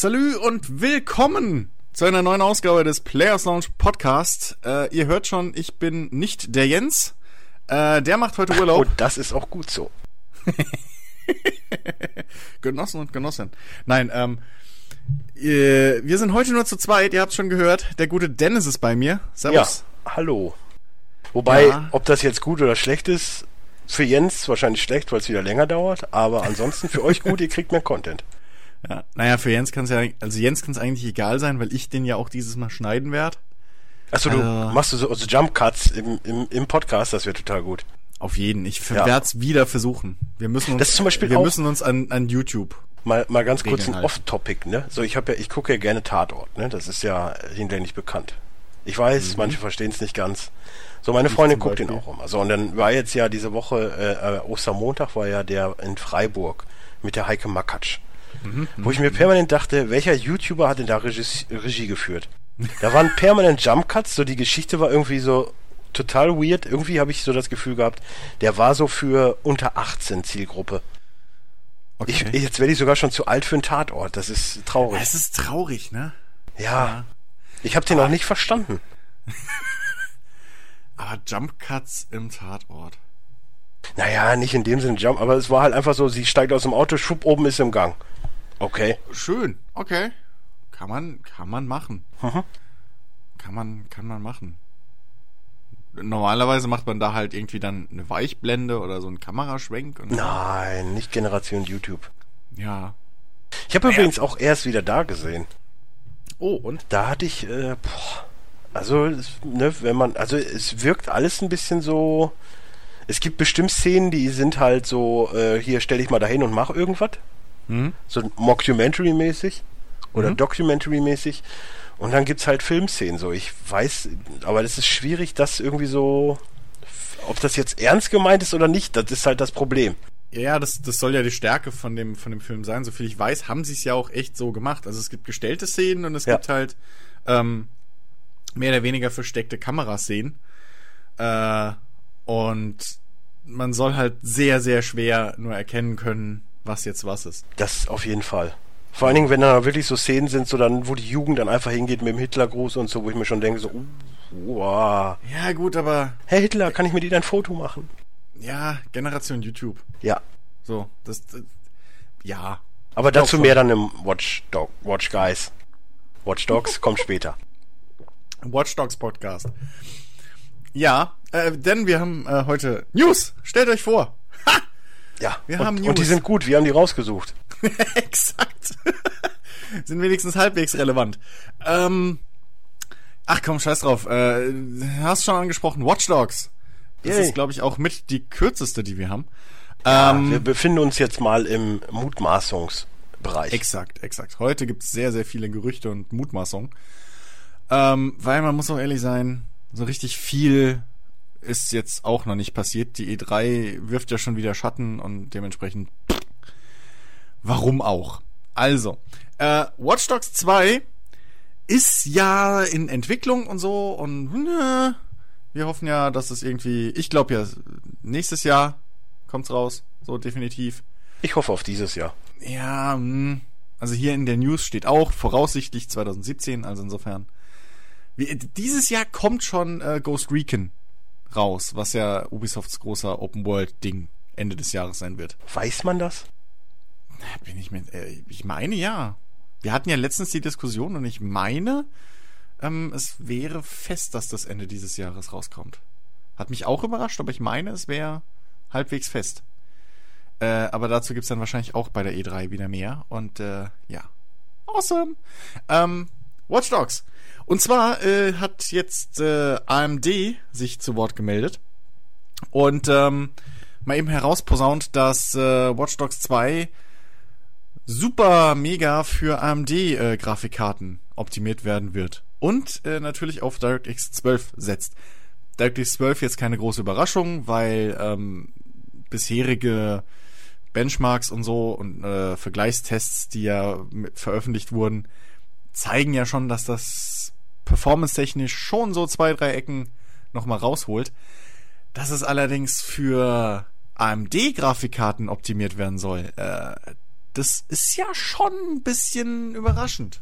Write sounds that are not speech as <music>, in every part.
salü und willkommen zu einer neuen Ausgabe des Players Lounge Podcast. Äh, ihr hört schon, ich bin nicht der Jens. Äh, der macht heute Urlaub. Und das ist auch gut so. <laughs> Genossen und Genossinnen. Nein, ähm, äh, wir sind heute nur zu zweit, ihr habt schon gehört. Der gute Dennis ist bei mir. Servus. Ja, hallo. Wobei, ja. ob das jetzt gut oder schlecht ist, für Jens wahrscheinlich schlecht, weil es wieder länger dauert, aber ansonsten für euch gut, ihr kriegt mehr Content. Ja, naja, für Jens kann es ja, also Jens kann es eigentlich egal sein, weil ich den ja auch dieses Mal schneiden werde. Achso, du also, machst du so also Jump Cuts im, im, im Podcast, das wäre total gut. Auf jeden. Ich ja. werde es wieder versuchen. Wir müssen uns, das zum Beispiel wir müssen uns an, an YouTube. Mal, mal ganz kurz ein Off-Topic, ne? So, ich habe ja, ich gucke ja gerne Tatort, ne? Das ist ja hinlänglich bekannt. Ich weiß, mhm. manche verstehen es nicht ganz. So, meine Freundin guckt den auch immer. So, und dann war jetzt ja diese Woche, äh, äh, Ostermontag war ja der in Freiburg mit der Heike Makatsch. Mhm, wo ich mir permanent dachte, welcher YouTuber hat denn da Regie, Regie geführt? Da waren <laughs> permanent Jump Cuts, so die Geschichte war irgendwie so total weird. Irgendwie habe ich so das Gefühl gehabt, der war so für unter 18 Zielgruppe. Okay. Ich, jetzt werde ich sogar schon zu alt für einen Tatort. Das ist traurig. Es ist traurig, ne? Ja. ja. Ich habe den noch nicht verstanden. <laughs> aber Jump Cuts im Tatort. Naja, nicht in dem Sinne Jump, aber es war halt einfach so, sie steigt aus dem Auto, schwupp, oben ist im Gang. Okay. Schön, okay. Kann man, kann man machen. Kann man, kann man machen. Normalerweise macht man da halt irgendwie dann eine Weichblende oder so einen Kameraschwenk. Und Nein, nicht Generation YouTube. Ja. Ich habe übrigens auch erst wieder da gesehen. Oh, und? Da hatte ich, äh, boah, also, ne, wenn man, also es wirkt alles ein bisschen so. Es gibt bestimmt Szenen, die sind halt so, äh, hier stell dich mal dahin und mach irgendwas. Mhm. So Mockumentary-mäßig oder mhm. Documentary-mäßig. Und dann gibt's halt Filmszenen so. Ich weiß, aber das ist schwierig, das irgendwie so, ob das jetzt ernst gemeint ist oder nicht, das ist halt das Problem. Ja, das, das soll ja die Stärke von dem, von dem Film sein. Soviel ich weiß, haben sie es ja auch echt so gemacht. Also es gibt gestellte Szenen und es ja. gibt halt ähm, mehr oder weniger versteckte Kameraszenen. Äh, und man soll halt sehr, sehr schwer nur erkennen können, was jetzt was ist. Das auf jeden Fall. Vor allen Dingen, wenn da wirklich so Szenen sind, so dann, wo die Jugend dann einfach hingeht mit dem Hitlergruß und so, wo ich mir schon denke, so, uh, wow. Ja, gut, aber. Herr Hitler, kann ich mit dir ein Foto machen? Ja, Generation YouTube. Ja. So, das, das ja. Aber dazu mehr dann im Watch Dog, Watch Guys. Watch Dogs kommt <laughs> später. Watch Dogs Podcast. Ja, äh, denn wir haben äh, heute News. Stellt euch vor. Ja, wir und, haben News. Und die sind gut, wir haben die rausgesucht. <laughs> Exakt. <laughs> sind wenigstens halbwegs relevant. Ähm, ach komm, scheiß drauf. Äh, hast schon angesprochen, Watch Dogs. Das Yay. ist, glaube ich, auch mit die kürzeste, die wir haben. Ja, ähm, wir befinden uns jetzt mal im Mutmaßungsbereich. Exakt, exakt. Heute gibt es sehr, sehr viele Gerüchte und Mutmaßungen. Ähm, weil man muss auch ehrlich sein, so richtig viel ist jetzt auch noch nicht passiert. Die E3 wirft ja schon wieder Schatten und dementsprechend warum auch. Also, äh, Watch Dogs 2 ist ja in Entwicklung und so und äh, wir hoffen ja, dass es irgendwie, ich glaube ja, nächstes Jahr kommt's raus, so definitiv. Ich hoffe auf dieses Jahr. Ja, mh. Hm. also hier in der News steht auch voraussichtlich 2017, also insofern. Wie, dieses Jahr kommt schon äh, Ghost Recon raus, was ja Ubisofts großer Open World Ding Ende des Jahres sein wird. Weiß man das? Bin ich mir, äh, ich meine ja. Wir hatten ja letztens die Diskussion und ich meine, ähm, es wäre fest, dass das Ende dieses Jahres rauskommt. Hat mich auch überrascht, aber ich meine, es wäre halbwegs fest. Äh, aber dazu gibt's dann wahrscheinlich auch bei der E3 wieder mehr. Und äh, ja. Awesome. Ähm, Watch Dogs. Und zwar äh, hat jetzt äh, AMD sich zu Wort gemeldet und ähm, mal eben herausposaunt, dass äh, Watch Dogs 2 super mega für AMD äh, optimiert werden wird und äh, natürlich auf DirectX 12 setzt. DirectX 12 jetzt keine große Überraschung, weil ähm, bisherige Benchmarks und so und äh, Vergleichstests, die ja veröffentlicht wurden, zeigen ja schon, dass das performance-technisch schon so zwei, drei Ecken nochmal rausholt. Dass es allerdings für AMD-Grafikkarten optimiert werden soll, äh, das ist ja schon ein bisschen überraschend.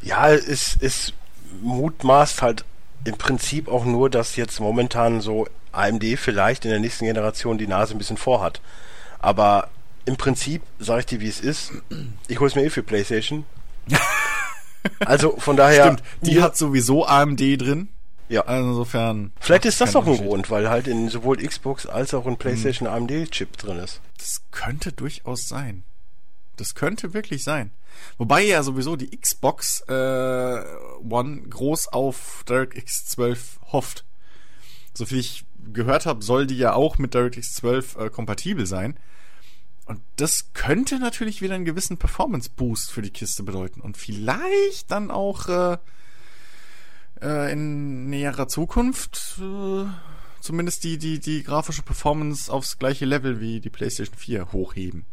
Ja, es, es mutmaßt halt im Prinzip auch nur, dass jetzt momentan so AMD vielleicht in der nächsten Generation die Nase ein bisschen vorhat. Aber im Prinzip, sage ich dir, wie es ist, ich hole es mir eh für PlayStation. <laughs> also von daher. Stimmt, die hat sowieso AMD drin. Ja. Also insofern. Vielleicht ist das auch ein Grund, weil halt in sowohl Xbox als auch in PlayStation mhm. AMD-Chip drin ist. Das könnte durchaus sein. Das könnte wirklich sein. Wobei ja sowieso die Xbox äh, One groß auf DirectX 12 hofft. Soviel ich gehört habe, soll die ja auch mit DirectX 12 äh, kompatibel sein. Und das könnte natürlich wieder einen gewissen Performance Boost für die Kiste bedeuten. Und vielleicht dann auch äh, äh, in näherer Zukunft äh, zumindest die, die, die grafische Performance aufs gleiche Level wie die PlayStation 4 hochheben.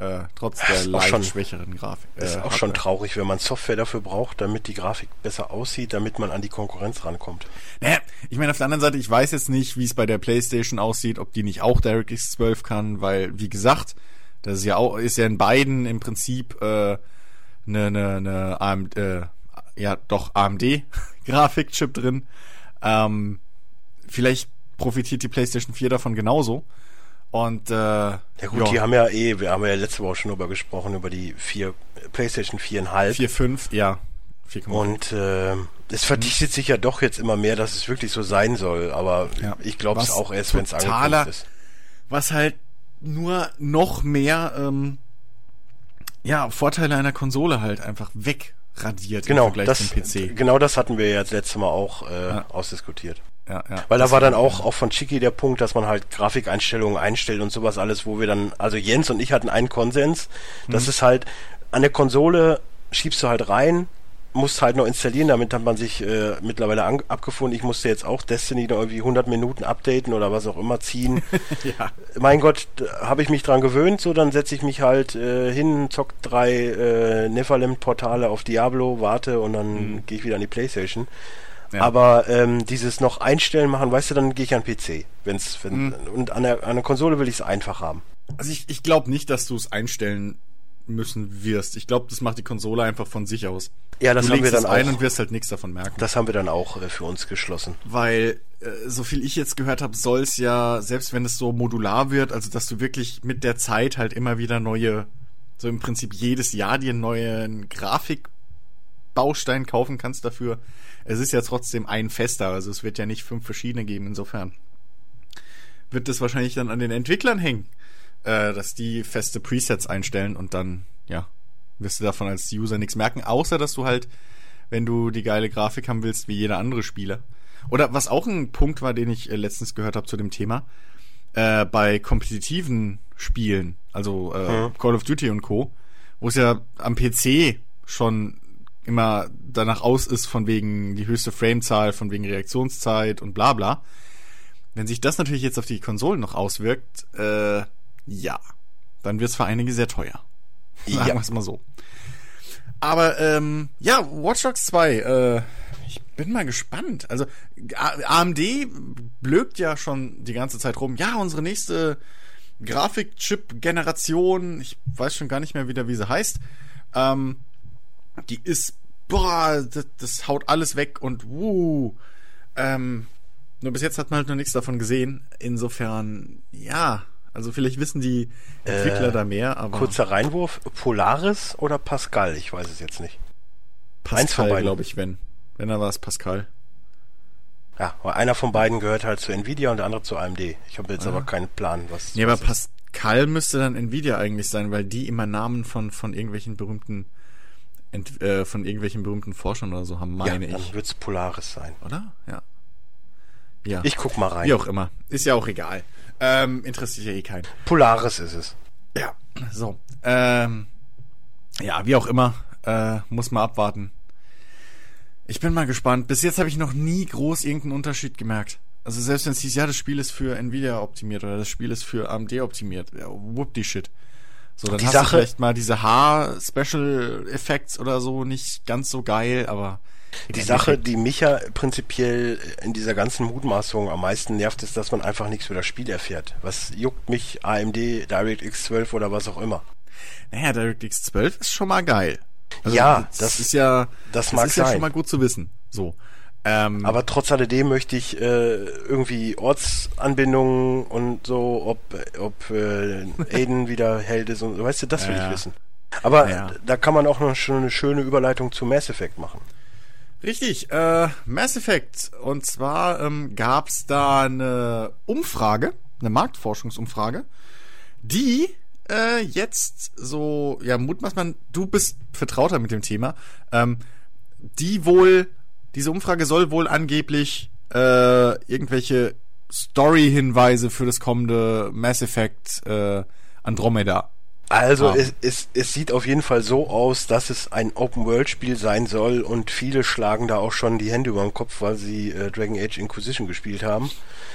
Äh, trotz der leicht schon, schwächeren Grafik. Äh, ist auch Hardware. schon traurig, wenn man Software dafür braucht, damit die Grafik besser aussieht, damit man an die Konkurrenz rankommt. Naja, ich meine, auf der anderen Seite, ich weiß jetzt nicht, wie es bei der PlayStation aussieht, ob die nicht auch DirectX 12 kann, weil, wie gesagt, das ist ja auch, ist ja in beiden im Prinzip äh, eine, eine, eine AMD, äh, ja doch AMD-Grafikchip <laughs> drin. Ähm, vielleicht profitiert die PlayStation 4 davon genauso. Und äh, ja gut, ja. die haben ja eh, wir haben ja letzte Woche schon drüber gesprochen, über die vier PlayStation 4,5. 4,5, ja. 4, und äh, es verdichtet sich ja doch jetzt immer mehr, dass es wirklich so sein soll, aber ja. ich glaube es auch erst, wenn es angekommen ist. Was halt nur noch mehr ähm, ja, Vorteile einer Konsole halt einfach wegradiert genau, im Vergleich das, zum PC. Genau das hatten wir ja das letzte Mal auch äh, ja. ausdiskutiert ja, ja. Weil da war dann auch, auch von Chicky der Punkt, dass man halt Grafikeinstellungen einstellt und sowas alles, wo wir dann, also Jens und ich hatten einen Konsens, das mhm. ist halt, an der Konsole schiebst du halt rein, musst halt noch installieren, damit hat man sich äh, mittlerweile an, abgefunden. Ich musste jetzt auch Destiny noch irgendwie 100 Minuten updaten oder was auch immer ziehen. <laughs> ja. Mein Gott, habe ich mich dran gewöhnt, so dann setze ich mich halt äh, hin, zock drei äh, Nephalem-Portale auf Diablo, warte und dann mhm. gehe ich wieder an die Playstation. Ja. Aber ähm, dieses noch einstellen machen, weißt du, dann gehe ich an PC. Wenn's, wenn, mhm. Und an der, an der Konsole will ich es einfach haben. Also ich, ich glaube nicht, dass du es einstellen müssen wirst. Ich glaube, das macht die Konsole einfach von sich aus. Ja, das du haben wir dann ein auch. und wirst halt nichts davon merken. Das haben wir dann auch äh, für uns geschlossen. Weil, äh, so viel ich jetzt gehört habe, soll es ja, selbst wenn es so modular wird, also dass du wirklich mit der Zeit halt immer wieder neue, so im Prinzip jedes Jahr dir einen neuen Grafikbaustein kaufen kannst dafür, es ist ja trotzdem ein fester, also es wird ja nicht fünf verschiedene geben, insofern wird das wahrscheinlich dann an den Entwicklern hängen, äh, dass die feste Presets einstellen und dann, ja, wirst du davon als User nichts merken, außer dass du halt, wenn du die geile Grafik haben willst, wie jeder andere Spieler. Oder was auch ein Punkt war, den ich äh, letztens gehört habe zu dem Thema, äh, bei kompetitiven Spielen, also äh, mhm. Call of Duty und Co., wo es ja am PC schon immer danach aus ist, von wegen die höchste Framezahl, von wegen Reaktionszeit und bla bla. Wenn sich das natürlich jetzt auf die Konsolen noch auswirkt, äh, ja, dann wird es für einige sehr teuer. <laughs> Sagen ja. wir es mal so. Aber ähm, ja, Watch Dogs 2, äh, ich bin mal gespannt. Also AMD blökt ja schon die ganze Zeit rum. Ja, unsere nächste Grafikchip-Generation, ich weiß schon gar nicht mehr wieder, wie sie heißt, ähm, die ist, boah, das, das haut alles weg und wuh. Ähm, nur bis jetzt hat man halt noch nichts davon gesehen. Insofern, ja, also vielleicht wissen die Entwickler äh, da mehr, aber. Kurzer Reinwurf, Polaris oder Pascal? Ich weiß es jetzt nicht. Pascal, glaube ich, wenn. Wenn, dann war es Pascal. Ja, weil einer von beiden gehört halt zu Nvidia und der andere zu AMD. Ich habe jetzt ja. aber keinen Plan, was. Nee, was aber Pascal müsste dann Nvidia eigentlich sein, weil die immer Namen von, von irgendwelchen berühmten ent, äh, von irgendwelchen berühmten Forschern oder so haben, meine ja, dann ich. Dann wird's Polaris sein. Oder? Ja. Ja. Ich guck mal rein. Wie auch immer. Ist ja auch egal. Ähm, interessiert ja eh keinen. Polaris ist es. Ja. So. Ähm, ja, wie auch immer. Äh, muss mal abwarten. Ich bin mal gespannt. Bis jetzt habe ich noch nie groß irgendeinen Unterschied gemerkt. Also selbst wenn es hieß, ja, das Spiel ist für Nvidia optimiert oder das Spiel ist für AMD optimiert. Ja, whoop die Shit. So, dann die hast Sache, du vielleicht mal diese Haar-Special-Effects oder so nicht ganz so geil, aber. Die Sache, die mich ja prinzipiell in dieser ganzen Mutmaßung am meisten nervt, ist, dass man einfach nichts über das Spiel erfährt. Was juckt mich AMD, DirectX 12 oder was auch immer? Naja, DirectX 12 ist schon mal geil. Also ja, das, das, ist ja, das, das mag ist sein. ja schon mal gut zu wissen. So. Ähm, Aber trotz alledem möchte ich äh, irgendwie Ortsanbindungen und so, ob, ob äh, Aiden <laughs> wieder Held ist und weißt du, das will ja, ich wissen. Aber ja. da kann man auch noch schon eine schöne Überleitung zu Mass Effect machen. Richtig, äh, Mass Effect. Und zwar ähm, gab es da eine Umfrage, eine Marktforschungsumfrage, die äh, jetzt so, ja, mutmaßt man, du bist vertrauter mit dem Thema, ähm, die wohl diese Umfrage soll wohl angeblich äh, irgendwelche Story-Hinweise für das kommende Mass Effect äh, Andromeda also ah. es, es, es sieht auf jeden Fall so aus, dass es ein Open-World-Spiel sein soll und viele schlagen da auch schon die Hände über den Kopf, weil sie äh, Dragon Age Inquisition gespielt haben.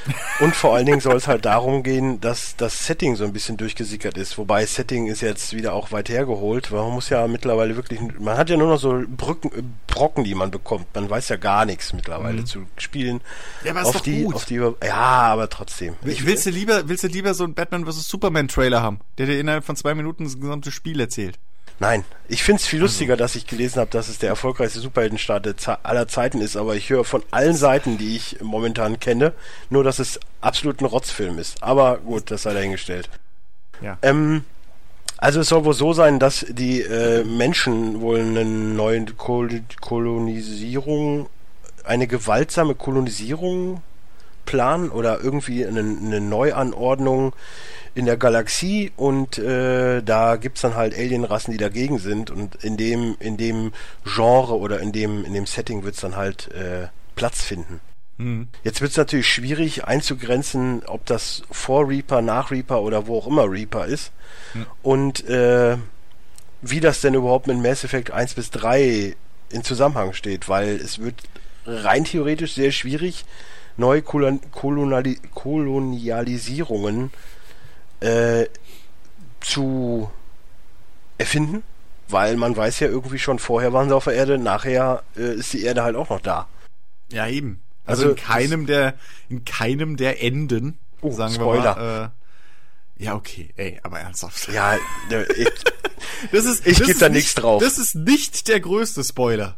<laughs> Und vor allen Dingen soll es halt darum gehen, dass das Setting so ein bisschen durchgesickert ist. Wobei Setting ist jetzt wieder auch weit hergeholt, weil man muss ja mittlerweile wirklich, man hat ja nur noch so Brücken, äh, Brocken, die man bekommt. Man weiß ja gar nichts mittlerweile mhm. zu spielen. Ja, aber ist auf die, gut. auf die, ja, aber trotzdem. Willst du lieber, willst du lieber so einen Batman vs Superman Trailer haben, der dir innerhalb von zwei Minuten das gesamte Spiel erzählt. Nein, ich finde es viel lustiger, dass ich gelesen habe, dass es der erfolgreichste Superheldenstart aller Zeiten ist, aber ich höre von allen Seiten, die ich momentan kenne, nur, dass es absolut ein Rotzfilm ist. Aber gut, das sei dahingestellt. Ja. Ähm, also es soll wohl so sein, dass die äh, Menschen wohl eine neue Kol Kolonisierung, eine gewaltsame Kolonisierung planen oder irgendwie eine, eine Neuanordnung in der Galaxie und äh, da gibt's dann halt Alienrassen, die dagegen sind und in dem, in dem Genre oder in dem, in dem Setting wird's dann halt äh, Platz finden. Hm. Jetzt wird's natürlich schwierig einzugrenzen, ob das vor Reaper, nach Reaper oder wo auch immer Reaper ist. Hm. Und äh, wie das denn überhaupt mit Mass Effect 1 bis 3 in Zusammenhang steht, weil es wird rein theoretisch sehr schwierig, neue Koloniali Kolonialisierungen äh, zu erfinden, weil man weiß ja irgendwie schon, vorher waren sie auf der Erde, nachher äh, ist die Erde halt auch noch da. Ja, eben. Also, also in keinem der, in keinem der Enden, uh, sagen Spoiler. wir mal, äh, ja, okay, ey, aber ernsthaft. Ja, ich, <laughs> das ist, ich gebe da nichts drauf. Das ist nicht der größte Spoiler.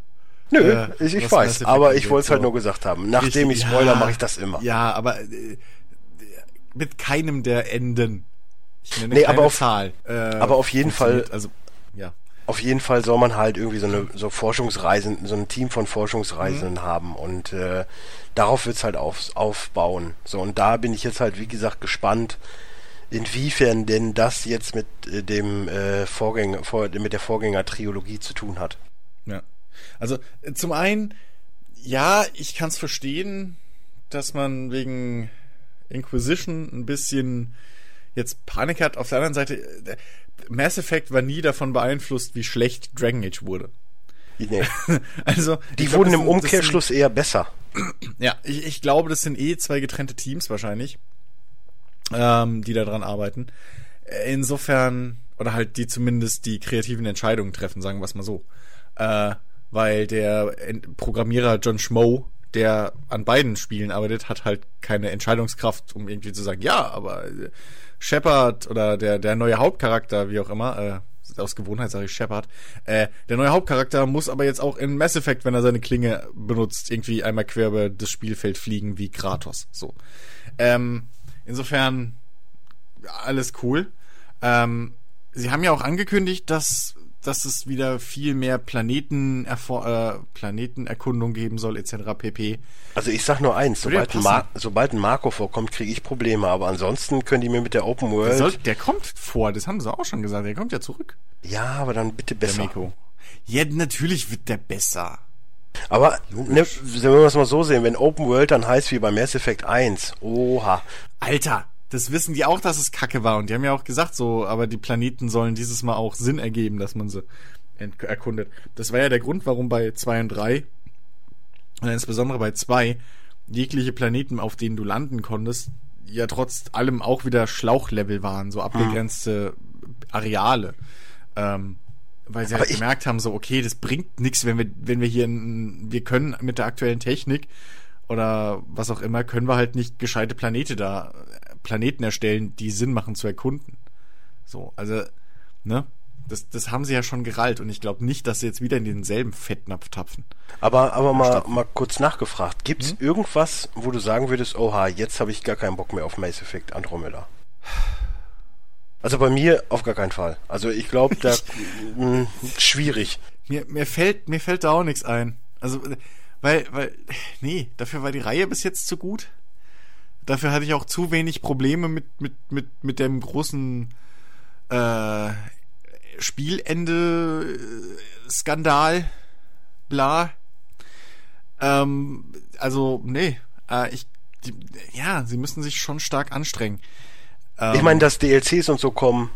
Nö, äh, ich, ich weiß, aber ich wollte es halt nur gesagt haben. Nachdem ich, ich Spoiler ja, mache ich das immer. Ja, aber äh, mit keinem der Enden. Ich nenne nee, aber auf, Zahl. Äh, aber auf jeden Fall, also ja. Auf jeden Fall soll man halt irgendwie so eine so Forschungsreisen, so ein Team von Forschungsreisenden mhm. haben und äh, darauf wird's halt auf, aufbauen. So und da bin ich jetzt halt wie gesagt gespannt, inwiefern denn das jetzt mit äh, dem äh, Vorgänger, vor, mit der Vorgänger-Triologie zu tun hat. Ja. Also äh, zum einen, ja, ich kann es verstehen, dass man wegen Inquisition ein bisschen jetzt Panik hat. Auf der anderen Seite, äh, Mass Effect war nie davon beeinflusst, wie schlecht Dragon Age wurde. Nee. <laughs> also die glaub, wurden im Umkehrschluss sind, eher besser. <clears throat> Ja, ich, ich glaube, das sind eh zwei getrennte Teams wahrscheinlich, ähm, die daran arbeiten. Äh, insofern oder halt die zumindest die kreativen Entscheidungen treffen, sagen wir es mal so. Äh, weil der Programmierer John Schmoe, der an beiden Spielen arbeitet, hat halt keine Entscheidungskraft, um irgendwie zu sagen, ja, aber äh, Shepard oder der, der neue Hauptcharakter, wie auch immer, äh, aus Gewohnheit sage ich Shepard, äh, der neue Hauptcharakter muss aber jetzt auch in Mass Effect, wenn er seine Klinge benutzt, irgendwie einmal quer über das Spielfeld fliegen wie Kratos. So. Ähm, insofern alles cool. Ähm, sie haben ja auch angekündigt, dass dass es wieder viel mehr Planeten äh, Planetenerkundung geben soll, etc. pp. Also ich sag nur eins, sobald ein, Mar sobald ein Marco vorkommt, kriege ich Probleme, aber ansonsten können die mir mit der Open World... Der, soll, der kommt vor, das haben sie auch schon gesagt, der kommt ja zurück. Ja, aber dann bitte besser. Ja, natürlich wird der besser. Aber ne, wenn wir es mal so sehen, wenn Open World dann heißt wie bei Mass Effect 1, oha. Alter, das wissen die auch, dass es Kacke war. Und die haben ja auch gesagt, so, aber die Planeten sollen dieses Mal auch Sinn ergeben, dass man sie erkundet. Das war ja der Grund, warum bei 2 und 3, und insbesondere bei 2, jegliche Planeten, auf denen du landen konntest, ja trotz allem auch wieder Schlauchlevel waren, so abgegrenzte Areale. Ähm, weil sie halt gemerkt haben, so, okay, das bringt nichts, wenn wir, wenn wir hier, wir können mit der aktuellen Technik oder was auch immer, können wir halt nicht gescheite Planete da Planeten erstellen, die Sinn machen zu erkunden. So, also ne? Das, das haben sie ja schon gerallt und ich glaube nicht, dass sie jetzt wieder in denselben Fettnapf tapfen. Aber, aber mal, mal kurz nachgefragt. Gibt's hm? irgendwas, wo du sagen würdest, oha, jetzt habe ich gar keinen Bock mehr auf Mass Effect Andromeda? Also bei mir auf gar keinen Fall. Also ich glaube, da <laughs> mh, schwierig. Mir, mir fällt mir fällt da auch nichts ein. Also weil weil nee, dafür war die Reihe bis jetzt zu gut. Dafür hatte ich auch zu wenig Probleme mit mit mit mit dem großen äh, Spielende Skandal bla. Ähm, also nee, äh, ich die, ja, sie müssen sich schon stark anstrengen. Ähm, ich meine, dass DLCs und so kommen,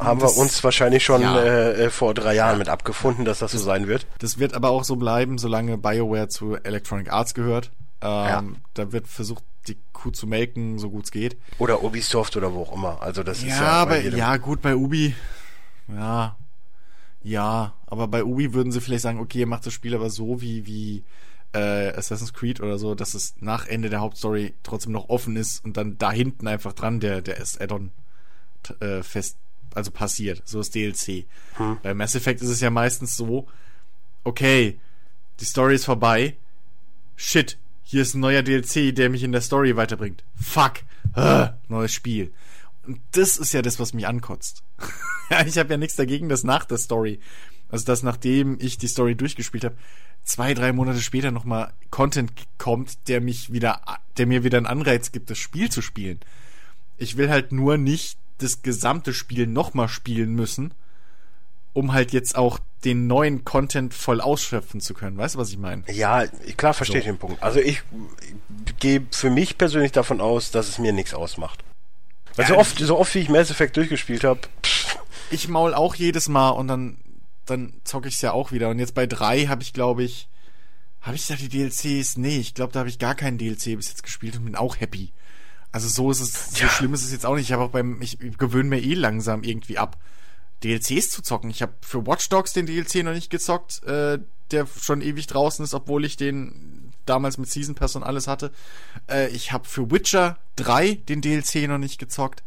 haben das, wir uns wahrscheinlich schon ja. äh, vor drei Jahren ja. mit abgefunden, dass das, das, so sein wird. Das wird aber auch so bleiben, solange BioWare zu Electronic Arts gehört. Ähm, ja. Da wird versucht, die Kuh zu melken, so gut es geht. Oder Ubisoft oder wo auch immer. Also das ja, ist ja. Aber, ja, gut, bei Ubi. Ja. Ja, aber bei Ubi würden sie vielleicht sagen, okay, ihr macht das Spiel aber so wie, wie äh, Assassin's Creed oder so, dass es nach Ende der Hauptstory trotzdem noch offen ist und dann da hinten einfach dran der, der Add-on äh, fest, also passiert. So ist DLC. Hm. Bei Mass Effect ist es ja meistens so, okay, die Story ist vorbei. Shit, hier ist ein neuer DLC, der mich in der Story weiterbringt. Fuck, äh, neues Spiel. Und das ist ja das, was mich ankotzt. <laughs> ich habe ja nichts dagegen, dass nach der Story, also dass nachdem ich die Story durchgespielt habe, zwei, drei Monate später nochmal Content kommt, der mich wieder, der mir wieder einen Anreiz gibt, das Spiel zu spielen. Ich will halt nur nicht das gesamte Spiel nochmal spielen müssen, um halt jetzt auch den neuen Content voll ausschöpfen zu können. Weißt du, was ich meine? Ja, klar verstehe so. ich den Punkt. Also ich gehe für mich persönlich davon aus, dass es mir nichts ausmacht. Weil ja, so oft, so oft wie ich Mass Effect durchgespielt habe. Ich maul auch jedes Mal und dann dann zocke ich es ja auch wieder. Und jetzt bei drei habe ich, glaube ich, habe ich da die DLCs? Nee, ich glaube, da habe ich gar keinen DLC bis jetzt gespielt und bin auch happy. Also so ist es, so ja. schlimm ist es jetzt auch nicht. Ich habe auch beim, ich gewöhne mir eh langsam irgendwie ab, DLCs zu zocken. Ich habe für Watch Dogs den DLC noch nicht gezockt, äh, der schon ewig draußen ist, obwohl ich den damals mit Season Pass und alles hatte. Äh, ich habe für Witcher 3 den DLC noch nicht gezockt.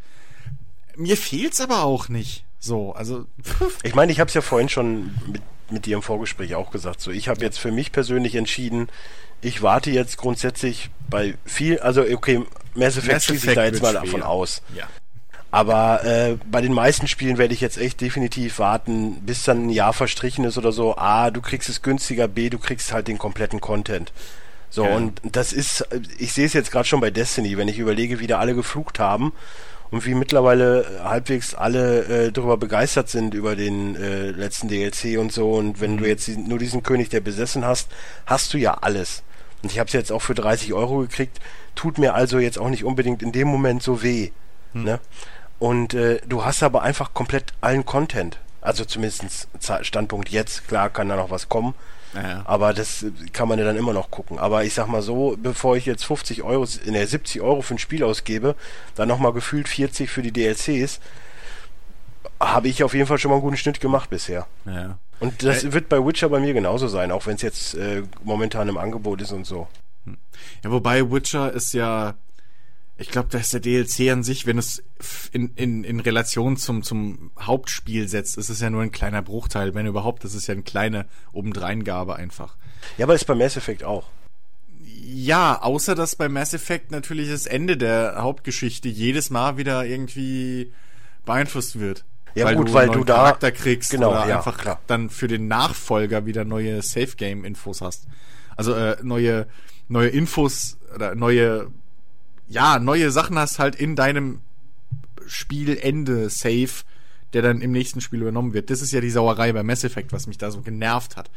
Mir fehlt's aber auch nicht. So, also. <laughs> Ich meine, ich habe es ja vorhin schon mit, mit dir im Vorgespräch auch gesagt. So, ich habe jetzt für mich persönlich entschieden, ich warte jetzt grundsätzlich bei viel, also okay, Mass Effect schließe ich da jetzt mal davon aus. Ja. Aber äh, bei den meisten Spielen werde ich jetzt echt definitiv warten, bis dann ein Jahr verstrichen ist oder so. A, du kriegst es günstiger, B, du kriegst halt den kompletten Content. So, ja. und das ist, ich sehe es jetzt gerade schon bei Destiny, wenn ich überlege, wie da alle geflucht haben und wie mittlerweile äh, halbwegs alle äh, darüber begeistert sind über den äh, letzten DLC und so. Und wenn mhm. du jetzt nur diesen König der besessen hast, hast du ja alles. Und ich habe es jetzt auch für 30 Euro gekriegt. Tut mir also jetzt auch nicht unbedingt in dem Moment so weh. Mhm. Ne? Und äh, du hast aber einfach komplett allen Content. Also zumindest Standpunkt jetzt. Klar kann da noch was kommen. Ja. Aber das kann man ja dann immer noch gucken. Aber ich sag mal so, bevor ich jetzt 50 Euro, in der 70 Euro für ein Spiel ausgebe, dann nochmal gefühlt 40 für die DLCs, habe ich auf jeden Fall schon mal einen guten Schnitt gemacht bisher. Ja. Und das äh, wird bei Witcher bei mir genauso sein, auch wenn es jetzt äh, momentan im Angebot ist und so. Hm. Ja, wobei Witcher ist ja ich glaube, dass der DLC an sich, wenn es in, in, in Relation zum, zum Hauptspiel setzt, ist es ja nur ein kleiner Bruchteil, wenn überhaupt. Das ist ja eine kleine Obendreingabe einfach. Ja, aber ist bei Mass Effect auch. Ja, außer dass bei Mass Effect natürlich das Ende der Hauptgeschichte jedes Mal wieder irgendwie beeinflusst wird. Ja weil gut, du weil du da Charakter kriegst genau, oder ja, einfach klar. dann für den Nachfolger wieder neue Safe Game Infos hast. Also äh, neue neue Infos oder neue ja, neue Sachen hast halt in deinem Spielende safe, der dann im nächsten Spiel übernommen wird. Das ist ja die Sauerei bei Mass Effect, was mich da so genervt hat.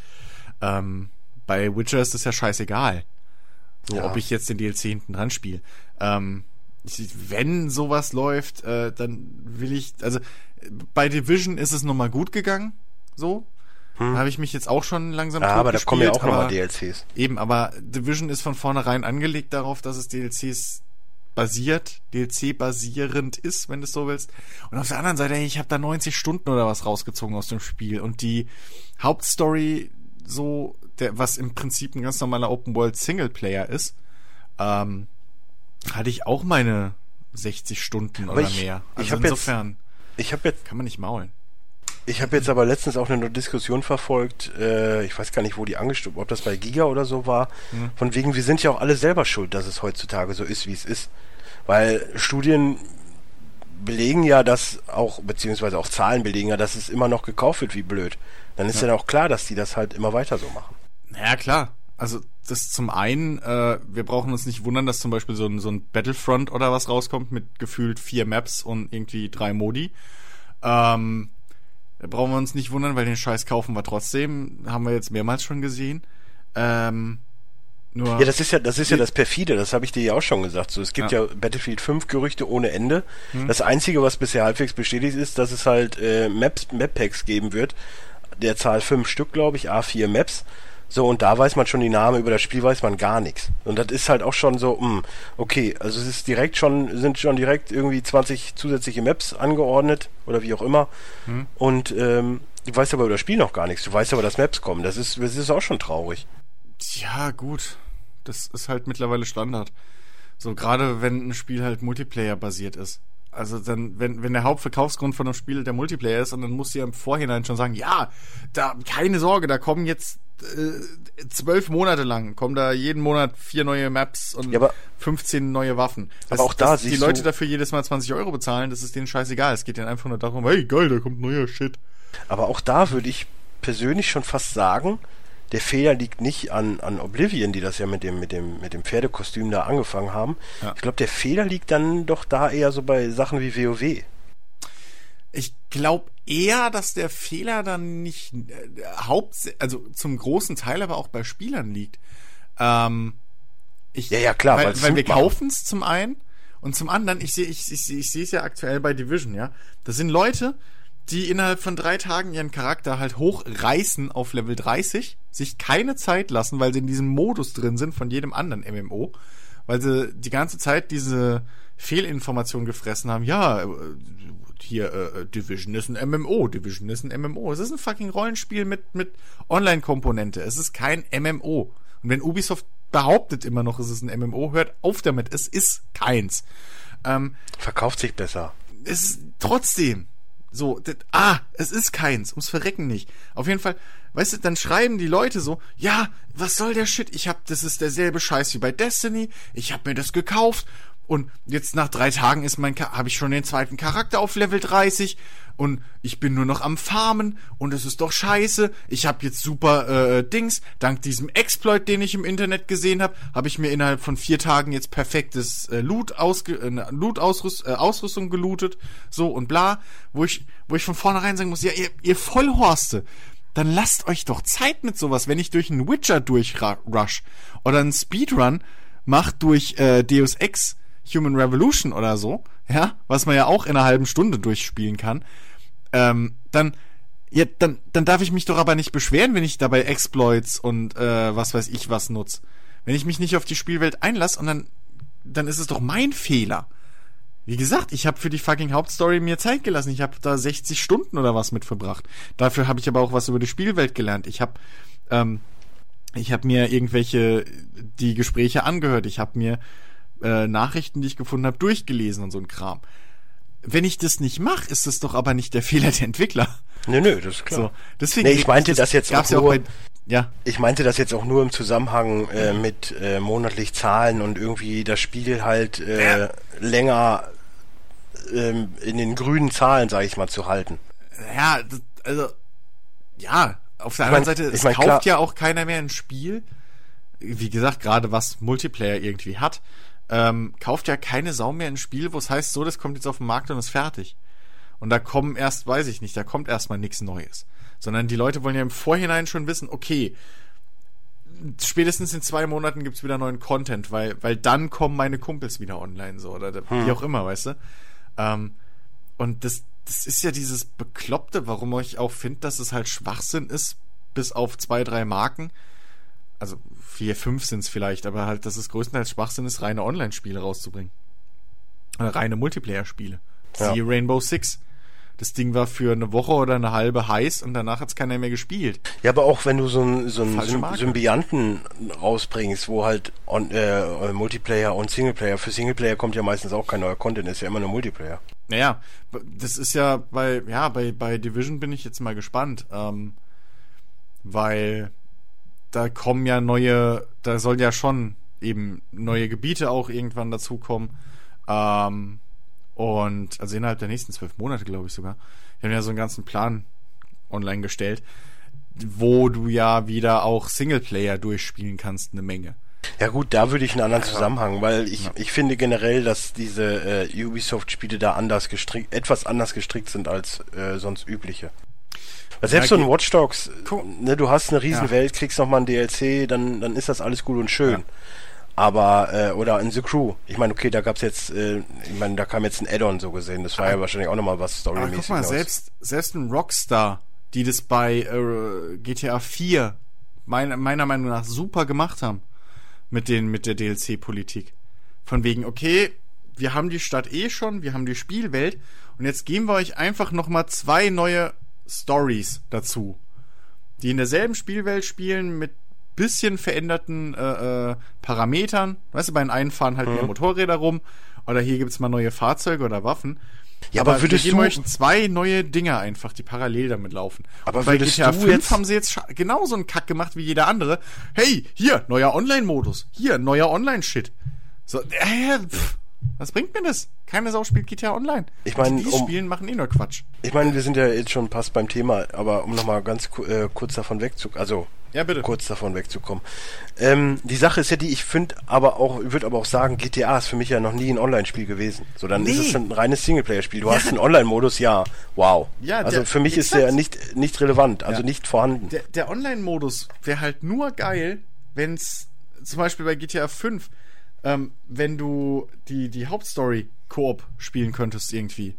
Ähm, bei Witcher ist das ja scheißegal. So, ja. ob ich jetzt den DLC hinten dran spiele. Ähm, wenn sowas läuft, äh, dann will ich, also bei Division ist es nochmal gut gegangen, so. Hm. Da habe ich mich jetzt auch schon langsam Ja, aber da kommen ja auch nochmal DLCs. Eben, aber Division ist von vornherein angelegt darauf, dass es DLCs basiert, DLC-basierend ist, wenn du es so willst. Und auf der anderen Seite, ey, ich habe da 90 Stunden oder was rausgezogen aus dem Spiel. Und die Hauptstory, so, der, was im Prinzip ein ganz normaler Open-World-Singleplayer ist, ähm, hatte ich auch meine 60 Stunden Aber oder ich, mehr. Also ich insofern, jetzt, ich habe jetzt, kann man nicht maulen. Ich habe jetzt aber letztens auch eine Diskussion verfolgt, äh, ich weiß gar nicht, wo die angestimmt, ob das bei Giga oder so war, mhm. von wegen, wir sind ja auch alle selber schuld, dass es heutzutage so ist, wie es ist. Weil Studien belegen ja, dass auch, beziehungsweise auch Zahlen belegen ja, dass es immer noch gekauft wird, wie blöd. Dann ist ja, ja auch klar, dass die das halt immer weiter so machen. Ja, klar. Also das zum einen, äh, wir brauchen uns nicht wundern, dass zum Beispiel so ein, so ein Battlefront oder was rauskommt mit gefühlt vier Maps und irgendwie drei Modi. Ähm, da brauchen wir uns nicht wundern, weil den Scheiß kaufen wir trotzdem. Haben wir jetzt mehrmals schon gesehen. Ähm, nur ja, das ist ja, das ist ja das perfide, das habe ich dir ja auch schon gesagt. So, es gibt ja, ja Battlefield 5 Gerüchte ohne Ende. Hm. Das einzige, was bisher halbwegs bestätigt ist, dass es halt äh, Maps, Map Packs geben wird. Der Zahl fünf Stück, glaube ich, A4 Maps. So, und da weiß man schon die Namen, über das Spiel weiß man gar nichts. Und das ist halt auch schon so, mh, hm, okay, also es ist direkt schon, sind schon direkt irgendwie 20 zusätzliche Maps angeordnet oder wie auch immer. Hm. Und ähm, du weißt aber über das Spiel noch gar nichts. Du weißt aber, dass Maps kommen. Das ist, das ist auch schon traurig. Ja, gut. Das ist halt mittlerweile Standard. So, gerade wenn ein Spiel halt Multiplayer-basiert ist. Also dann, wenn, wenn der Hauptverkaufsgrund von einem Spiel der Multiplayer ist und dann musst du ja im Vorhinein schon sagen, ja, da, keine Sorge, da kommen jetzt äh, zwölf Monate lang kommen da jeden Monat vier neue Maps und ja, aber, 15 neue Waffen. Das, aber auch da die Leute dafür jedes Mal 20 Euro bezahlen, das ist denen scheißegal. Es geht denen einfach nur darum, hey geil, da kommt neuer Shit. Aber auch da würde ich persönlich schon fast sagen, der Fehler liegt nicht an, an Oblivion, die das ja mit dem, mit dem, mit dem Pferdekostüm da angefangen haben. Ja. Ich glaube, der Fehler liegt dann doch da eher so bei Sachen wie WoW. Ich glaube eher, dass der Fehler dann nicht äh, haupt, also zum großen Teil aber auch bei Spielern liegt. Ähm, ich, ja, ja, klar, weil, weil wir kaufen es zum einen und zum anderen, ich sehe ich, ich, ich sehe es ja aktuell bei Division, ja. Das sind Leute, die innerhalb von drei Tagen ihren Charakter halt hochreißen auf Level 30, sich keine Zeit lassen, weil sie in diesem Modus drin sind von jedem anderen MMO, weil sie die ganze Zeit diese Fehlinformation gefressen haben. Ja, äh, hier äh, Division ist ein MMO, Division ist ein MMO. Es ist ein fucking Rollenspiel mit mit Online-Komponente. Es ist kein MMO. Und wenn Ubisoft behauptet immer noch, es ist ein MMO, hört auf damit. Es ist keins. Ähm, Verkauft sich besser. Es ist trotzdem so. Das, ah, es ist keins. Ums Verrecken nicht. Auf jeden Fall. Weißt du, dann schreiben die Leute so, ja, was soll der Shit? Ich hab, das ist derselbe Scheiß wie bei Destiny. Ich hab mir das gekauft und jetzt nach drei Tagen ist mein, habe ich schon den zweiten Charakter auf Level 30 und ich bin nur noch am Farmen. Und es ist doch scheiße. Ich habe jetzt super äh, Dings. Dank diesem Exploit, den ich im Internet gesehen habe, habe ich mir innerhalb von vier Tagen jetzt perfektes äh, Loot, ausge äh, Loot Ausrüst äh, Ausrüstung gelootet, so und bla, wo ich, wo ich von vornherein sagen muss, ja, ihr, ihr Vollhorste, dann lasst euch doch Zeit mit sowas, wenn ich durch einen Witcher durchrush oder einen Speedrun macht durch äh, Deus Ex Human Revolution oder so, ja, was man ja auch in einer halben Stunde durchspielen kann, ähm, dann, ja, dann, dann darf ich mich doch aber nicht beschweren, wenn ich dabei Exploits und äh, was weiß ich was nutze. Wenn ich mich nicht auf die Spielwelt einlasse und dann, dann ist es doch mein Fehler. Wie gesagt, ich habe für die fucking Hauptstory mir Zeit gelassen. Ich habe da 60 Stunden oder was mit verbracht. Dafür habe ich aber auch was über die Spielwelt gelernt. Ich habe ähm, ich habe mir irgendwelche die Gespräche angehört. Ich habe mir äh, Nachrichten, die ich gefunden habe, durchgelesen und so ein Kram. Wenn ich das nicht mache, ist das doch aber nicht der <laughs> Fehler der Entwickler. Nö, nö, das ist klar. So, deswegen nee, ich meinte das, das jetzt auch nur, auch bei, ja. Ich meinte das jetzt auch nur im Zusammenhang äh, mit äh, monatlich Zahlen und irgendwie das Spiel halt äh, ja. länger ähm, in den grünen Zahlen, sage ich mal, zu halten. Ja, das, also ja, auf der ich anderen mein, Seite, es mein, kauft klar, ja auch keiner mehr ein Spiel. Wie gesagt, gerade was Multiplayer irgendwie hat ähm, kauft ja keine Sau mehr ein Spiel, wo es heißt, so, das kommt jetzt auf den Markt und ist fertig. Und da kommen erst, weiß ich nicht, da kommt erstmal nichts Neues. Sondern die Leute wollen ja im Vorhinein schon wissen, okay, spätestens in zwei Monaten gibt's wieder neuen Content, weil, weil dann kommen meine Kumpels wieder online, so, oder hm. wie auch immer, weißt du? Ähm, und das, das ist ja dieses Bekloppte, warum ich auch finde, dass es halt Schwachsinn ist, bis auf zwei, drei Marken. Also vier, fünf sind es vielleicht, aber halt, dass es größtenteils Schwachsinn ist, reine Online-Spiele rauszubringen. Oder reine Multiplayer-Spiele. Ja. Siehe Rainbow Six. Das Ding war für eine Woche oder eine halbe heiß und danach hat es keiner mehr gespielt. Ja, aber auch wenn du so einen so einen Symbionten rausbringst, wo halt on, äh, Multiplayer und Singleplayer, für Singleplayer kommt ja meistens auch kein neuer Content, ist ja immer nur Multiplayer. Naja, das ist ja bei, ja, bei, bei Division bin ich jetzt mal gespannt, ähm, weil da kommen ja neue, da soll ja schon eben neue Gebiete auch irgendwann dazukommen. Ähm, und also innerhalb der nächsten zwölf Monate, glaube ich sogar. Wir haben ja so einen ganzen Plan online gestellt, wo du ja wieder auch Singleplayer durchspielen kannst, eine Menge. Ja gut, da würde ich einen anderen Zusammenhang, weil ich, ja. ich finde generell, dass diese äh, Ubisoft-Spiele da anders gestrickt, etwas anders gestrickt sind als äh, sonst übliche. Weil selbst ja, so ein Watch Dogs, ne, du hast eine riesen ja. Welt, kriegst nochmal ein DLC, dann, dann ist das alles gut und schön. Aber, äh, oder in The Crew. Ich meine, okay, da gab's jetzt, äh, ich meine, da kam jetzt ein Add-on so gesehen. Das war ja wahrscheinlich auch nochmal was storymäßig. Aber guck mal, selbst, selbst ein Rockstar, die das bei äh, GTA 4 mein, meiner Meinung nach super gemacht haben mit den mit der DLC-Politik. Von wegen, okay, wir haben die Stadt eh schon, wir haben die Spielwelt und jetzt geben wir euch einfach noch mal zwei neue Stories dazu, die in derselben Spielwelt spielen mit bisschen veränderten äh, äh, Parametern. Weißt du, bei den einen fahren halt mhm. mehr Motorräder rum oder hier gibt's mal neue Fahrzeuge oder Waffen. Ja, aber, aber würdest du euch zwei neue Dinger einfach, die parallel damit laufen. Aber bei GTA 5 jetzt haben sie jetzt genauso einen Kack gemacht wie jeder andere. Hey, hier neuer Online-Modus, hier neuer Online-Shit. So, äh, pff, was bringt mir das? Keine Sau spielt GTA Online. Ich meine, die um, spielen machen eh nur Quatsch. Ich meine, wir sind ja jetzt schon fast beim Thema, aber um nochmal ganz äh, kurz davon wegzukommen, also ja, bitte. kurz davon wegzukommen. Ähm, die Sache ist ja die, ich finde aber auch, würde aber auch sagen, GTA ist für mich ja noch nie ein Online-Spiel gewesen. So, dann nee. ist es ein reines Singleplayer-Spiel. Du ja. hast einen Online-Modus, ja, wow. Ja, also der, für mich ist der nicht, nicht relevant, also ja. nicht vorhanden. Der, der Online-Modus wäre halt nur geil, wenn es zum Beispiel bei GTA 5, ähm, wenn du die, die Hauptstory Koop spielen könntest irgendwie.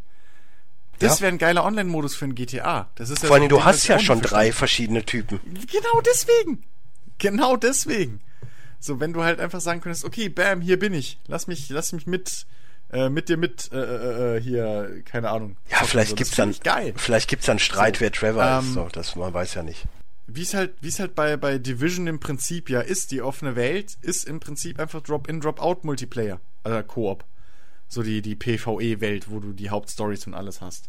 Das ja. wäre ein geiler Online-Modus für ein GTA. Das ist ja Vor allem, so, du hast ja schon drei verschiedene Typen. Genau deswegen. Genau deswegen. So, wenn du halt einfach sagen könntest, okay, bam, hier bin ich. Lass mich, lass mich mit, äh, mit dir mit, äh, äh, äh hier, keine Ahnung. Ja, vielleicht so. gibt's dann, geil. vielleicht gibt's dann Streit, so, wer Trevor ähm, ist. So, das, man weiß ja nicht. Wie es halt, wie es halt bei, bei Division im Prinzip ja ist, die offene Welt ist im Prinzip einfach Drop-in, Drop-out Multiplayer. Also Koop so die, die PvE-Welt, wo du die Hauptstories und alles hast.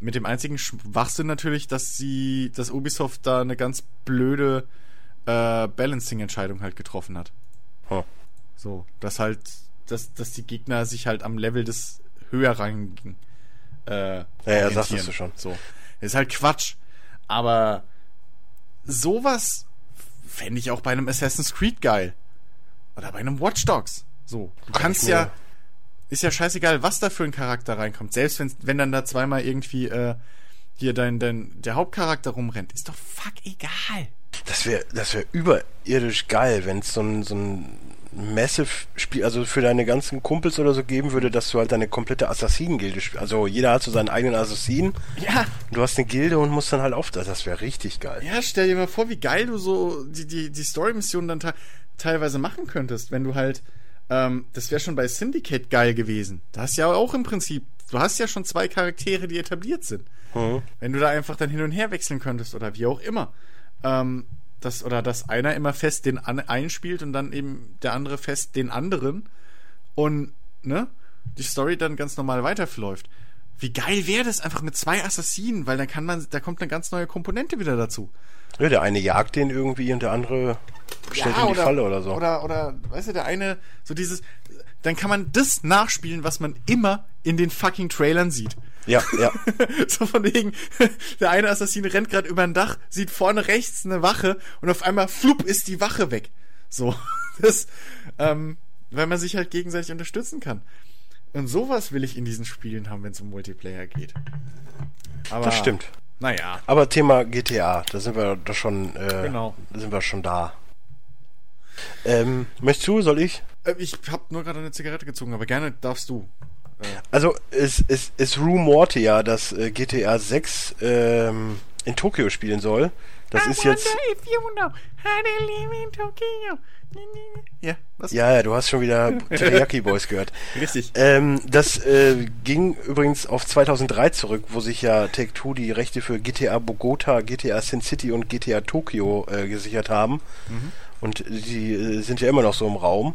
Mit dem einzigen Schwachsinn natürlich, dass sie, dass Ubisoft da eine ganz blöde äh, Balancing-Entscheidung halt getroffen hat. Huh. So, dass halt, dass, dass die Gegner sich halt am Level des höherrangigen äh, ja, ja, sagst du schon. So. Ist halt Quatsch. Aber sowas fände ich auch bei einem Assassin's Creed geil. Oder bei einem Watch Dogs. So. Du Kann kannst ja, ist ja scheißegal, was da für ein Charakter reinkommt. Selbst wenn, wenn dann da zweimal irgendwie äh, hier dein, dein, der Hauptcharakter rumrennt, ist doch fuck egal. Das wäre das wäre überirdisch geil, wenn es so ein, so ein Massive-Spiel, also für deine ganzen Kumpels oder so geben würde, dass du halt deine komplette Assassinen-Gilde spielst. Also jeder hat so seinen eigenen Assassinen. Ja. Du hast eine Gilde und musst dann halt auf. Das wäre richtig geil. Ja, stell dir mal vor, wie geil du so die, die, die Story-Missionen dann te teilweise machen könntest, wenn du halt ähm, das wäre schon bei Syndicate geil gewesen. Da hast ja auch im Prinzip, du hast ja schon zwei Charaktere, die etabliert sind. Mhm. Wenn du da einfach dann hin und her wechseln könntest oder wie auch immer. Ähm, das, oder dass einer immer fest den an, einspielt und dann eben der andere fest den anderen und ne, die Story dann ganz normal weiterläuft. Wie geil wäre das einfach mit zwei Assassinen, weil dann kann man, da kommt eine ganz neue Komponente wieder dazu. Ja, der eine jagt den irgendwie und der andere stellt ja, in die oder, Falle oder so. Oder, oder, weißt du, der eine, so dieses, dann kann man das nachspielen, was man immer in den fucking Trailern sieht. Ja, ja. <laughs> so von wegen, <laughs> der eine Assassin rennt gerade über ein Dach, sieht vorne rechts eine Wache und auf einmal flupp ist die Wache weg. So, <laughs> das, ähm, weil man sich halt gegenseitig unterstützen kann. Und sowas will ich in diesen Spielen haben, wenn es um Multiplayer geht. Aber, das stimmt. Naja. Aber Thema GTA, da sind wir doch schon, äh, genau. sind wir schon da. Ähm, möchtest du, soll ich? Äh, ich habe nur gerade eine Zigarette gezogen, aber gerne darfst du. Also es, es, es rumorte ja, dass äh, GTA 6 ähm, in Tokio spielen soll. Das I ist jetzt. If you know how to live in Tokyo. Ja, was? Ja, ja, du hast schon wieder <laughs> Teriyaki Boys gehört. Richtig. Ähm, das äh, ging übrigens auf 2003 zurück, wo sich ja Take-Two die Rechte für GTA Bogota, GTA Sin City und GTA Tokyo äh, gesichert haben. Mhm. Und die äh, sind ja immer noch so im Raum.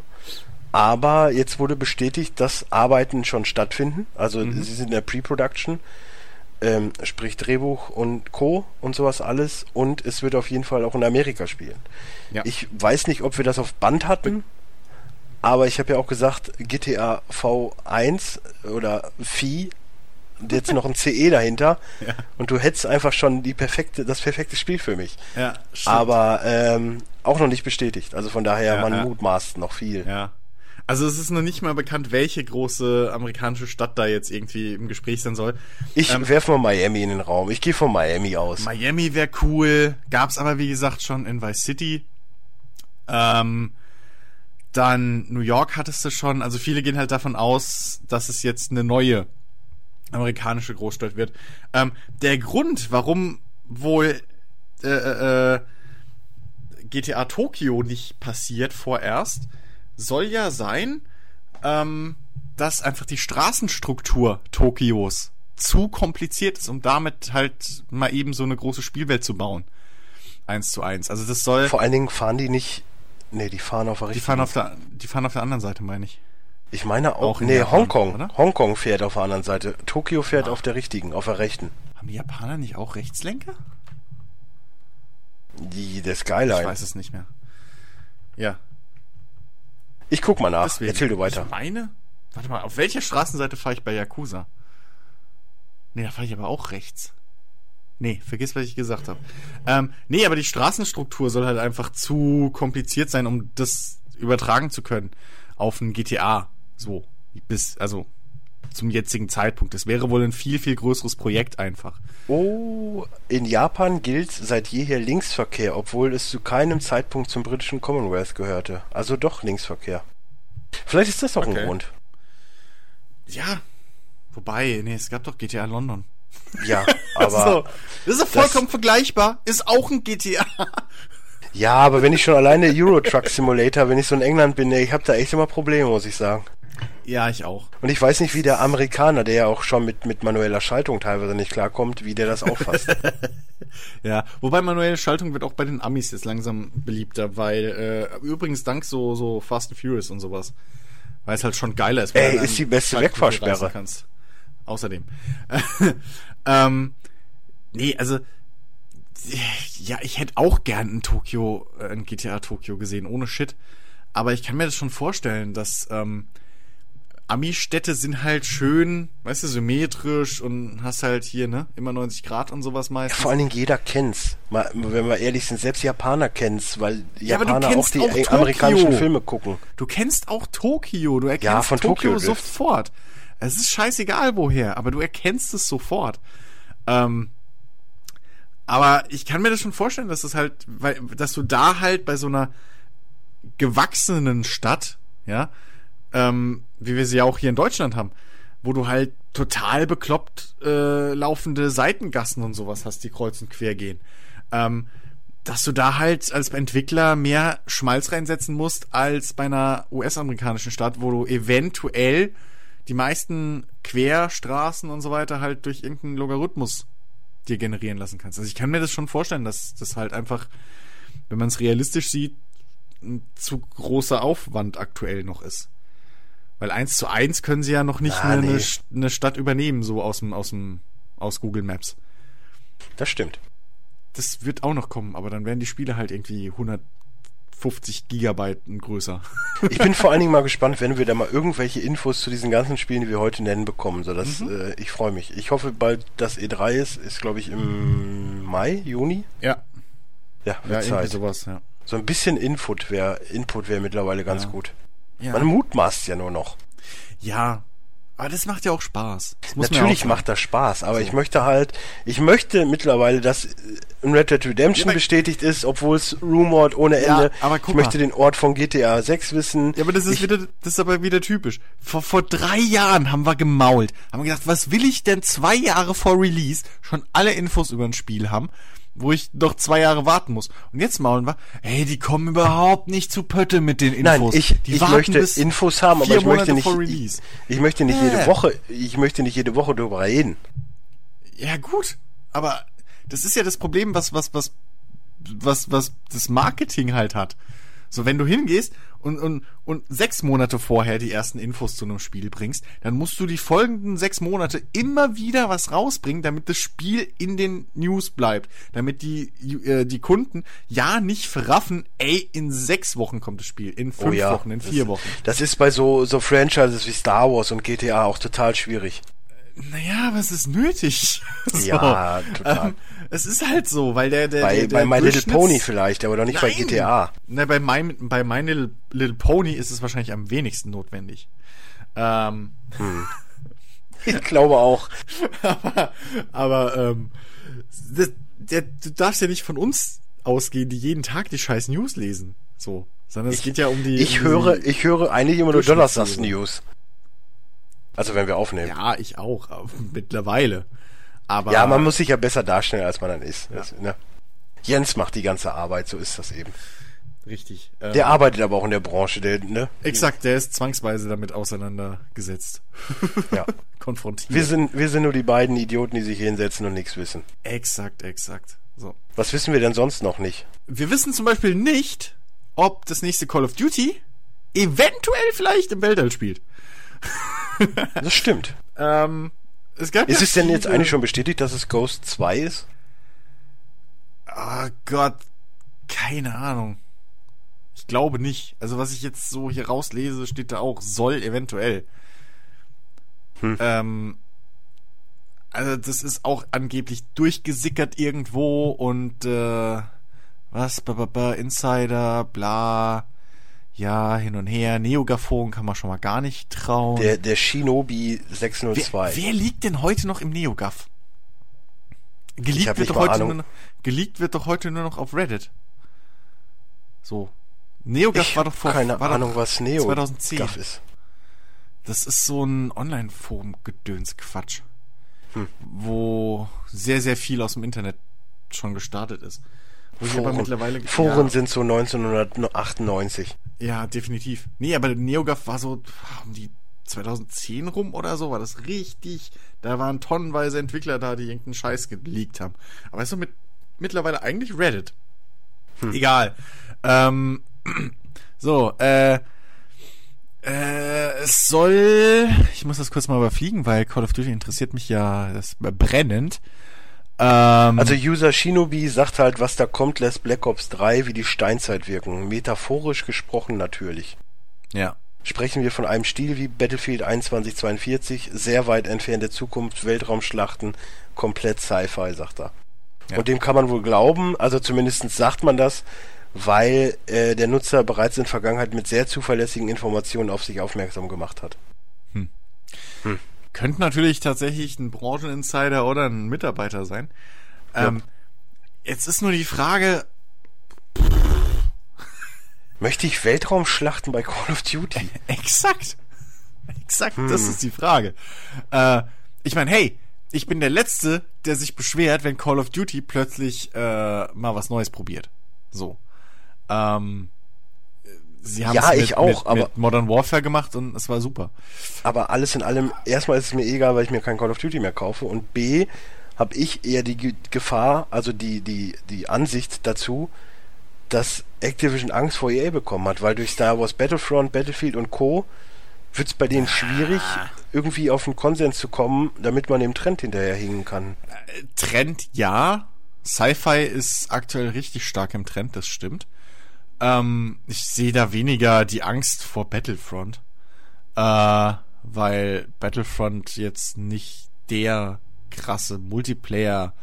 Aber jetzt wurde bestätigt, dass Arbeiten schon stattfinden. Also mhm. sie sind in der Pre-Production, ähm, sprich Drehbuch und Co. und sowas alles. Und es wird auf jeden Fall auch in Amerika spielen. Ja. Ich weiß nicht, ob wir das auf Band hatten. Aber ich habe ja auch gesagt, GTA V1 oder Vieh jetzt noch ein CE <laughs> dahinter ja. und du hättest einfach schon die perfekte, das perfekte Spiel für mich. Ja, Aber ähm, auch noch nicht bestätigt. Also von daher, ja, man ja. mutmaßt noch viel. Ja. Also es ist noch nicht mal bekannt, welche große amerikanische Stadt da jetzt irgendwie im Gespräch sein soll. Ich ähm, werfe mal Miami in den Raum. Ich gehe von Miami aus. Miami wäre cool. Gab's aber wie gesagt schon in Vice City. Ähm, dann New York hattest du schon. Also viele gehen halt davon aus, dass es jetzt eine neue amerikanische Großstadt wird. Ähm, der Grund, warum wohl äh, äh, äh GTA Tokio nicht passiert vorerst, soll ja sein, ähm, dass einfach die Straßenstruktur Tokios zu kompliziert ist, um damit halt mal eben so eine große Spielwelt zu bauen. Eins zu eins. Also das soll. Vor allen Dingen fahren die nicht. Nee, die fahren auf der richtigen. Die fahren auf der, die fahren auf der anderen Seite, meine ich. Ich meine auch, auch nee, Hongkong. Hongkong fährt auf der anderen Seite. Tokio fährt ah. auf der richtigen, auf der rechten. Haben die Japaner nicht auch Rechtslenker? Die, der Skyline. Ich weiß es nicht mehr. Ja. Ich guck mal nach. Deswegen, Erzähl du weiter. Ich meine, warte mal, auf welcher Straßenseite fahre ich bei Yakuza? Nee, da fahre ich aber auch rechts. Nee, vergiss, was ich gesagt habe. Ähm, nee, aber die Straßenstruktur soll halt einfach zu kompliziert sein, um das übertragen zu können auf ein GTA. So, bis, also zum jetzigen Zeitpunkt. Das wäre wohl ein viel, viel größeres Projekt einfach. Oh, in Japan gilt seit jeher Linksverkehr, obwohl es zu keinem Zeitpunkt zum britischen Commonwealth gehörte. Also doch Linksverkehr. Vielleicht ist das auch okay. ein Grund. Ja, wobei, nee, es gab doch GTA London. Ja, <laughs> aber. so, das ist ja vollkommen das, vergleichbar. Ist auch ein GTA. Ja, aber wenn ich schon alleine Euro Truck Simulator, wenn ich so in England bin, ich habe da echt immer Probleme, muss ich sagen. Ja, ich auch. Und ich weiß nicht, wie der Amerikaner, der ja auch schon mit, mit manueller Schaltung teilweise nicht klarkommt, wie der das auffasst. <laughs> ja, wobei manuelle Schaltung wird auch bei den Amis jetzt langsam beliebter, weil äh, übrigens dank so, so Fast and Furious und sowas. Weil es halt schon geiler ist. Ey, ist die beste Wegfahrsperre. Kannst. Außerdem. <laughs> ähm, nee, also ja, ich hätte auch gern ein Tokio, äh, ein GTA Tokio gesehen, ohne Shit. Aber ich kann mir das schon vorstellen, dass ähm, Ami-Städte sind halt schön, weißt du, symmetrisch und hast halt hier, ne, immer 90 Grad und sowas meistens. Vor allen Dingen jeder kennt's. Mal, wenn wir ehrlich sind, selbst Japaner kennen's, weil ja, Japaner auch die auch amerikanischen Filme gucken. Du kennst auch Tokio, du erkennst ja, von Tokio, Tokio sofort. Es ist scheißegal woher, aber du erkennst es sofort. Ähm, aber ich kann mir das schon vorstellen, dass es halt, weil, dass du da halt bei so einer gewachsenen Stadt, ja, ähm, wie wir sie ja auch hier in Deutschland haben, wo du halt total bekloppt äh, laufende Seitengassen und sowas hast, die kreuz und quer gehen. Ähm, dass du da halt als Entwickler mehr Schmalz reinsetzen musst als bei einer US-amerikanischen Stadt, wo du eventuell die meisten Querstraßen und so weiter halt durch irgendeinen Logarithmus dir generieren lassen kannst. Also ich kann mir das schon vorstellen, dass das halt einfach, wenn man es realistisch sieht, ein zu großer Aufwand aktuell noch ist. Weil eins zu eins können sie ja noch nicht ah, eine, nee. eine, Stadt übernehmen, so aus dem, aus dem, aus Google Maps. Das stimmt. Das wird auch noch kommen, aber dann werden die Spiele halt irgendwie 100 50 Gigabyte größer. <laughs> Ich bin vor allen Dingen mal gespannt, wenn wir da mal irgendwelche Infos zu diesen ganzen Spielen, die wir heute nennen, bekommen. So, das, mhm. äh, ich freue mich. Ich hoffe bald, dass E3 ist. Ist, glaube ich, im Mai, Juni. Ja. Ja, ja Zeit. sowas, ja. So ein bisschen Input wäre Input wäre mittlerweile ganz ja. gut. Ja. Man mutmaßt ja nur noch. Ja, aber das macht ja auch Spaß. Natürlich macht das Spaß, aber so. ich möchte halt, ich möchte mittlerweile, dass Red Dead Redemption ja, bestätigt ist, obwohl es rumored ohne Ende. Ja, aber guck ich möchte den Ort von GTA 6 wissen. Ja, aber das ist ich, wieder, das ist aber wieder typisch. Vor, vor drei Jahren haben wir gemault, haben wir gedacht, was will ich denn zwei Jahre vor Release schon alle Infos über ein Spiel haben? Wo ich doch zwei Jahre warten muss. Und jetzt maulen wir, ey, die kommen überhaupt nicht zu Pötte mit den Infos. Nein, ich, die ich möchte Infos haben, aber ich möchte nicht, ich, ich, möchte nicht äh. jede Woche, ich möchte nicht jede Woche darüber reden. Ja, gut. Aber das ist ja das Problem, was, was, was, was, was das Marketing halt hat. So, wenn du hingehst und, und, und sechs Monate vorher die ersten Infos zu einem Spiel bringst, dann musst du die folgenden sechs Monate immer wieder was rausbringen, damit das Spiel in den News bleibt. Damit die, äh, die Kunden ja nicht verraffen, ey, in sechs Wochen kommt das Spiel, in fünf oh ja, Wochen, in vier das, Wochen. Das ist bei so, so Franchises wie Star Wars und GTA auch total schwierig. Naja, aber es ist nötig. <laughs> so. Ja, total. Ähm, es ist halt so, weil der, der, bei, der, der bei My Little Pony vielleicht, aber doch nicht Nein. bei GTA. Na, bei My, bei My Little, Little Pony ist es wahrscheinlich am wenigsten notwendig. Ähm. Hm. <laughs> Ich glaube auch. aber, aber ähm, das, der, du darfst ja nicht von uns ausgehen, die jeden Tag die scheiß News lesen. So. Sondern es ich, geht ja um die. Ich um höre, die ich höre eigentlich immer nur Donnerstags News. Also wenn wir aufnehmen. Ja, ich auch, mittlerweile. Aber ja, man muss sich ja besser darstellen, als man dann ist. Ja. Das, ne? Jens macht die ganze Arbeit, so ist das eben. Richtig. Ähm, der arbeitet aber auch in der Branche, der, ne? Exakt, der ist zwangsweise damit auseinandergesetzt. Ja. <laughs> Konfrontiert. Wir sind, wir sind nur die beiden Idioten, die sich hinsetzen und nichts wissen. Exakt, exakt. So. Was wissen wir denn sonst noch nicht? Wir wissen zum Beispiel nicht, ob das nächste Call of Duty eventuell vielleicht im Weltall spielt. das stimmt. <laughs> ähm, es gab ist ja es denn jetzt eigentlich schon bestätigt, dass es Ghost 2 ist? Oh Gott, keine Ahnung. Ich glaube nicht. Also was ich jetzt so hier rauslese, steht da auch, soll eventuell. Hm. Ähm, also das ist auch angeblich durchgesickert irgendwo und äh, was, b -b -b Insider, bla ja, hin und her. Neogaphon kann man schon mal gar nicht trauen. Der, der Shinobi 602. Wer, wer liegt denn heute noch im Neogaf? Geleakt wird, doch heute nur noch, geleakt wird doch heute nur noch auf Reddit. So. Neogaf war doch vor keine war Ahnung, was Neo 2010 ist. Das ist so ein Online-Forum-Gedöns-Quatsch. Hm. Wo sehr, sehr viel aus dem Internet schon gestartet ist. Wo Foren, aber mittlerweile, Foren ja, sind so 1998. Ja, definitiv. Nee, aber NeoGAF war so um die 2010 rum oder so, war das richtig. Da waren tonnenweise Entwickler da, die irgendeinen Scheiß geleakt haben. Aber weißt du, mit, mittlerweile eigentlich Reddit. Hm. Egal. Ähm, <clears throat> so, äh, äh, es soll, ich muss das kurz mal überfliegen, weil Call of Duty interessiert mich ja das brennend. Ähm, also User Shinobi sagt halt, was da kommt, lässt Black Ops 3 wie die Steinzeit wirken. Metaphorisch gesprochen natürlich. Ja. Sprechen wir von einem Stil wie Battlefield 2142, sehr weit entfernte Zukunft, Weltraumschlachten, komplett Sci-Fi, sagt er. Ja. Und dem kann man wohl glauben, also zumindest sagt man das, weil äh, der Nutzer bereits in Vergangenheit mit sehr zuverlässigen Informationen auf sich aufmerksam gemacht hat. Hm. Hm. Könnte natürlich tatsächlich ein Brancheninsider oder ein Mitarbeiter sein. Ja. Ähm, jetzt ist nur die Frage. Möchte ich Weltraumschlachten bei Call of Duty? <laughs> Exakt. Exakt, hm. das ist die Frage. Äh, ich meine, hey, ich bin der Letzte, der sich beschwert, wenn Call of Duty plötzlich äh, mal was Neues probiert. So. Ähm, sie haben ja, es mit, ich auch, mit, aber mit Modern Warfare gemacht und es war super. Aber alles in allem, erstmal ist es mir egal, weil ich mir kein Call of Duty mehr kaufe und B habe ich eher die Gefahr, also die die die Ansicht dazu, dass Activision Angst vor EA bekommen hat, weil durch Star Wars Battlefront, Battlefield und Co wird es bei denen schwierig, ah. irgendwie auf einen Konsens zu kommen, damit man dem Trend hinterherhingen kann. Äh, Trend ja. Sci-Fi ist aktuell richtig stark im Trend, das stimmt. Ähm, ich sehe da weniger die Angst vor Battlefront. Äh, weil Battlefront jetzt nicht der krasse Multiplayer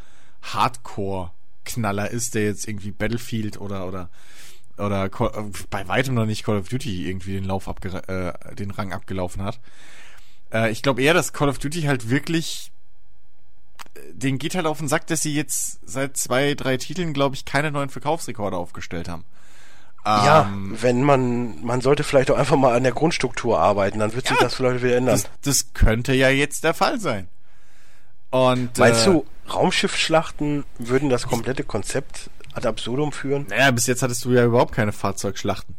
Hardcore Knaller ist, der jetzt irgendwie Battlefield oder oder oder bei weitem noch nicht Call of Duty irgendwie den Lauf abge äh, den Rang abgelaufen hat. Äh, ich glaube eher, dass Call of Duty halt wirklich äh, den geht halt auf den Sack, dass sie jetzt seit zwei, drei Titeln, glaube ich, keine neuen Verkaufsrekorde aufgestellt haben. Ja, ähm, wenn man, man sollte vielleicht auch einfach mal an der Grundstruktur arbeiten, dann wird ja, sich das vielleicht wieder ändern. Das, das, könnte ja jetzt der Fall sein. Und, Meinst äh, du, Raumschiffschlachten würden das komplette Konzept ad absurdum führen? Naja, bis jetzt hattest du ja überhaupt keine Fahrzeugschlachten.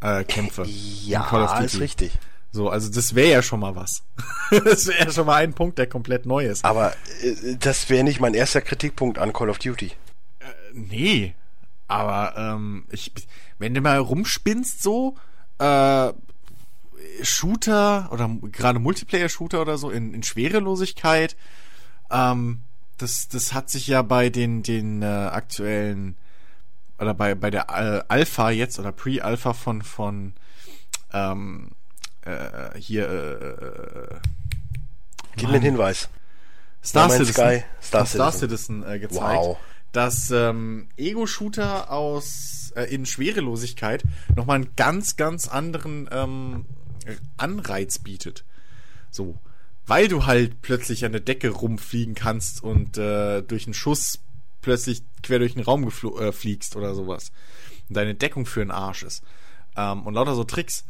Äh, Kämpfe. ja, ist richtig. So, also das wäre ja schon mal was. <laughs> das wäre ja schon mal ein Punkt, der komplett neu ist. Aber äh, das wäre nicht mein erster Kritikpunkt an Call of Duty. Äh, nee, Aber ähm, ich, wenn du mal rumspinnst so, äh, Shooter oder gerade Multiplayer-Shooter oder so in, in Schwerelosigkeit, ähm, das, das hat sich ja bei den, den äh, aktuellen oder bei, bei der äh, Alpha jetzt oder Pre-Alpha von, von ähm, äh, hier äh, äh Gib mir einen Hinweis. Star Citizen, Sky, Star, Star Citizen, Citizen äh, gezeigt, wow. Dass ähm, Ego-Shooter aus äh, in Schwerelosigkeit nochmal einen ganz, ganz anderen ähm, Anreiz bietet. So. Weil du halt plötzlich an der Decke rumfliegen kannst und äh, durch einen Schuss plötzlich quer durch den Raum äh, fliegst oder sowas. Und deine Deckung für einen Arsch ist. Ähm, und lauter so Tricks.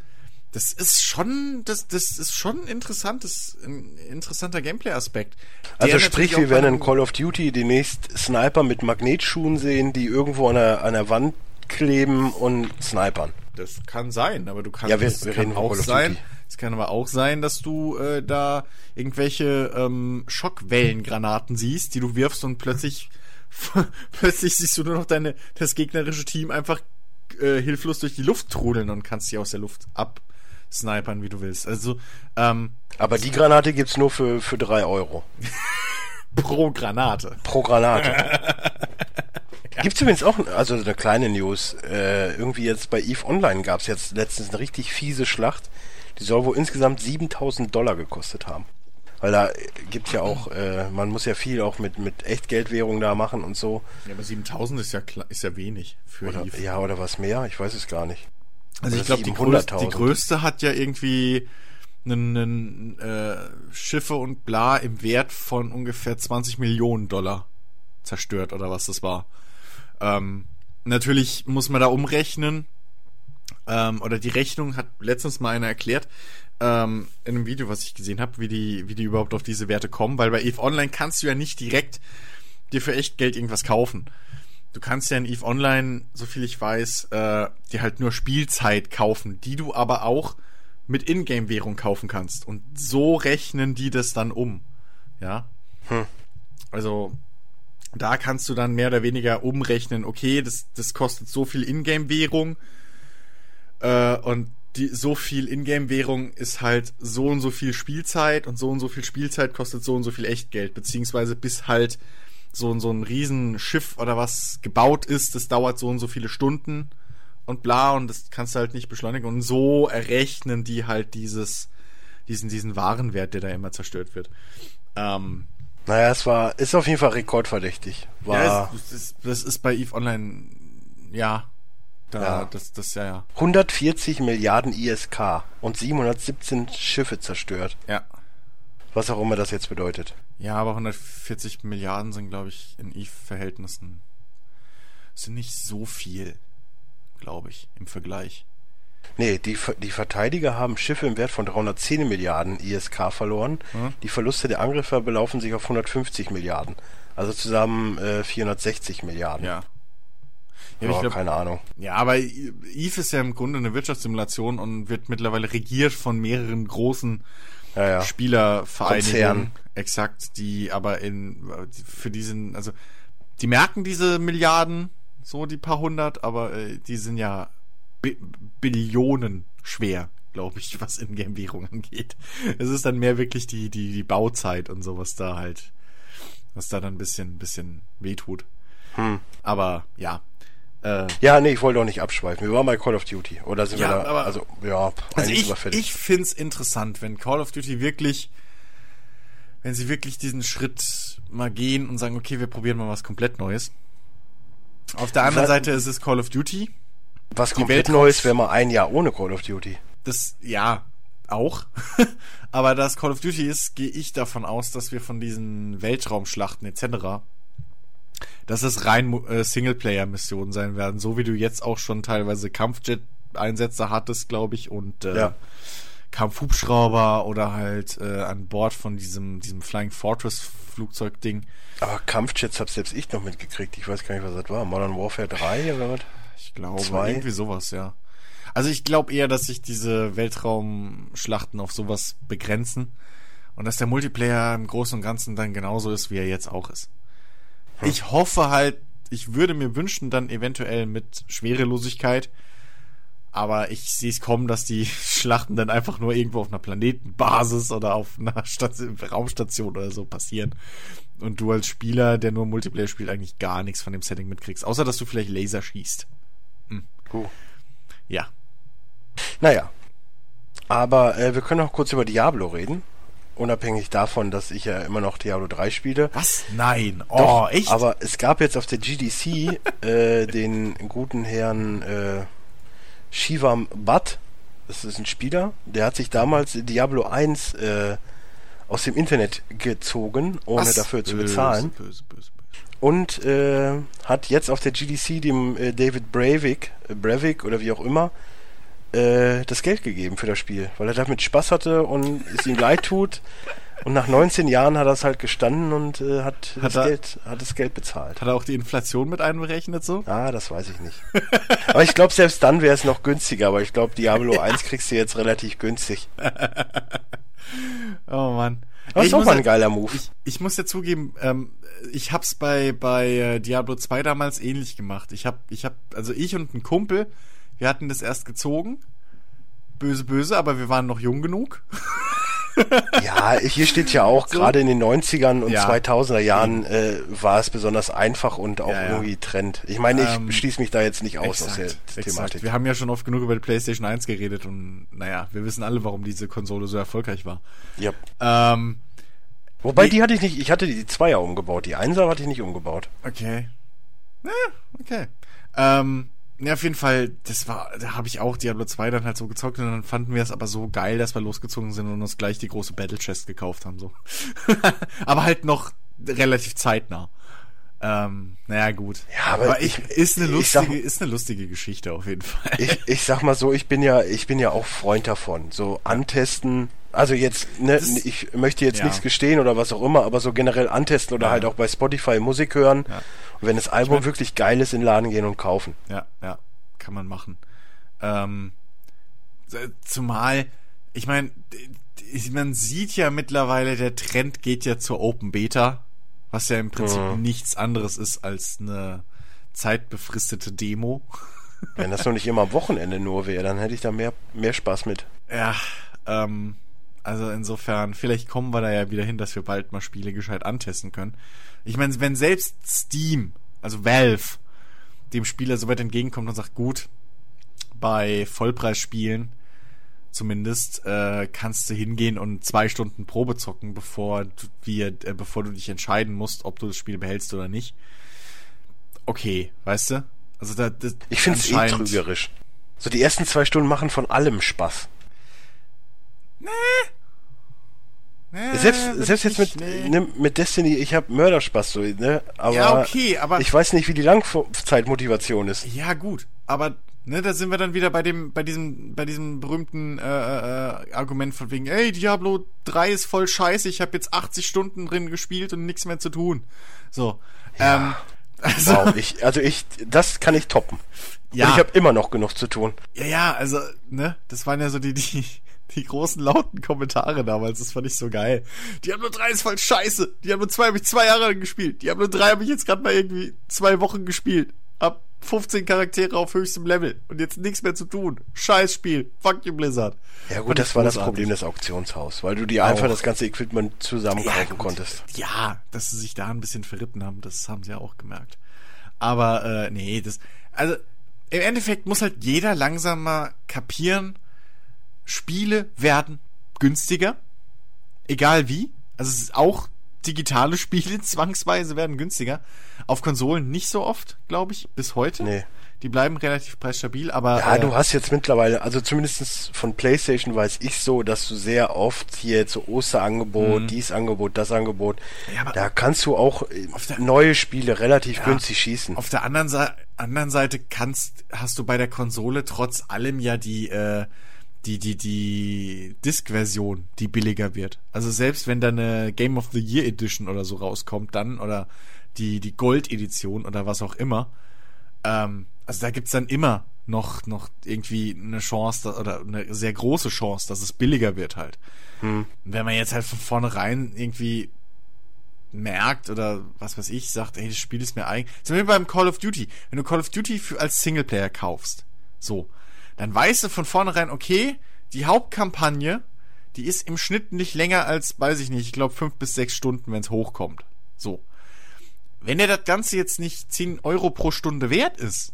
Das ist schon, das, das ist schon ein interessantes, ein interessanter Gameplay-Aspekt. Also sprich, wir werden in Call of Duty demnächst Sniper mit Magnetschuhen sehen, die irgendwo an der, an der Wand kleben und snipern. Das kann sein, aber du kannst ja, wir, wir kann auch sein. Es kann aber auch sein, dass du äh, da irgendwelche ähm, Schockwellengranaten siehst, die du wirfst und plötzlich <laughs> plötzlich siehst du nur noch deine das gegnerische Team einfach äh, hilflos durch die Luft trudeln und kannst sie aus der Luft absnipern, wie du willst. Also ähm, aber die Granate gibt's nur für für drei Euro <laughs> pro Granate. Pro Granate. <laughs> <laughs> Gibt's übrigens auch, also eine kleine News, äh, irgendwie jetzt bei EVE Online gab's jetzt letztens eine richtig fiese Schlacht. Die soll wohl insgesamt 7000 Dollar gekostet haben. Weil da gibt's ja auch, äh, man muss ja viel auch mit, mit Echtgeldwährung da machen und so. Ja, aber 7000 ist ja, ist ja wenig für oder, EVE. Ja, oder was mehr? Ich weiß es gar nicht. Also ich glaube, die, größte, die größte hat ja irgendwie einen, einen äh, Schiffe und bla im Wert von ungefähr 20 Millionen Dollar zerstört oder was das war. Ähm, natürlich muss man da umrechnen. Ähm, oder die Rechnung hat letztens mal einer erklärt, ähm, in einem Video, was ich gesehen habe, wie die, wie die überhaupt auf diese Werte kommen, weil bei EVE Online kannst du ja nicht direkt dir für echt Geld irgendwas kaufen. Du kannst ja in EVE Online, so viel ich weiß, äh, dir halt nur Spielzeit kaufen, die du aber auch mit Ingame-Währung kaufen kannst. Und so rechnen die das dann um. Ja. Hm. Also, da kannst du dann mehr oder weniger umrechnen, okay, das, das kostet so viel Ingame-Währung äh, und die, so viel Ingame-Währung ist halt so und so viel Spielzeit und so und so viel Spielzeit kostet so und so viel Echtgeld, beziehungsweise bis halt so, so ein Riesenschiff oder was gebaut ist, das dauert so und so viele Stunden und bla und das kannst du halt nicht beschleunigen und so errechnen die halt dieses, diesen, diesen Warenwert, der da immer zerstört wird. Ähm, naja, es war, ist auf jeden Fall rekordverdächtig. War ja, es, es, das ist bei EVE Online, ja, da, ja. das, das, ja, ja. 140 Milliarden ISK und 717 Schiffe zerstört. Ja. Was auch immer das jetzt bedeutet. Ja, aber 140 Milliarden sind, glaube ich, in EVE-Verhältnissen sind nicht so viel, glaube ich, im Vergleich. Nee, die, die Verteidiger haben Schiffe im Wert von 310 Milliarden ISK verloren. Hm? Die Verluste der Angriffer belaufen sich auf 150 Milliarden. Also zusammen äh, 460 Milliarden. Ja. Ja, oh, glaub, keine Ahnung. Ja, aber Eve ist ja im Grunde eine Wirtschaftssimulation und wird mittlerweile regiert von mehreren großen ja, ja. Spielervereinigungen. Exakt, die aber in für diesen, also die merken diese Milliarden, so die paar hundert, aber äh, die sind ja Bi Billionen schwer, glaube ich, was Ingame-Währung angeht. Es ist dann mehr wirklich die, die, die Bauzeit und so, was da halt, was da dann ein bisschen, bisschen wehtut. Hm. Aber ja. Äh, ja, nee, ich wollte auch nicht abschweifen. Wir waren bei Call of Duty. Oder sind ja, wir da, aber, also, ja, also ich, ich find's interessant, wenn Call of Duty wirklich, wenn sie wirklich diesen Schritt mal gehen und sagen, okay, wir probieren mal was komplett Neues. Auf der anderen Seite ist es Call of Duty. Was komplett Neues wäre mal ein Jahr ohne Call of Duty. Das, ja, auch. <laughs> Aber das Call of Duty ist, gehe ich davon aus, dass wir von diesen Weltraumschlachten etc., dass es rein äh, Singleplayer-Missionen sein werden, so wie du jetzt auch schon teilweise Kampfjet-Einsätze hattest, glaube ich, und äh, ja. Kampfhubschrauber oder halt äh, an Bord von diesem, diesem Flying Fortress Flugzeugding. Aber Kampfjets hab selbst ich noch mitgekriegt. Ich weiß gar nicht, was das war. Modern Warfare 3 oder was? Ich glaube, Zwei? irgendwie sowas, ja. Also ich glaube eher, dass sich diese Weltraumschlachten auf sowas begrenzen und dass der Multiplayer im Großen und Ganzen dann genauso ist, wie er jetzt auch ist. Ich hoffe halt, ich würde mir wünschen, dann eventuell mit Schwerelosigkeit. Aber ich sehe es kommen, dass die <laughs> Schlachten dann einfach nur irgendwo auf einer Planetenbasis oder auf einer <laughs> Stat Raumstation oder so passieren. Und du als Spieler, der nur Multiplayer spielt, eigentlich gar nichts von dem Setting mitkriegst. Außer, dass du vielleicht Laser schießt. Hm. Cool. Ja. Naja. Aber äh, wir können auch kurz über Diablo reden. Unabhängig davon, dass ich ja immer noch Diablo 3 spiele. Was? Nein. Oh, Doch, echt? Aber es gab jetzt auf der GDC <laughs> äh, den guten Herrn äh, Shivam Bhatt. Das ist ein Spieler. Der hat sich damals Diablo 1 äh, aus dem Internet gezogen, ohne Was? dafür zu bezahlen. Böse, böse, böse, und äh, hat jetzt auf der GDC dem äh, David Breivik, äh, Breivik oder wie auch immer, äh, das Geld gegeben für das Spiel, weil er damit Spaß hatte und es ihm leid tut. Und nach 19 Jahren hat er es halt gestanden und äh, hat, hat das er, Geld, hat das Geld bezahlt. Hat er auch die Inflation mit einberechnet so? Ah, das weiß ich nicht. <laughs> aber ich glaube, selbst dann wäre es noch günstiger, aber ich glaube, Diablo <laughs> ja. 1 kriegst du jetzt relativ günstig. <laughs> oh Mann. Das ist auch mal ein geiler Move. Ich, ich muss ja zugeben, ähm, ich hab's bei, bei äh, Diablo 2 damals ähnlich gemacht. Ich hab, ich hab, also ich und ein Kumpel, wir hatten das erst gezogen. Böse, böse, aber wir waren noch jung genug. <laughs> ja, hier steht ja auch, so. gerade in den 90ern und ja. 2000er Jahren äh, war es besonders einfach und auch ja, ja. irgendwie Trend. Ich meine, ich ähm, schließe mich da jetzt nicht aus exakt, aus der exakt. Thematik. Wir haben ja schon oft genug über die PlayStation 1 geredet und naja, wir wissen alle, warum diese Konsole so erfolgreich war. Ja. Ähm, Wobei, die, die hatte ich nicht, ich hatte die Zweier umgebaut, die Einser hatte ich nicht umgebaut. Okay. Ja, okay. Ähm, ja, auf jeden Fall, das war, da habe ich auch Diablo 2 dann halt so gezockt und dann fanden wir es aber so geil, dass wir losgezogen sind und uns gleich die große Battle Chest gekauft haben, so. <laughs> aber halt noch relativ zeitnah. Ähm, naja, gut. Ja, aber, aber ich, ist eine lustige, sag, ist eine lustige Geschichte auf jeden Fall. Ich, <laughs> ich sag mal so, ich bin ja, ich bin ja auch Freund davon. So antesten, also jetzt, ne, das, ich möchte jetzt ja. nichts gestehen oder was auch immer, aber so generell antesten oder ja. halt auch bei Spotify Musik hören. Ja. Und wenn das Album ich mein, wirklich geil ist, in den Laden gehen und kaufen. Ja, ja, kann man machen. Ähm, zumal, ich meine, man sieht ja mittlerweile, der Trend geht ja zur Open Beta, was ja im Prinzip mhm. nichts anderes ist als eine zeitbefristete Demo. Wenn das noch nicht immer am Wochenende nur wäre, dann hätte ich da mehr, mehr Spaß mit. Ja, ähm, also insofern, vielleicht kommen wir da ja wieder hin, dass wir bald mal Spiele gescheit antesten können. Ich meine, wenn selbst Steam, also Valve, dem Spieler so weit entgegenkommt und sagt, gut, bei Vollpreisspielen zumindest äh, kannst du hingehen und zwei Stunden Probe zocken, bevor du, wir, äh, bevor du dich entscheiden musst, ob du das Spiel behältst oder nicht. Okay, weißt du? Also da, das ich finde es eh trügerisch. So die ersten zwei Stunden machen von allem Spaß. Nee. Nee selbst selbst jetzt mit, ne, mit Destiny, ich habe Mörderspaß so, ne? Aber, ja, okay, aber ich weiß nicht, wie die Langzeitmotivation ist. Ja, gut, aber ne, da sind wir dann wieder bei dem, bei diesem, bei diesem berühmten äh, äh, Argument von wegen, ey, Diablo 3 ist voll scheiße, ich habe jetzt 80 Stunden drin gespielt und nichts mehr zu tun. So. Ja. Ähm, also, wow, ich, also ich, das kann ich toppen. Ja. Und ich habe immer noch genug zu tun. Ja, ja, also, ne, das waren ja so die, die, die großen lauten Kommentare damals, das fand ich so geil. Diablo 3 ist voll scheiße. Diablo 2 habe ich zwei Jahre gespielt. Diablo 3 habe ich jetzt gerade mal irgendwie zwei Wochen gespielt. Hab 15 Charaktere auf höchstem Level und jetzt nichts mehr zu tun. Scheiß Spiel. Fuck you Blizzard. Ja gut, das war das Problem des Auktionshaus, weil du dir einfach das ganze Equipment zusammenkaufen ja, konntest. Ja, dass sie sich da ein bisschen verritten haben, das haben sie ja auch gemerkt. Aber äh, nee, das also im Endeffekt muss halt jeder langsam mal kapieren, Spiele werden günstiger. Egal wie. Also es ist auch digitale Spiele <laughs> zwangsweise werden günstiger. Auf Konsolen nicht so oft, glaube ich, bis heute. Nee. Die bleiben relativ preisstabil, aber. Ja, äh, du hast jetzt mittlerweile, also zumindest von PlayStation weiß ich so, dass du sehr oft hier so Osterangebot, mhm. dies Angebot, das Angebot, ja, da kannst du auch der, neue Spiele relativ ja, günstig schießen. Auf der anderen, Seite, anderen Seite kannst, hast du bei der Konsole trotz allem ja die, äh, die, die, die Disk-Version, die billiger wird. Also selbst wenn da eine Game of the Year Edition oder so rauskommt, dann, oder die, die Gold-Edition oder was auch immer, ähm, also da gibt's dann immer noch, noch irgendwie eine Chance oder eine sehr große Chance, dass es billiger wird halt. Hm. Wenn man jetzt halt von vornherein irgendwie merkt oder was weiß ich, sagt, ey, das Spiel ist mir eigentlich. Zum Beispiel beim Call of Duty. Wenn du Call of Duty für, als Singleplayer kaufst, so, dann weißt du von vornherein, okay, die Hauptkampagne, die ist im Schnitt nicht länger als, weiß ich nicht, ich glaube fünf bis sechs Stunden, wenn es hochkommt. So. Wenn dir das Ganze jetzt nicht 10 Euro pro Stunde wert ist,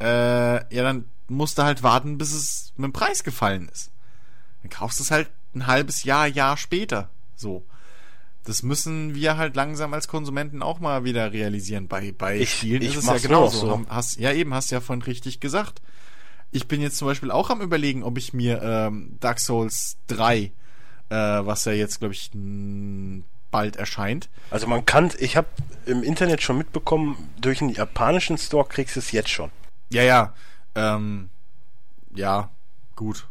äh, ja, dann musst du halt warten, bis es mit dem Preis gefallen ist. Dann kaufst du es halt ein halbes Jahr, Jahr später. So. Das müssen wir halt langsam als Konsumenten auch mal wieder realisieren. Bei, bei ich, Spielen ich ist es ja genauso. So. Hast, ja, eben, hast ja vorhin richtig gesagt. Ich bin jetzt zum Beispiel auch am überlegen, ob ich mir ähm, Dark Souls 3, äh, was ja jetzt, glaube ich, bald erscheint. Also man kann, ich habe im Internet schon mitbekommen, durch einen japanischen Store kriegst du es jetzt schon. Ja, ja. Ähm, ja, gut.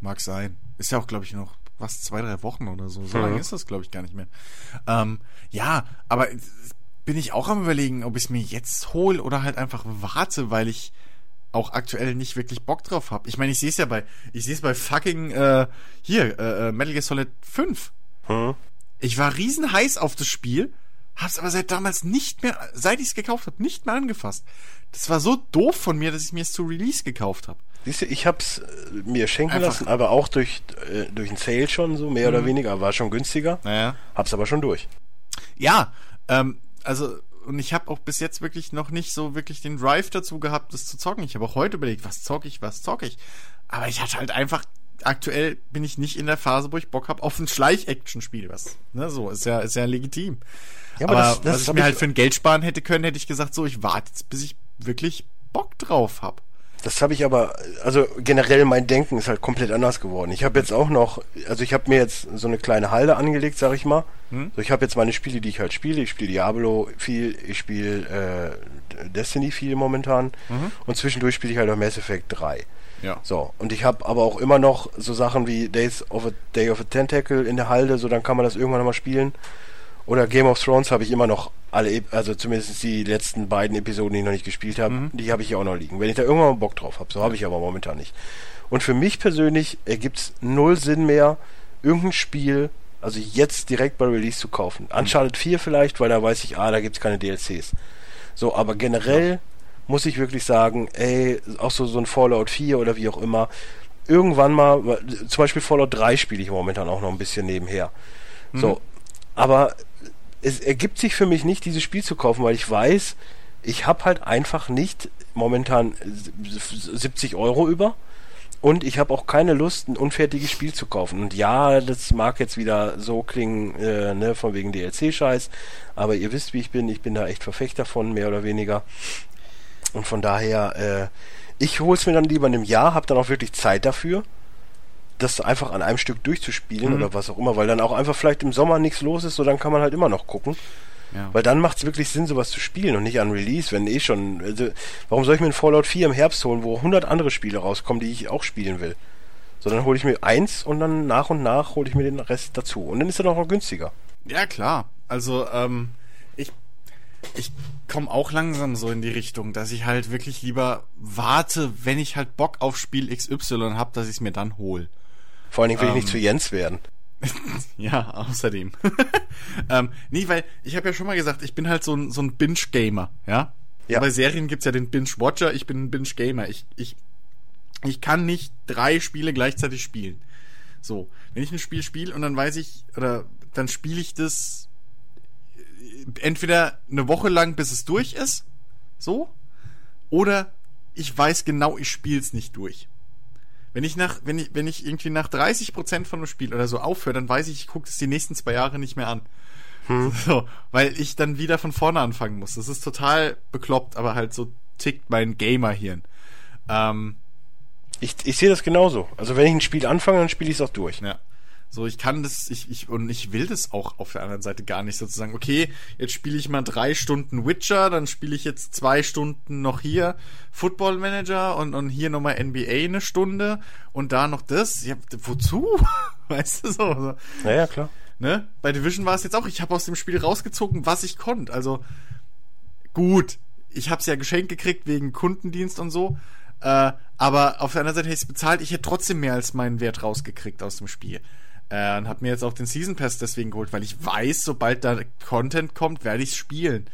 Mag sein. Ist ja auch, glaube ich, noch was, zwei, drei Wochen oder so. So mhm. lange ist das, glaube ich, gar nicht mehr. Ähm, ja, aber bin ich auch am überlegen, ob ich es mir jetzt hole oder halt einfach warte, weil ich auch aktuell nicht wirklich Bock drauf habe. Ich meine, ich sehe es ja bei, ich sehe es bei fucking äh, hier äh, äh Metal Gear Solid 5. Mhm. Ich war riesen heiß auf das Spiel, hab's aber seit damals nicht mehr, seit ich es gekauft habe, nicht mehr angefasst. Das war so doof von mir, dass ich mir es zu Release gekauft habe. Siehst du, ich hab's äh, mir schenken Einfach. lassen, aber auch durch, äh, durch ein Sale schon, so mehr mhm. oder weniger, war schon günstiger. Naja. Hab's aber schon durch. Ja, ähm, also und ich habe auch bis jetzt wirklich noch nicht so wirklich den Drive dazu gehabt, das zu zocken. Ich habe auch heute überlegt, was zocke ich, was zocke ich. Aber ich hatte halt einfach aktuell bin ich nicht in der Phase, wo ich Bock habe auf ein Schleich-Action-Spiel. Was, ne, so ist ja ist ja legitim. Ja, aber, aber das, das was ich mir halt für ein Geld sparen hätte können, hätte ich gesagt, so ich warte jetzt, bis ich wirklich Bock drauf habe. Das habe ich aber, also generell mein Denken ist halt komplett anders geworden. Ich habe jetzt auch noch, also ich habe mir jetzt so eine kleine Halde angelegt, sag ich mal. Hm? So, ich habe jetzt meine Spiele, die ich halt spiele. Ich spiele Diablo viel, ich spiele äh, Destiny viel momentan mhm. und zwischendurch spiele ich halt auch Mass Effect 3. Ja. So, und ich habe aber auch immer noch so Sachen wie Days of a Day of a Tentacle in der Halde, so dann kann man das irgendwann nochmal spielen. Oder Game of Thrones habe ich immer noch alle, also zumindest die letzten beiden Episoden, die ich noch nicht gespielt habe, mhm. die habe ich ja auch noch liegen. Wenn ich da irgendwann mal Bock drauf habe, so habe ich aber momentan nicht. Und für mich persönlich ergibt es null Sinn mehr, irgendein Spiel, also jetzt direkt bei Release zu kaufen. Mhm. Uncharted 4 vielleicht, weil da weiß ich, ah, da gibt es keine DLCs. So, aber generell ja. muss ich wirklich sagen, ey, auch so, so ein Fallout 4 oder wie auch immer, irgendwann mal, zum Beispiel Fallout 3 spiele ich momentan auch noch ein bisschen nebenher. Mhm. So, aber es ergibt sich für mich nicht, dieses Spiel zu kaufen, weil ich weiß, ich habe halt einfach nicht momentan 70 Euro über und ich habe auch keine Lust, ein unfertiges Spiel zu kaufen. Und ja, das mag jetzt wieder so klingen, äh, ne, von wegen DLC-Scheiß, aber ihr wisst, wie ich bin. Ich bin da echt Verfechter von, mehr oder weniger. Und von daher, äh, ich hol's mir dann lieber in einem Jahr, habe dann auch wirklich Zeit dafür das einfach an einem Stück durchzuspielen mhm. oder was auch immer, weil dann auch einfach vielleicht im Sommer nichts los ist, so dann kann man halt immer noch gucken. Ja. Weil dann macht es wirklich Sinn, sowas zu spielen und nicht an Release, wenn eh schon. Also, warum soll ich mir ein Fallout 4 im Herbst holen, wo 100 andere Spiele rauskommen, die ich auch spielen will? So, dann hole ich mir eins und dann nach und nach hole ich mir den Rest dazu. Und dann ist er doch noch günstiger. Ja, klar. Also, ähm, ich, ich komme auch langsam so in die Richtung, dass ich halt wirklich lieber warte, wenn ich halt Bock auf Spiel XY habe, dass ich es mir dann hole. Vor allen Dingen will ähm, ich nicht ähm. zu Jens werden. <laughs> ja, außerdem. <laughs> ähm, nee, weil ich habe ja schon mal gesagt, ich bin halt so ein, so ein Binge-Gamer, ja? ja? Bei Serien gibt's ja den Binge-Watcher, ich bin ein Binge-Gamer. Ich, ich, ich kann nicht drei Spiele gleichzeitig spielen. So, wenn ich ein Spiel spiele und dann weiß ich, oder dann spiele ich das entweder eine Woche lang, bis es durch ist, so, oder ich weiß genau, ich spiele es nicht durch. Wenn ich nach, wenn ich, wenn ich irgendwie nach 30 Prozent von einem Spiel oder so aufhöre, dann weiß ich, ich gucke es die nächsten zwei Jahre nicht mehr an. Hm. <laughs> So, weil ich dann wieder von vorne anfangen muss. Das ist total bekloppt, aber halt so tickt mein Gamer-Hirn. Ähm, ich, ich sehe das genauso. Also wenn ich ein Spiel anfange, dann spiele ich es auch durch. Ja. So, ich kann das, ich, ich, und ich will das auch auf der anderen Seite gar nicht sozusagen. Okay, jetzt spiele ich mal drei Stunden Witcher, dann spiele ich jetzt zwei Stunden noch hier Football Manager und, und hier nochmal NBA eine Stunde und da noch das. Ja, wozu? <laughs> weißt du so? so. Ja, ja, klar. Ne? Bei Division war es jetzt auch, ich habe aus dem Spiel rausgezogen, was ich konnte. Also, gut, ich habe es ja geschenkt gekriegt wegen Kundendienst und so. Äh, aber auf der anderen Seite hätte ich es bezahlt, ich hätte trotzdem mehr als meinen Wert rausgekriegt aus dem Spiel. Äh, und hab mir jetzt auch den Season Pass deswegen geholt, weil ich weiß, sobald da Content kommt, werde ich spielen.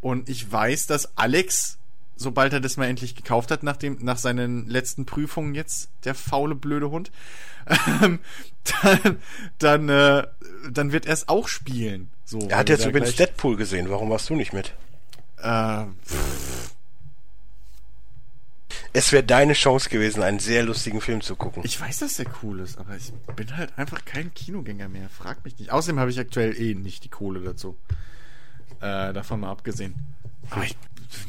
Und ich weiß, dass Alex, sobald er das mal endlich gekauft hat, nach, dem, nach seinen letzten Prüfungen jetzt, der faule, blöde Hund, ähm, dann, dann, äh, dann wird er es auch spielen. So, er hat jetzt übrigens Deadpool gesehen. Warum warst du nicht mit? Äh, es wäre deine Chance gewesen, einen sehr lustigen Film zu gucken. Ich weiß, dass der cool ist, aber ich bin halt einfach kein Kinogänger mehr. Frag mich nicht. Außerdem habe ich aktuell eh nicht die Kohle dazu. Äh, davon mal abgesehen. Aber ich.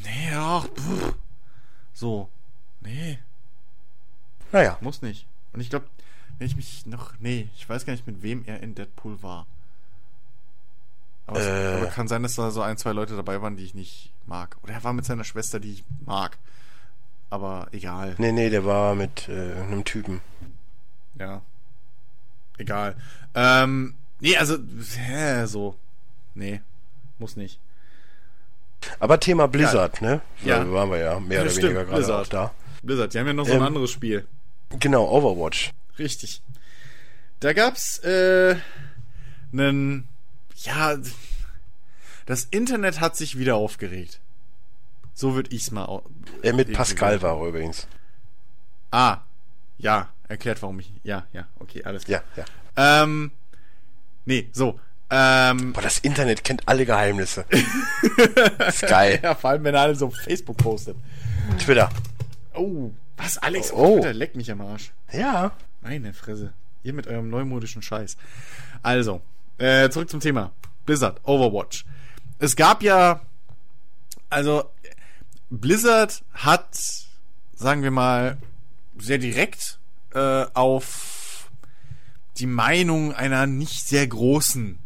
Nee, ach. Pff. So. Nee. Naja. Muss nicht. Und ich glaube, wenn ich mich noch. Nee, ich weiß gar nicht, mit wem er in Deadpool war. Aber, äh, es, aber kann sein, dass da so ein, zwei Leute dabei waren, die ich nicht mag. Oder er war mit seiner Schwester, die ich mag. Aber egal. Nee, nee, der war mit äh, einem Typen. Ja. Egal. Ähm, nee, also, hä, so. Nee, muss nicht. Aber Thema Blizzard, ja. ne? Ja. waren wir ja mehr ja, oder stimmt, weniger gerade Blizzard. auch da. Blizzard, die haben ja noch so Ähm, ein anderes Spiel. Genau, Overwatch. Richtig. Da gab's äh, nen, ja, das Internet hat sich wieder aufgeregt. So würde ich's mal. au- Äh, mit Pascal war er übrigens. Ah, ja, erklärt warum ich. Ja, ja, okay, alles klar. Ja, ja. Ähm, nee, so. Ähm, Boah, das Internet kennt alle Geheimnisse. <laughs> ist geil. ja, vor allem wenn er alles auf Facebook postet. Twitter. Oh, was, Alex? Oh. Oh. Twitter, leck mich am Arsch. Ja. Meine Fresse. Ihr mit eurem neumodischen Scheiß. Also, äh, zurück zum Thema. Blizzard, Overwatch. Es gab ja, also, Blizzard hat, sagen wir mal, sehr direkt äh, auf die Meinung einer nicht sehr großen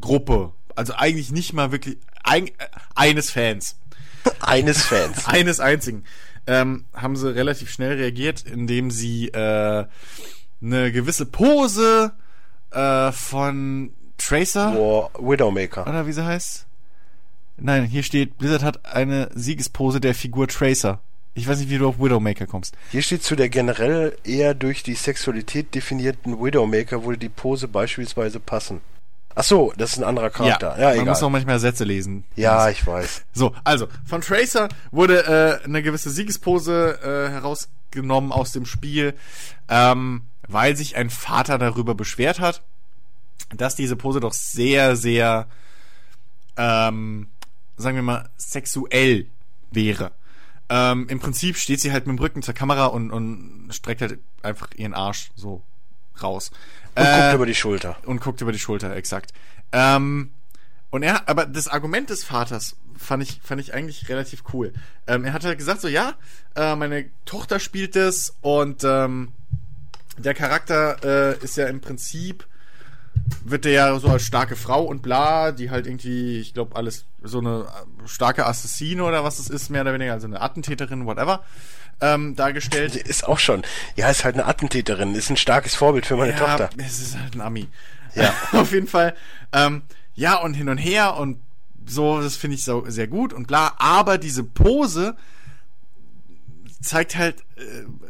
Gruppe, also eigentlich nicht mal wirklich, ein, äh, eines Fans, <laughs> Eines Fans. <laughs> eines einzigen, ähm, haben sie relativ schnell reagiert, indem sie äh, eine gewisse Pose äh, von Tracer War Widowmaker. oder wie sie heißt? Nein, hier steht, Blizzard hat eine Siegespose der Figur Tracer. Ich weiß nicht, wie du auf Widowmaker kommst. Hier steht zu der generell eher durch die Sexualität definierten Widowmaker würde die Pose beispielsweise passen. Ach so, das ist ein anderer Charakter. Ja, man egal. muss auch manchmal Sätze lesen. ja, ich weiß. So, also, von Tracer wurde äh, eine gewisse Siegespose äh, herausgenommen aus dem Spiel, ähm, weil sich ein Vater darüber beschwert hat, dass diese Pose doch sehr, sehr, ähm, sagen wir mal, sexuell wäre. Ähm, Im Prinzip steht sie halt mit dem Rücken zur Kamera und, und streckt halt einfach ihren Arsch so raus. Und Äh, guckt über die Schulter. und guckt über die Schulter, exakt. Ähm, und er, aber das Argument des Vaters fand ich, fand ich eigentlich relativ cool. Ähm, er hat halt gesagt, so ja, äh, meine Tochter spielt das und ähm, der Charakter äh, ist ja im Prinzip wird der ja so als starke Frau und bla, die halt irgendwie, ich glaube, alles so eine äh, starke Assassine oder was es ist, mehr oder weniger, also eine Attentäterin, whatever, ähm, dargestellt. Ist auch schon. Ja, ist halt eine Attentäterin. Ist ein starkes Vorbild für meine ja, Tochter. Es ist halt ein Ami. Ja. <laughs> Auf jeden Fall. Ähm, ja, und hin und her und so, das finde ich so sehr gut und bla. Aber diese Pose zeigt halt,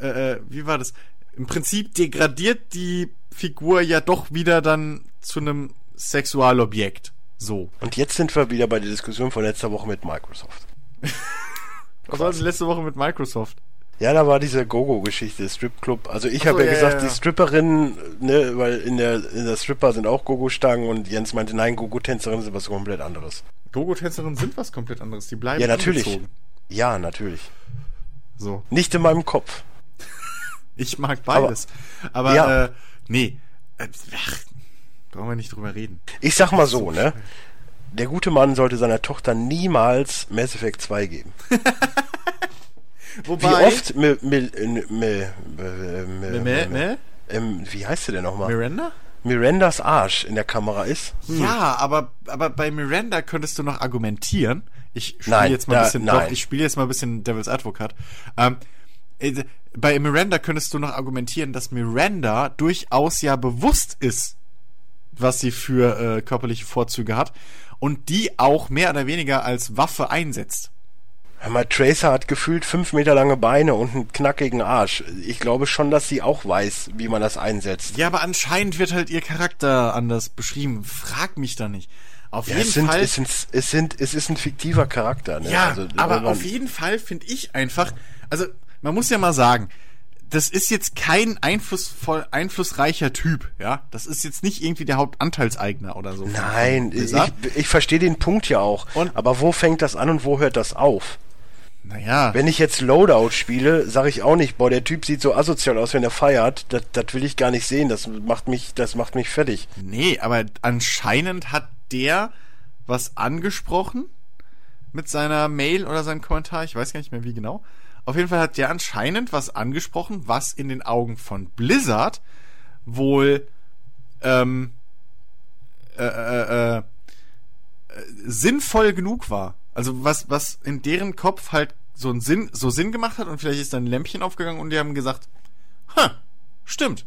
äh, äh, wie war das? Im Prinzip degradiert die Figur ja doch wieder dann zu einem Sexualobjekt. So. Und jetzt sind wir wieder bei der Diskussion von letzter Woche mit Microsoft. <laughs> Was war das letzte Woche mit Microsoft? Ja, da war diese Gogo-Geschichte, Stripclub. Also ich Ach so, habe ja, ja, gesagt, ja, die. Stripperinnen, ne, weil in der, in der Stripper sind auch Gogo-Stangen und Jens meinte, nein, Gogo-Tänzerinnen sind was komplett anderes. Gogo-Tänzerinnen sind was komplett anderes. Die bleiben Ja, natürlich. angezogen. Ja, natürlich. So. Nicht in meinem Kopf. <laughs> Ich mag beides. Aber, Ja. äh, nee. Äh, ach, brauchen wir nicht drüber reden. Ich sag mal so, ne? Der gute Mann sollte seiner Tochter niemals Mass Effect 2 geben. <laughs> Wobei, Wie oft mi, Meh, meh? ähm, wie heißt sie denn nochmal? Miranda? Mirandas Arsch in der Kamera ist. Ja, aber, aber bei Miranda könntest du noch argumentieren. Ich spiele jetzt mal ein bisschen, nein. doch, ich spiele jetzt mal ein bisschen Devil's Advocate. Ähm, äh, bei Miranda könntest du noch argumentieren, dass Miranda durchaus ja bewusst ist, was sie für äh, körperliche Vorzüge hat und die auch mehr oder weniger als Waffe einsetzt. Hör mal, Tracer hat gefühlt fünf Meter lange Beine und einen knackigen Arsch. Ich glaube schon, dass sie auch weiß, wie man das einsetzt. Ja, aber anscheinend wird halt ihr Charakter anders beschrieben. Frag mich da nicht. Auf ja, jeden es sind, Fall. Es, sind, es, sind, es ist ein fiktiver Charakter. Ne? Ja, also, aber auf jeden Fall finde ich einfach, also man muss ja mal sagen, das ist jetzt kein einflussvoll, einflussreicher Typ, ja. Das ist jetzt nicht irgendwie der Hauptanteilseigner oder so. Nein, ich, ich verstehe den Punkt ja auch. Und aber wo fängt das an und wo hört das auf? Naja. Wenn ich jetzt Loadout spiele, sage ich auch nicht, boah, der Typ sieht so asozial aus, wenn er feiert. Das, das will ich gar nicht sehen. Das macht mich, das macht mich fertig. Nee, aber anscheinend hat der was angesprochen mit seiner Mail oder seinem Kommentar. Ich weiß gar nicht mehr wie genau. Auf jeden Fall hat der anscheinend was angesprochen, was in den Augen von Blizzard wohl ähm, äh, äh, äh, sinnvoll genug war. Also was, was in deren Kopf halt so einen Sinn, so Sinn gemacht hat und vielleicht ist dann ein Lämpchen aufgegangen und die haben gesagt, ha, stimmt.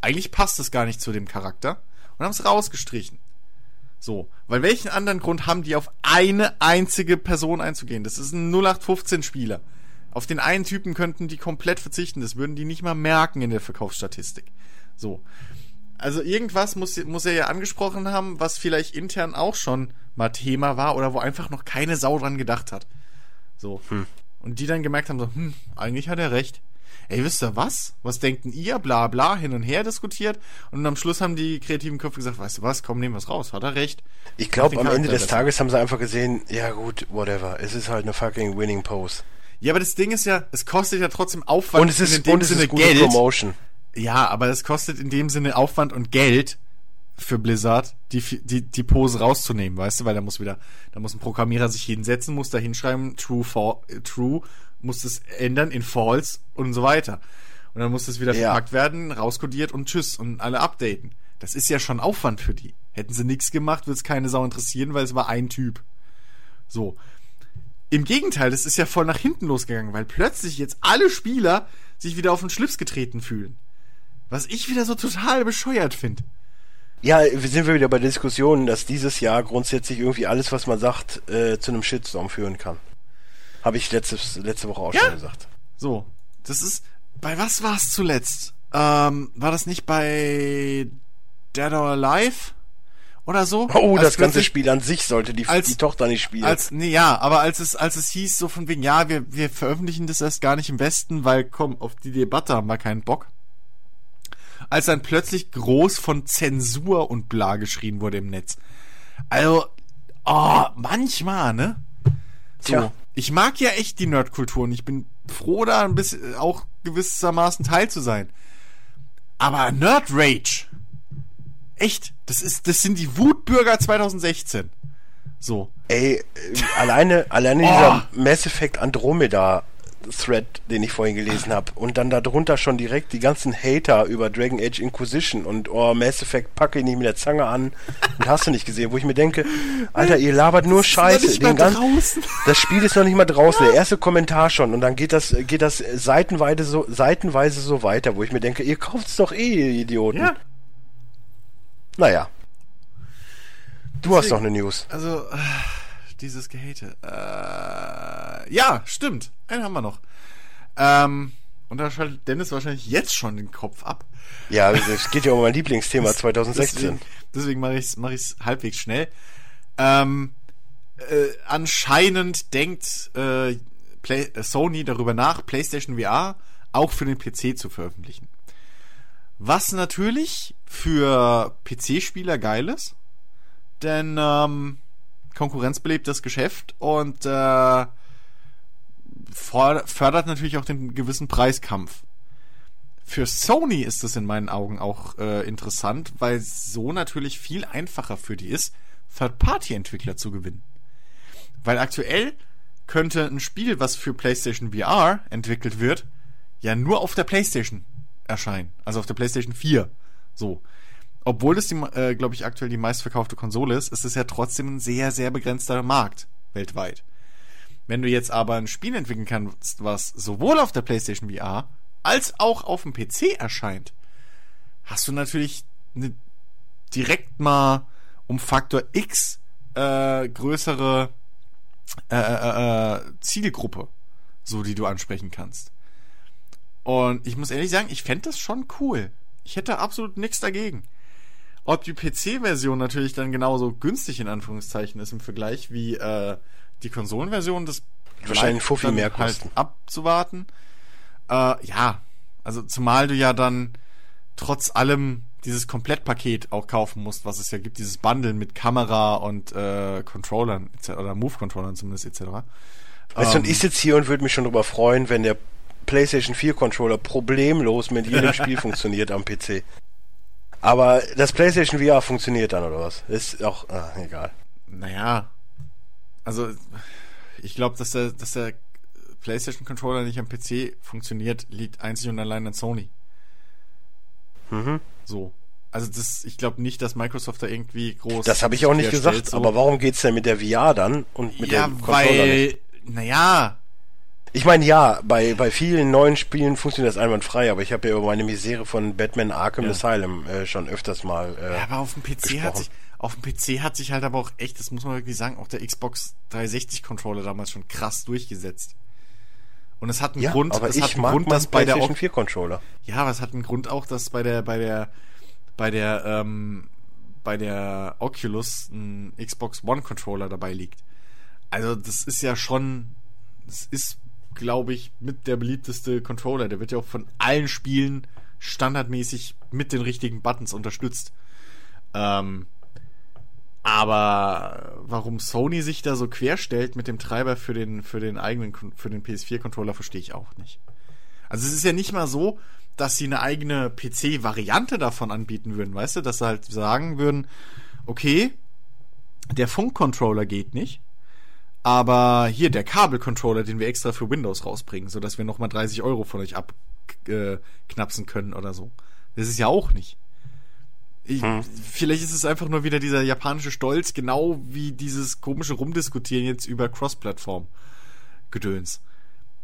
Eigentlich passt es gar nicht zu dem Charakter und haben es rausgestrichen. So, weil welchen anderen Grund haben die auf eine einzige Person einzugehen? Das ist ein 0815 Spieler. Auf den einen Typen könnten die komplett verzichten, das würden die nicht mal merken in der Verkaufsstatistik. So. Also irgendwas muss, muss er ja angesprochen haben, was vielleicht intern auch schon mal Thema war oder wo einfach noch keine Sau dran gedacht hat. So. Hm. Und die dann gemerkt haben, so, hm, eigentlich hat er recht. Ey, wisst ihr was? Was denken ihr? Bla bla, hin und her diskutiert. Und am Schluss haben die kreativen Köpfe gesagt, weißt du was, komm, nehmen wir's raus. Hat er recht. Ich glaube, am Ende des Tages haben sie einfach gesehen, ja gut, whatever. Es ist halt eine fucking Winning Pose. Ja, aber das Ding ist ja, es kostet ja trotzdem Aufwand und es ist, in dem und es Sinne ist Geld. Promotion. Ja, aber es kostet in dem Sinne Aufwand und Geld für Blizzard, die, die, die Pose rauszunehmen, weißt du, weil da muss wieder, da muss ein Programmierer sich hinsetzen, muss da hinschreiben, true, for, true, muss es ändern in false und so weiter. Und dann muss es wieder ja. verpackt werden, rauskodiert und tschüss und alle updaten. Das ist ja schon Aufwand für die. Hätten sie nichts gemacht, würde es keine Sau interessieren, weil es war ein Typ. So. Im Gegenteil, das ist ja voll nach hinten losgegangen, weil plötzlich jetzt alle Spieler sich wieder auf den Schlips getreten fühlen. Was ich wieder so total bescheuert finde. Ja, sind wir wieder bei Diskussionen, dass dieses Jahr grundsätzlich irgendwie alles, was man sagt, äh, zu einem Shitstorm führen kann. Habe ich letztes, letzte Woche auch ja. schon gesagt. So, das ist. Bei was war es zuletzt? Ähm, war das nicht bei Dead or Alive? Oder so? Oh, das ganze Spiel an sich sollte die, als, die Tochter nicht spielen. Als, nee, ja, aber als es, als es hieß, so von wegen, ja, wir, wir veröffentlichen das erst gar nicht im Westen, weil, komm, auf die Debatte haben wir keinen Bock als dann plötzlich groß von Zensur und bla geschrien wurde im Netz. Also, oh, manchmal, ne? So. Tja. Ich mag ja echt die Nerdkultur und ich bin froh, da ein bisschen auch gewissermaßen Teil zu sein. Aber Nerd Rage. Echt, das ist, das sind die Wutbürger 2016. So. Ey, äh, alleine, alleine oh. dieser Mass Effect Andromeda Thread, den ich vorhin gelesen habe. Und dann darunter schon direkt die ganzen Hater über Dragon Age Inquisition und oh, Mass Effect packe ich nicht mit der Zange an. Und hast du nicht gesehen, wo ich mir denke, Alter, ihr labert nur Scheiße. Den ganzen, das Spiel ist noch nicht mal draußen, der erste Kommentar schon. Und dann geht das, geht das seitenweise so, seitenweise so weiter, wo ich mir denke, ihr kauft's doch eh, ihr Idioten. Ja. Naja. Du Deswegen, hast doch eine News. Also, äh, dieses Gehate. Äh, ja, stimmt. Einen haben wir noch. Ähm, und da schaltet Dennis wahrscheinlich jetzt schon den Kopf ab. Ja, es geht ja um mein Lieblingsthema <laughs> 2016. Deswegen, deswegen mache ich es mach ich's halbwegs schnell. Ähm, äh, anscheinend denkt äh, Play äh, Sony darüber nach, PlayStation VR auch für den PC zu veröffentlichen. Was natürlich für PC-Spieler geil ist, denn ähm, konkurrenzbelebtes Geschäft und äh, fördert natürlich auch den gewissen Preiskampf. Für Sony ist das in meinen Augen auch äh, interessant, weil so natürlich viel einfacher für die ist, Third-Party-Entwickler zu gewinnen. Weil aktuell könnte ein Spiel, was für PlayStation VR entwickelt wird, ja nur auf der PlayStation erscheinen. Also auf der PlayStation 4. So obwohl es, äh, glaube ich, aktuell die meistverkaufte Konsole ist, ist es ja trotzdem ein sehr, sehr begrenzter Markt weltweit. Wenn du jetzt aber ein Spiel entwickeln kannst, was sowohl auf der PlayStation VR als auch auf dem PC erscheint, hast du natürlich eine direkt mal um Faktor X äh, größere äh, äh, äh, Zielgruppe, so die du ansprechen kannst. Und ich muss ehrlich sagen, ich fände das schon cool. Ich hätte absolut nichts dagegen. Ob die PC-Version natürlich dann genauso günstig in Anführungszeichen ist im Vergleich wie äh, die Konsolenversion, das wahrscheinlich Fuffi mehr kosten. Halt abzuwarten. Äh, ja, also zumal du ja dann trotz allem dieses Komplettpaket auch kaufen musst, was es ja gibt, dieses Bundle mit Kamera und äh, Controllern oder Move-Controllern zumindest etc. Weißt ähm, du, und ich sitze hier und würde mich schon darüber freuen, wenn der PlayStation 4 Controller problemlos mit jedem Spiel <laughs> funktioniert am PC. Aber das PlayStation VR funktioniert dann oder was? Ist auch ah, egal. Naja, also ich glaube, dass der, dass der PlayStation Controller nicht am PC funktioniert, liegt einzig und allein an Sony. Mhm. So. Also das, ich glaube nicht, dass Microsoft da irgendwie groß. Das habe ich auch nicht gesagt. So. Aber warum geht's denn mit der VR dann und mit ja, dem Controller weil, nicht? Naja. Ich meine, ja, bei, bei vielen neuen Spielen funktioniert das einwandfrei, aber ich habe ja über meine Misere von Batman Arkham ja. Asylum äh, schon öfters mal. Äh, ja, aber auf dem PC gesprochen. hat sich, auf dem PC hat sich halt aber auch echt, das muss man wirklich sagen, auch der Xbox 360 Controller damals schon krass durchgesetzt. Und es hat einen ja, Grund, aber es ich hat einen mag Grund, dass bei der 4 Controller. Ja, aber es hat einen Grund auch, dass bei der bei der bei der ähm, bei der Oculus ein Xbox One Controller dabei liegt. Also das ist ja schon, das ist, glaube ich, mit der beliebteste Controller. Der wird ja auch von allen Spielen standardmäßig mit den richtigen Buttons unterstützt. Ähm, aber warum Sony sich da so querstellt mit dem Treiber für den, für den eigenen, für den PS4-Controller, verstehe ich auch nicht. Also es ist ja nicht mal so, dass sie eine eigene PC-Variante davon anbieten würden, weißt du, dass sie halt sagen würden, okay, der Funk-Controller geht nicht, aber hier der den wir extra für Windows rausbringen, sodass wir nochmal 30 Euro von euch abknapsen können oder so. Das ist ja auch nicht. Ich, hm. Vielleicht ist es einfach nur wieder dieser japanische Stolz, genau wie dieses komische Rumdiskutieren jetzt über Cross-Plattform-Gedöns.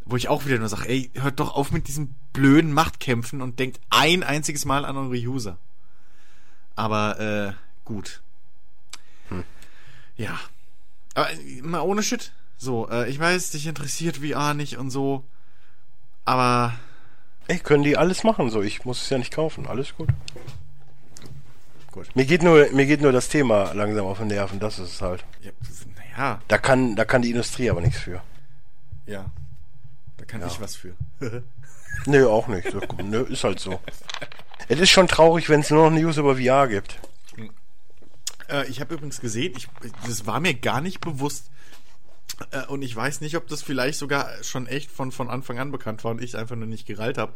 Wo ich auch wieder nur sage, ey, hört doch auf mit diesem blöden Machtkämpfen und denkt ein einziges Mal an eure User. Aber, äh, gut. Hm. Ja. Aber mal ohne Shit. So, äh, ich weiß, dich interessiert VR nicht und so. Aber. Ey, können die alles machen, so. Ich muss es ja nicht kaufen. Alles gut. Gut. Mir geht nur, mir geht nur das Thema langsam auf den Nerven, das ist es halt. Ja, naja. Da kann, da kann die Industrie aber nichts für. Ja. Da kann ja. ich was für. <laughs> Nö, auch nicht. Nö, ist halt so. es ist schon traurig, wenn es nur noch News über VR gibt. Äh, ich habe übrigens gesehen, ich, das war mir gar nicht bewusst. Äh, und ich weiß nicht, ob das vielleicht sogar schon echt von, von Anfang an bekannt war und ich einfach nur nicht gereilt habe.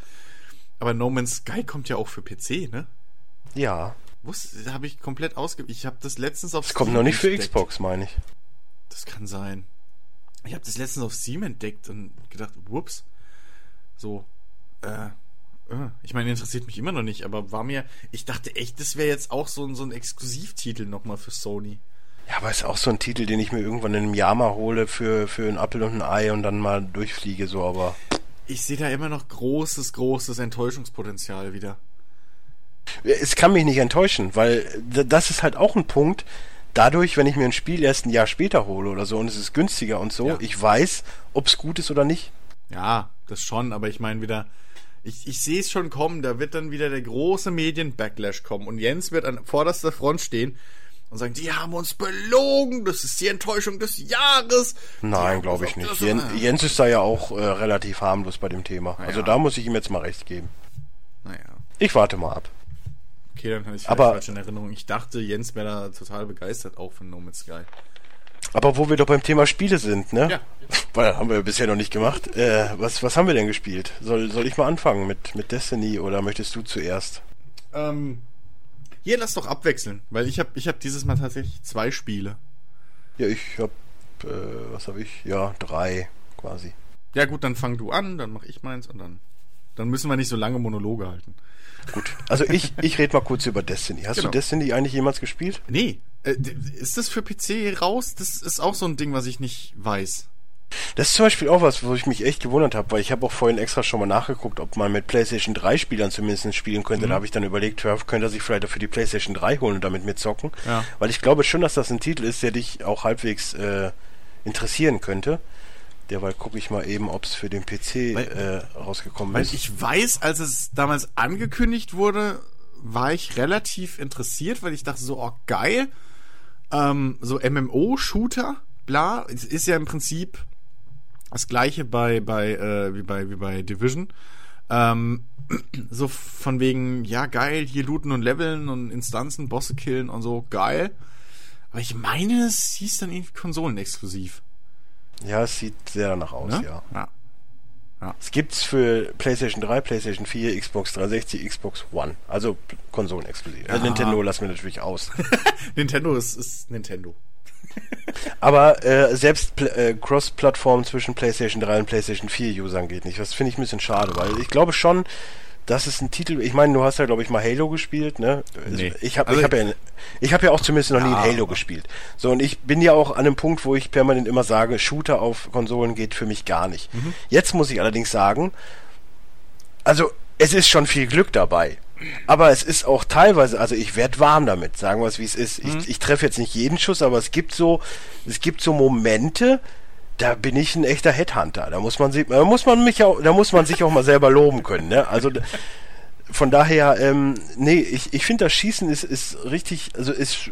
Aber No Man's Sky kommt ja auch für PC, ne? Ja. Wusste, habe ich komplett ausge... Ich habe das letztens auf Das kommt noch nicht für entdeckt. Xbox, meine ich. Das kann sein. Ich habe das letztens auf Steam entdeckt und gedacht, whoops. So, äh, ich meine, interessiert mich immer noch nicht, aber war mir, ich dachte echt, das wäre jetzt auch so, so ein Exklusivtitel nochmal für Sony. Ja, aber ist auch so ein Titel, den ich mir irgendwann in einem Jahr mal hole für, für einen Apfel und ein Ei und dann mal durchfliege, so, aber. Ich sehe da immer noch großes, großes Enttäuschungspotenzial wieder. Es kann mich nicht enttäuschen, weil das ist halt auch ein Punkt. Dadurch, wenn ich mir ein Spiel erst ein Jahr später hole oder so und es ist günstiger und so, ja. ich weiß, ob es gut ist oder nicht. Ja, das schon, aber ich meine wieder, ich, ich sehe es schon kommen, da wird dann wieder der große Medien-Backlash kommen und Jens wird an vorderster Front stehen und sagen, die haben uns belogen, das ist die Enttäuschung des Jahres. Nein, glaube ich nicht. Jens, Jens, ist da ja auch äh, relativ harmlos bei dem Thema. Naja. Also da muss ich ihm jetzt mal recht geben. Naja. Ich warte mal ab. Okay, dann kann ich aber, falsch in Erinnerung. Ich dachte, Jens wäre da total begeistert auch von No Man's Sky. Aber wo wir doch beim Thema Spiele sind, ne? Ja. <laughs> Weil haben wir bisher noch nicht gemacht. Äh, was, was haben wir denn gespielt? Soll, soll ich mal anfangen mit, mit Destiny oder möchtest du zuerst? Ähm, hier lass doch abwechseln, weil ich habe ich hab dieses Mal tatsächlich zwei Spiele. Ja, ich habe, äh, was habe ich? Ja, drei quasi. Ja gut, dann fang du an, dann mach ich meins und dann, dann müssen wir nicht so lange Monologe halten. Gut, also ich, ich rede mal kurz über Destiny. Hast genau. du Destiny eigentlich jemals gespielt? Nee. Äh, ist das für PC raus? Das ist auch so ein Ding, was ich nicht weiß. Das ist zum Beispiel auch was, wo ich mich echt gewundert habe, weil ich habe auch vorhin extra schon mal nachgeguckt, ob man mit PlayStation 3 Spielern zumindest spielen könnte. Mhm. Da habe ich dann überlegt, könnte er sich vielleicht für die PlayStation 3 holen und damit mitzocken. Ja. Weil ich glaube schon, dass das ein Titel ist, der dich auch halbwegs äh, interessieren könnte. Derweil gucke ich mal eben, ob es für den PC weil, äh, rausgekommen weil ist. Ich weiß, als es damals angekündigt wurde, war ich relativ interessiert, weil ich dachte so, oh geil, ähm, so MMO-Shooter, bla, es ist ja im Prinzip das gleiche bei, bei, äh, wie bei, wie bei Division. Ähm, <clears throat> so von wegen, ja geil, hier looten und leveln und Instanzen, Bosse killen und so, geil. Aber ich meine, es hieß dann irgendwie konsolenexklusiv. Ja, es sieht sehr danach aus, ne? ja. ja. Ja. Es gibt's für PlayStation 3, PlayStation 4, Xbox 360, Xbox One. Also konsolenexklusiv. Ja. Also Nintendo lassen wir natürlich aus. <laughs> Nintendo ist, ist Nintendo. <laughs> Aber äh, selbst äh, Cross-Plattform zwischen PlayStation 3 und PlayStation 4 Usern geht nicht. Das finde ich ein bisschen schade, weil ich glaube schon, das ist ein Titel. Ich meine, du hast ja, glaube ich, mal Halo gespielt, ne? Nee. Ich habe also, ich hab ja, ich hab ja auch zumindest noch nie ja, Halo gespielt. So, und ich bin ja auch an einem Punkt, wo ich permanent immer sage, Shooter auf Konsolen geht für mich gar nicht. Mhm. Jetzt muss ich allerdings sagen, also es ist schon viel Glück dabei. Aber es ist auch teilweise, also ich werde warm damit, sagen wir es wie es ist. Mhm. Ich, ich treffe jetzt nicht jeden Schuss, aber es gibt so, es gibt so Momente, da bin ich ein echter Headhunter. Da muss man sich, da muss man mich auch, da muss man sich auch mal selber loben können. Ne? Also von daher, ähm, nee, ich, ich finde das Schießen ist, ist richtig, also ist,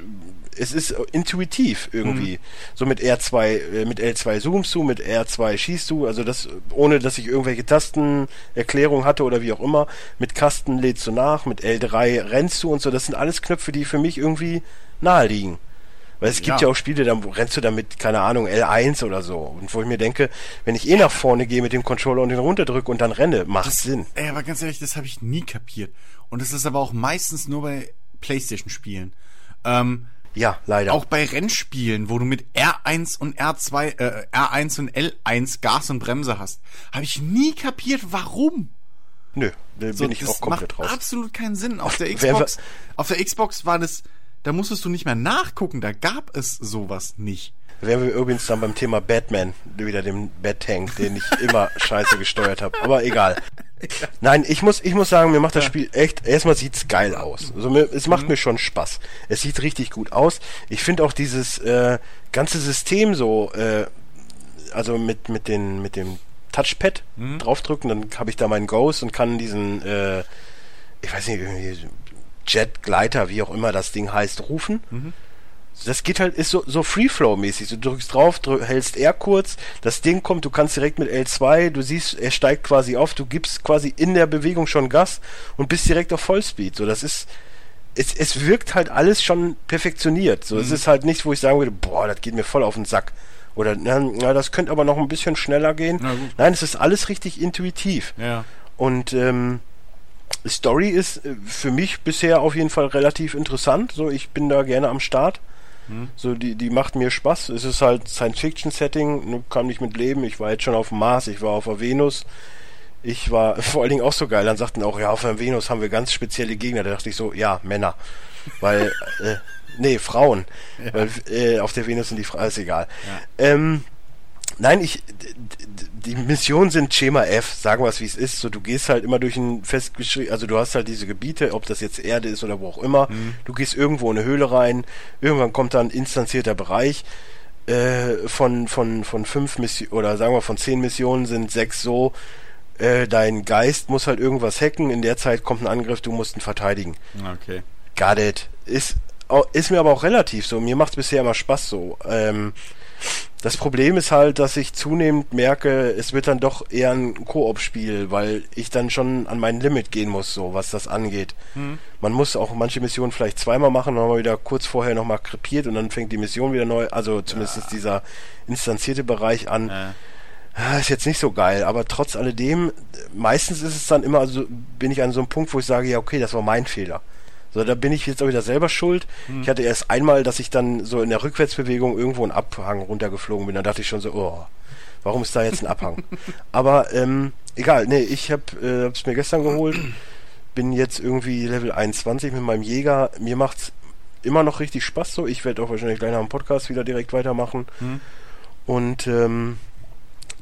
es ist intuitiv irgendwie. Mhm. So mit R2, äh, mit L2 zoomst du, mit R2 schießt du, also das, ohne dass ich irgendwelche Tastenerklärungen hatte oder wie auch immer. Mit Kasten lädst du nach, mit L3 rennst du und so. Das sind alles Knöpfe, die für mich irgendwie nahe liegen. Weil es gibt ja. ja auch Spiele, da rennst du damit, keine Ahnung, L1 oder so. Und wo ich mir denke, wenn ich eh nach vorne gehe mit dem Controller und den runterdrücke und dann renne, macht das, Sinn. Ey, aber ganz ehrlich, das habe ich nie kapiert. Und das ist aber auch meistens nur bei Playstation-Spielen. Ähm, ja, leider. Auch bei Rennspielen, wo du mit R1 und R2, äh, R1 und L1 Gas und Bremse hast, habe ich nie kapiert, warum. Nö, da so, bin ich auch komplett macht raus. Absolut keinen Sinn. Auf <laughs> der Xbox, auf der Xbox war das da musstest du nicht mehr nachgucken, da gab es sowas nicht. Wären wir übrigens dann beim Thema Batman, wieder dem Bat-Tank, den ich immer <laughs> scheiße gesteuert habe. Aber egal. Nein, ich muss, ich muss sagen, mir macht das Spiel echt, erstmal sieht's geil aus. Also mir, es macht mhm. mir schon Spaß. Es sieht richtig gut aus. Ich finde auch dieses äh, ganze System so, äh, also mit, mit, den, mit dem Touchpad mhm. draufdrücken, dann habe ich da meinen Ghost und kann diesen, äh, ich weiß nicht, irgendwie Jet, Gleiter, wie auch immer das Ding heißt, rufen. Mhm. Das geht halt, ist so, so Free-Flow-mäßig. Du drückst drauf, drück, hältst R kurz, das Ding kommt, du kannst direkt mit L2, du siehst, er steigt quasi auf, du gibst quasi in der Bewegung schon Gas und bist direkt auf Vollspeed. So, das ist, es, es wirkt halt alles schon perfektioniert. So, mhm. es ist halt nichts, wo ich sagen würde, boah, das geht mir voll auf den Sack. Oder, na, na das könnte aber noch ein bisschen schneller gehen. Nein, es ist alles richtig intuitiv. Ja. Und, ähm, Story ist äh, für mich bisher auf jeden Fall relativ interessant. So, ich bin da gerne am Start. Hm. So, die, die macht mir Spaß. Es ist halt Science-Fiction-Setting, ne, kann ich mit leben. Ich war jetzt schon auf dem Mars, ich war auf der Venus. Ich war <laughs> vor allen Dingen auch so geil. Dann sagten auch, ja, auf der Venus haben wir ganz spezielle Gegner. Da dachte ich so, ja, Männer. Weil, <laughs> äh, nee, Frauen. Ja. Weil äh, auf der Venus sind die Frauen, ist egal. Ja. Ähm, nein, ich, die Missionen sind Schema F, sagen wir es wie es ist. So, du gehst halt immer durch ein festgeschrieben, also du hast halt diese Gebiete, ob das jetzt Erde ist oder wo auch immer. Mhm. Du gehst irgendwo in eine Höhle rein, irgendwann kommt dann ein instanzierter Bereich. Äh, von, von, von fünf Missionen, oder sagen wir von zehn Missionen sind sechs so, äh, dein Geist muss halt irgendwas hacken, in der Zeit kommt ein Angriff, du musst ihn verteidigen. Okay. Got it. Ist, ist mir aber auch relativ so. Mir macht es bisher immer Spaß so. Ähm, das Problem ist halt, dass ich zunehmend merke, es wird dann doch eher ein Koop-Spiel, weil ich dann schon an mein Limit gehen muss, so was das angeht. Mhm. Man muss auch manche Missionen vielleicht zweimal machen, dann haben wir wieder kurz vorher nochmal krepiert und dann fängt die Mission wieder neu, also zumindest ja. dieser instanzierte Bereich an. Ja. Ah, ist jetzt nicht so geil, aber trotz alledem, meistens ist es dann immer, also bin ich an so einem Punkt, wo ich sage, ja, okay, das war mein Fehler. So, da bin ich jetzt auch wieder selber schuld. Hm. Ich hatte erst einmal, dass ich dann so in der Rückwärtsbewegung irgendwo einen Abhang runtergeflogen bin. Da dachte ich schon so, oh, warum ist da jetzt ein Abhang? <laughs> Aber ähm, egal, nee, ich habe es äh, mir gestern geholt. Bin jetzt irgendwie Level 21 mit meinem Jäger. Mir macht's immer noch richtig Spaß so. Ich werde auch wahrscheinlich gleich nach dem Podcast wieder direkt weitermachen. Hm. Und ähm,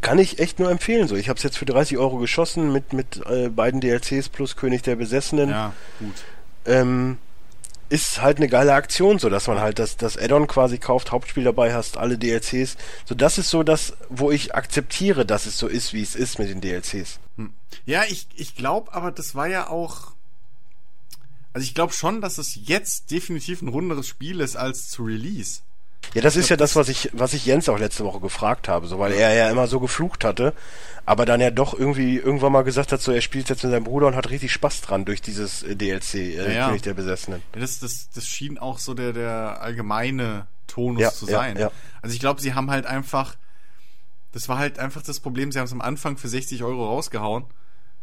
kann ich echt nur empfehlen. So, ich habe es jetzt für 30 Euro geschossen mit mit äh, beiden DLCs plus König der Besessenen. Ja, gut. Ähm, ist halt eine geile Aktion, so dass man halt das, das Add-on quasi kauft, Hauptspiel dabei hast, alle DLCs. So, das ist so das, wo ich akzeptiere, dass es so ist, wie es ist mit den DLCs. Hm. Ja, ich, ich glaube, aber das war ja auch. Also ich glaube schon, dass es jetzt definitiv ein runderes Spiel ist als zu Release. Ja, das ist ja das, was ich, was ich Jens auch letzte Woche gefragt habe, so weil er ja immer so geflucht hatte, aber dann ja doch irgendwie irgendwann mal gesagt hat, so er spielt jetzt mit seinem Bruder und hat richtig Spaß dran durch dieses äh, DLC, äh, ja, König der Besessenen. Ja, das, das, das schien auch so der, der allgemeine Tonus ja, zu sein. Ja, ja. Also ich glaube, sie haben halt einfach, das war halt einfach das Problem, sie haben es am Anfang für 60 Euro rausgehauen,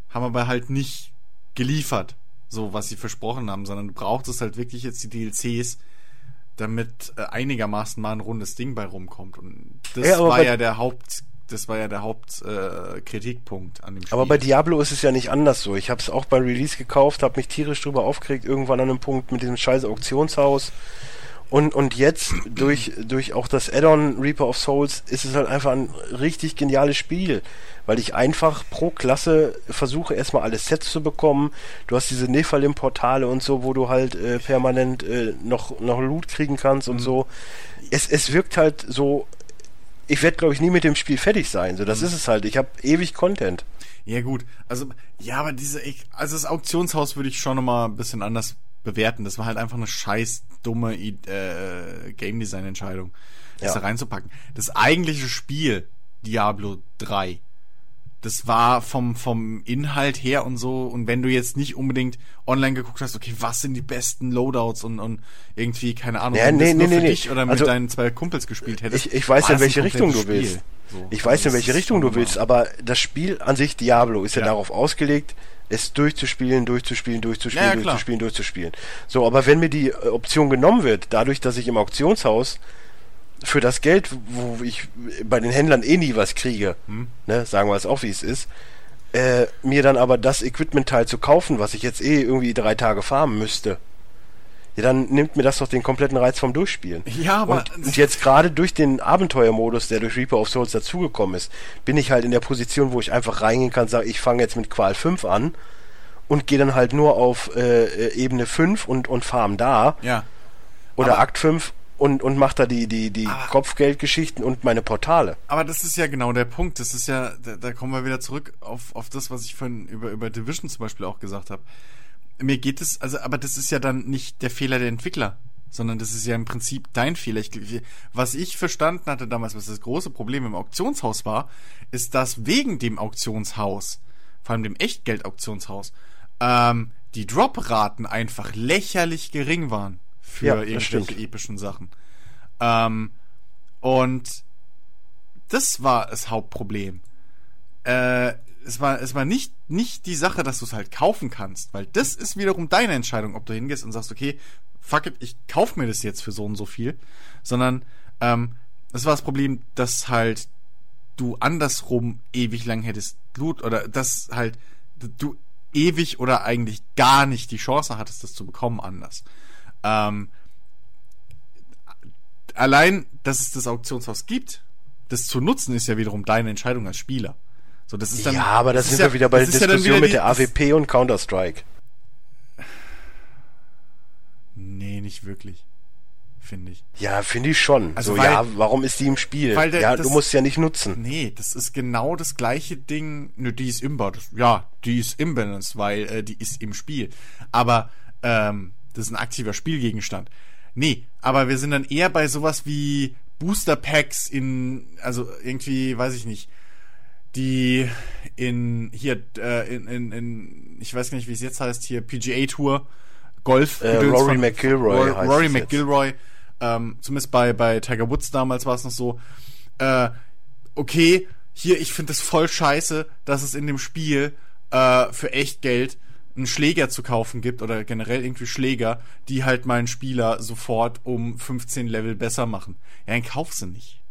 haben aber halt nicht geliefert, so was sie versprochen haben, sondern du brauchtest halt wirklich jetzt die DLCs, damit äh, einigermaßen mal ein rundes Ding bei rumkommt. Und das ja, war ja der Haupt, das war ja der Hauptkritikpunkt äh, an dem Spiel. Aber bei Diablo ist es ja nicht anders so. Ich habe es auch bei Release gekauft, habe mich tierisch drüber aufgeregt, irgendwann an einem Punkt mit diesem scheiß Auktionshaus. Und, und jetzt durch, durch auch das Add-on Reaper of Souls ist es halt einfach ein richtig geniales Spiel, weil ich einfach pro Klasse versuche erstmal alle Sets zu bekommen. Du hast diese Nephalim-Portale und so, wo du halt äh, permanent äh, noch, noch Loot kriegen kannst und mhm. so. Es, es wirkt halt so, ich werde glaube ich nie mit dem Spiel fertig sein, so das mhm. ist es halt. Ich habe ewig Content. Ja gut, also ja, aber diese, also das Auktionshaus würde ich schon nochmal ein bisschen anders bewerten. Das war halt einfach eine scheiß dumme äh, Game Design Entscheidung, das ja. da reinzupacken. Das eigentliche Spiel Diablo 3 das war vom, vom Inhalt her und so. Und wenn du jetzt nicht unbedingt online geguckt hast, okay, was sind die besten Loadouts und, und irgendwie, keine Ahnung, ja, nee, nee, nur nee, für nee. dich oder mit also, deinen zwei Kumpels gespielt hättest. Ich, ich weiß, in welche Richtung du willst. So. Ich weiß, in welche Richtung du willst, aber das Spiel an sich, Diablo, ist ja, ja darauf ausgelegt, es durchzuspielen, durchzuspielen, durchzuspielen, ja, ja, durchzuspielen, durchzuspielen. So, aber wenn mir die Option genommen wird, dadurch, dass ich im Auktionshaus für das Geld, wo ich bei den Händlern eh nie was kriege, hm. ne, sagen wir es auch, wie es ist, äh, mir dann aber das Equipment-Teil zu kaufen, was ich jetzt eh irgendwie drei Tage farmen müsste, ja, dann nimmt mir das doch den kompletten Reiz vom Durchspielen. Ja, aber. Und, und jetzt gerade durch den Abenteuermodus, der durch Reaper of Souls dazugekommen ist, bin ich halt in der Position, wo ich einfach reingehen kann, sage, ich fange jetzt mit Qual 5 an und gehe dann halt nur auf äh, äh Ebene 5 und, und farm da. Ja. Oder aber, Akt 5 und, und mache da die, die, die aber, Kopfgeldgeschichten und meine Portale. Aber das ist ja genau der Punkt. Das ist ja, da, da kommen wir wieder zurück auf, auf das, was ich vorhin über, über Division zum Beispiel auch gesagt habe mir geht es, also, aber das ist ja dann nicht der Fehler der Entwickler, sondern das ist ja im Prinzip dein Fehler. Ich, was ich verstanden hatte damals, was das große Problem im Auktionshaus war, ist, dass wegen dem Auktionshaus, vor allem dem Echtgeld-Auktionshaus, ähm, die Drop-Raten einfach lächerlich gering waren für ja, irgendwelche epischen Sachen. Ähm, und das war das Hauptproblem. Äh, es war, es war nicht, nicht die Sache, dass du es halt kaufen kannst, weil das ist wiederum deine Entscheidung, ob du hingehst und sagst, okay, fuck it, ich kauf mir das jetzt für so und so viel, sondern ähm, das war das Problem, dass halt du andersrum ewig lang hättest Blut oder dass halt du ewig oder eigentlich gar nicht die Chance hattest, das zu bekommen anders. Ähm, allein, dass es das Auktionshaus gibt, das zu nutzen, ist ja wiederum deine Entscheidung als Spieler. So, das ist dann, ja, aber das, das sind wir ja, wieder bei der Diskussion ja mit der AWP und Counter-Strike. Nee, nicht wirklich. Finde ich. Ja, finde ich schon. Also so, weil, ja, warum ist die im Spiel? Weil der, ja, das, du musst ja nicht nutzen. Nee, das ist genau das gleiche Ding. Nö, die ist imbalance. Ja, die ist imbalance, weil äh, die ist im Spiel. Aber ähm, das ist ein aktiver Spielgegenstand. Nee, aber wir sind dann eher bei sowas wie Booster Packs in, also irgendwie, weiß ich nicht, die in hier äh, in, in, in ich weiß gar nicht wie es jetzt heißt hier PGA Tour Golf äh, Rory McIlroy Rory, Rory McIlroy ähm, zumindest bei bei Tiger Woods damals war es noch so äh, okay hier ich finde es voll scheiße dass es in dem Spiel äh, für echt Geld einen Schläger zu kaufen gibt oder generell irgendwie Schläger, die halt meinen Spieler sofort um 15 Level besser machen. Ja, dann kauf sie nicht.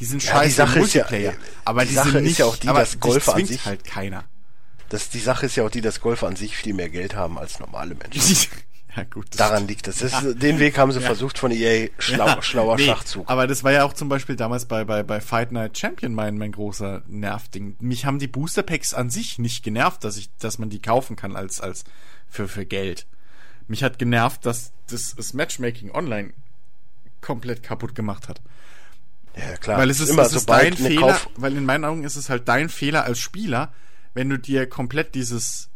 Die sind ja, scheiße die Sache Multiplayer. Ist ja, aber die, die Sache sind nicht, ist ja auch die, dass Golfer an sich halt keiner. Das, die Sache ist ja auch die, dass Golfer an sich viel mehr Geld haben als normale Menschen. <laughs> ja, gut. Daran liegt das. das ja. Den Weg haben sie ja. versucht von EA, schlau, schlauer nee, Schachzug. Aber das war ja auch zum Beispiel damals bei, bei, bei Fight Night Champion mein, mein großer Nervding. Mich haben die Booster Packs an sich nicht genervt, dass ich, dass man die kaufen kann als, als, für, für Geld. Mich hat genervt, dass das, das Matchmaking online komplett kaputt gemacht hat. Ja, klar. Weil es ist, immer es ist dein Fehler, Kauf weil in meinen Augen ist es halt dein Fehler als Spieler, wenn du dir komplett dieses,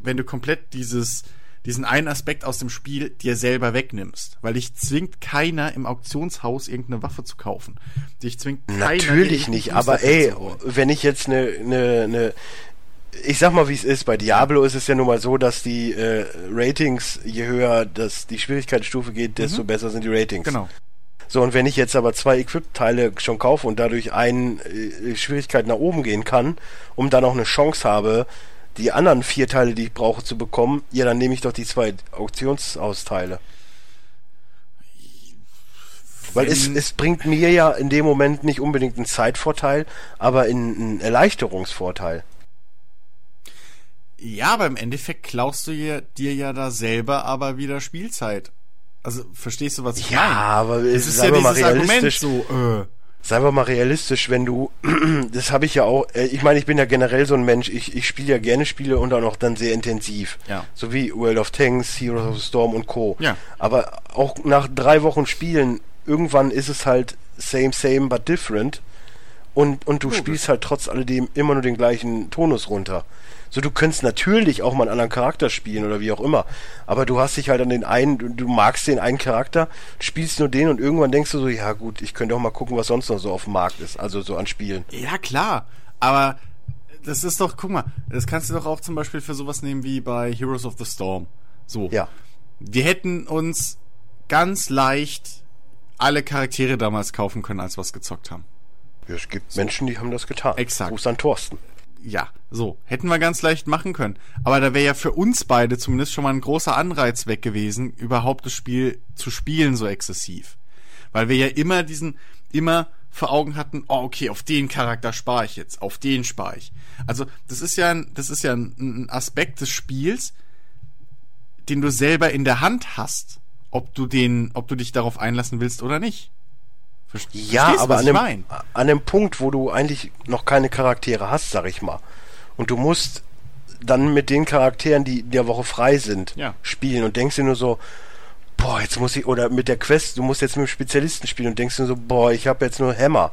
wenn du komplett dieses, diesen einen Aspekt aus dem Spiel dir selber wegnimmst. Weil dich zwingt keiner im Auktionshaus irgendeine Waffe zu kaufen. Dich zwingt keiner. Natürlich nicht, aber ey, wenn ich jetzt eine, eine, eine ich sag mal, wie es ist. Bei Diablo ist es ja nun mal so, dass die äh, Ratings, je höher das die Schwierigkeitsstufe geht, desto mhm. besser sind die Ratings. Genau. So, und wenn ich jetzt aber zwei Equip-Teile schon kaufe und dadurch eine äh, Schwierigkeit nach oben gehen kann, um dann auch eine Chance habe, die anderen vier Teile, die ich brauche, zu bekommen, ja, dann nehme ich doch die zwei Auktionshausteile. Weil es, es bringt mir ja in dem Moment nicht unbedingt einen Zeitvorteil, aber einen Erleichterungsvorteil. Ja, aber im Endeffekt klaust du dir, dir ja da selber aber wieder Spielzeit. Also, verstehst du, was ich ja, meine? Ja, aber es ist ja dieses Argument so, äh. Seien wir mal realistisch, wenn du, <clears throat> das habe ich ja auch, äh, ich meine, ich bin ja generell so ein Mensch, ich, ich spiele ja gerne Spiele und auch noch dann sehr intensiv. Ja. So wie World of Tanks, Heroes of the Storm und Co. Ja. Aber auch nach drei Wochen Spielen, irgendwann ist es halt same, same, but different. Und, und du Logisch. spielst halt trotz alledem immer nur den gleichen Tonus runter. So, du könntest natürlich auch mal einen anderen Charakter spielen oder wie auch immer. Aber du hast dich halt an den einen, du, magst den einen Charakter, spielst nur den und irgendwann denkst du so, ja gut, ich könnte auch mal gucken, was sonst noch so auf dem Markt ist. Also so an Spielen. Ja, klar. Aber das ist doch, guck mal, das kannst du doch auch zum Beispiel für sowas nehmen wie bei Heroes of the Storm. So. Ja. Wir hätten uns ganz leicht alle Charaktere damals kaufen können, als wir es gezockt haben. Ja, es gibt so. Menschen, die haben das getan. Exakt. Gruß an Thorsten ja, so. Hätten wir ganz leicht machen können. Aber da wäre ja für uns beide zumindest schon mal ein großer Anreiz weg gewesen, überhaupt das Spiel zu spielen so exzessiv. Weil wir ja immer diesen, immer vor Augen hatten, oh, okay, auf den Charakter spare ich jetzt, auf den spare ich. Also, das ist ja ein, das ist ja ein, ein Aspekt des Spiels, den du selber in der Hand hast, ob du den, ob du dich darauf einlassen willst oder nicht. Verstehst ja, aber an dem, an dem Punkt, wo du eigentlich noch keine Charaktere hast, sag ich mal, und du musst dann mit den Charakteren, die der Woche frei sind, ja. spielen und denkst dir nur so, boah, jetzt muss ich, oder mit der Quest, du musst jetzt mit dem Spezialisten spielen und denkst dir so, boah, ich habe jetzt nur Hammer.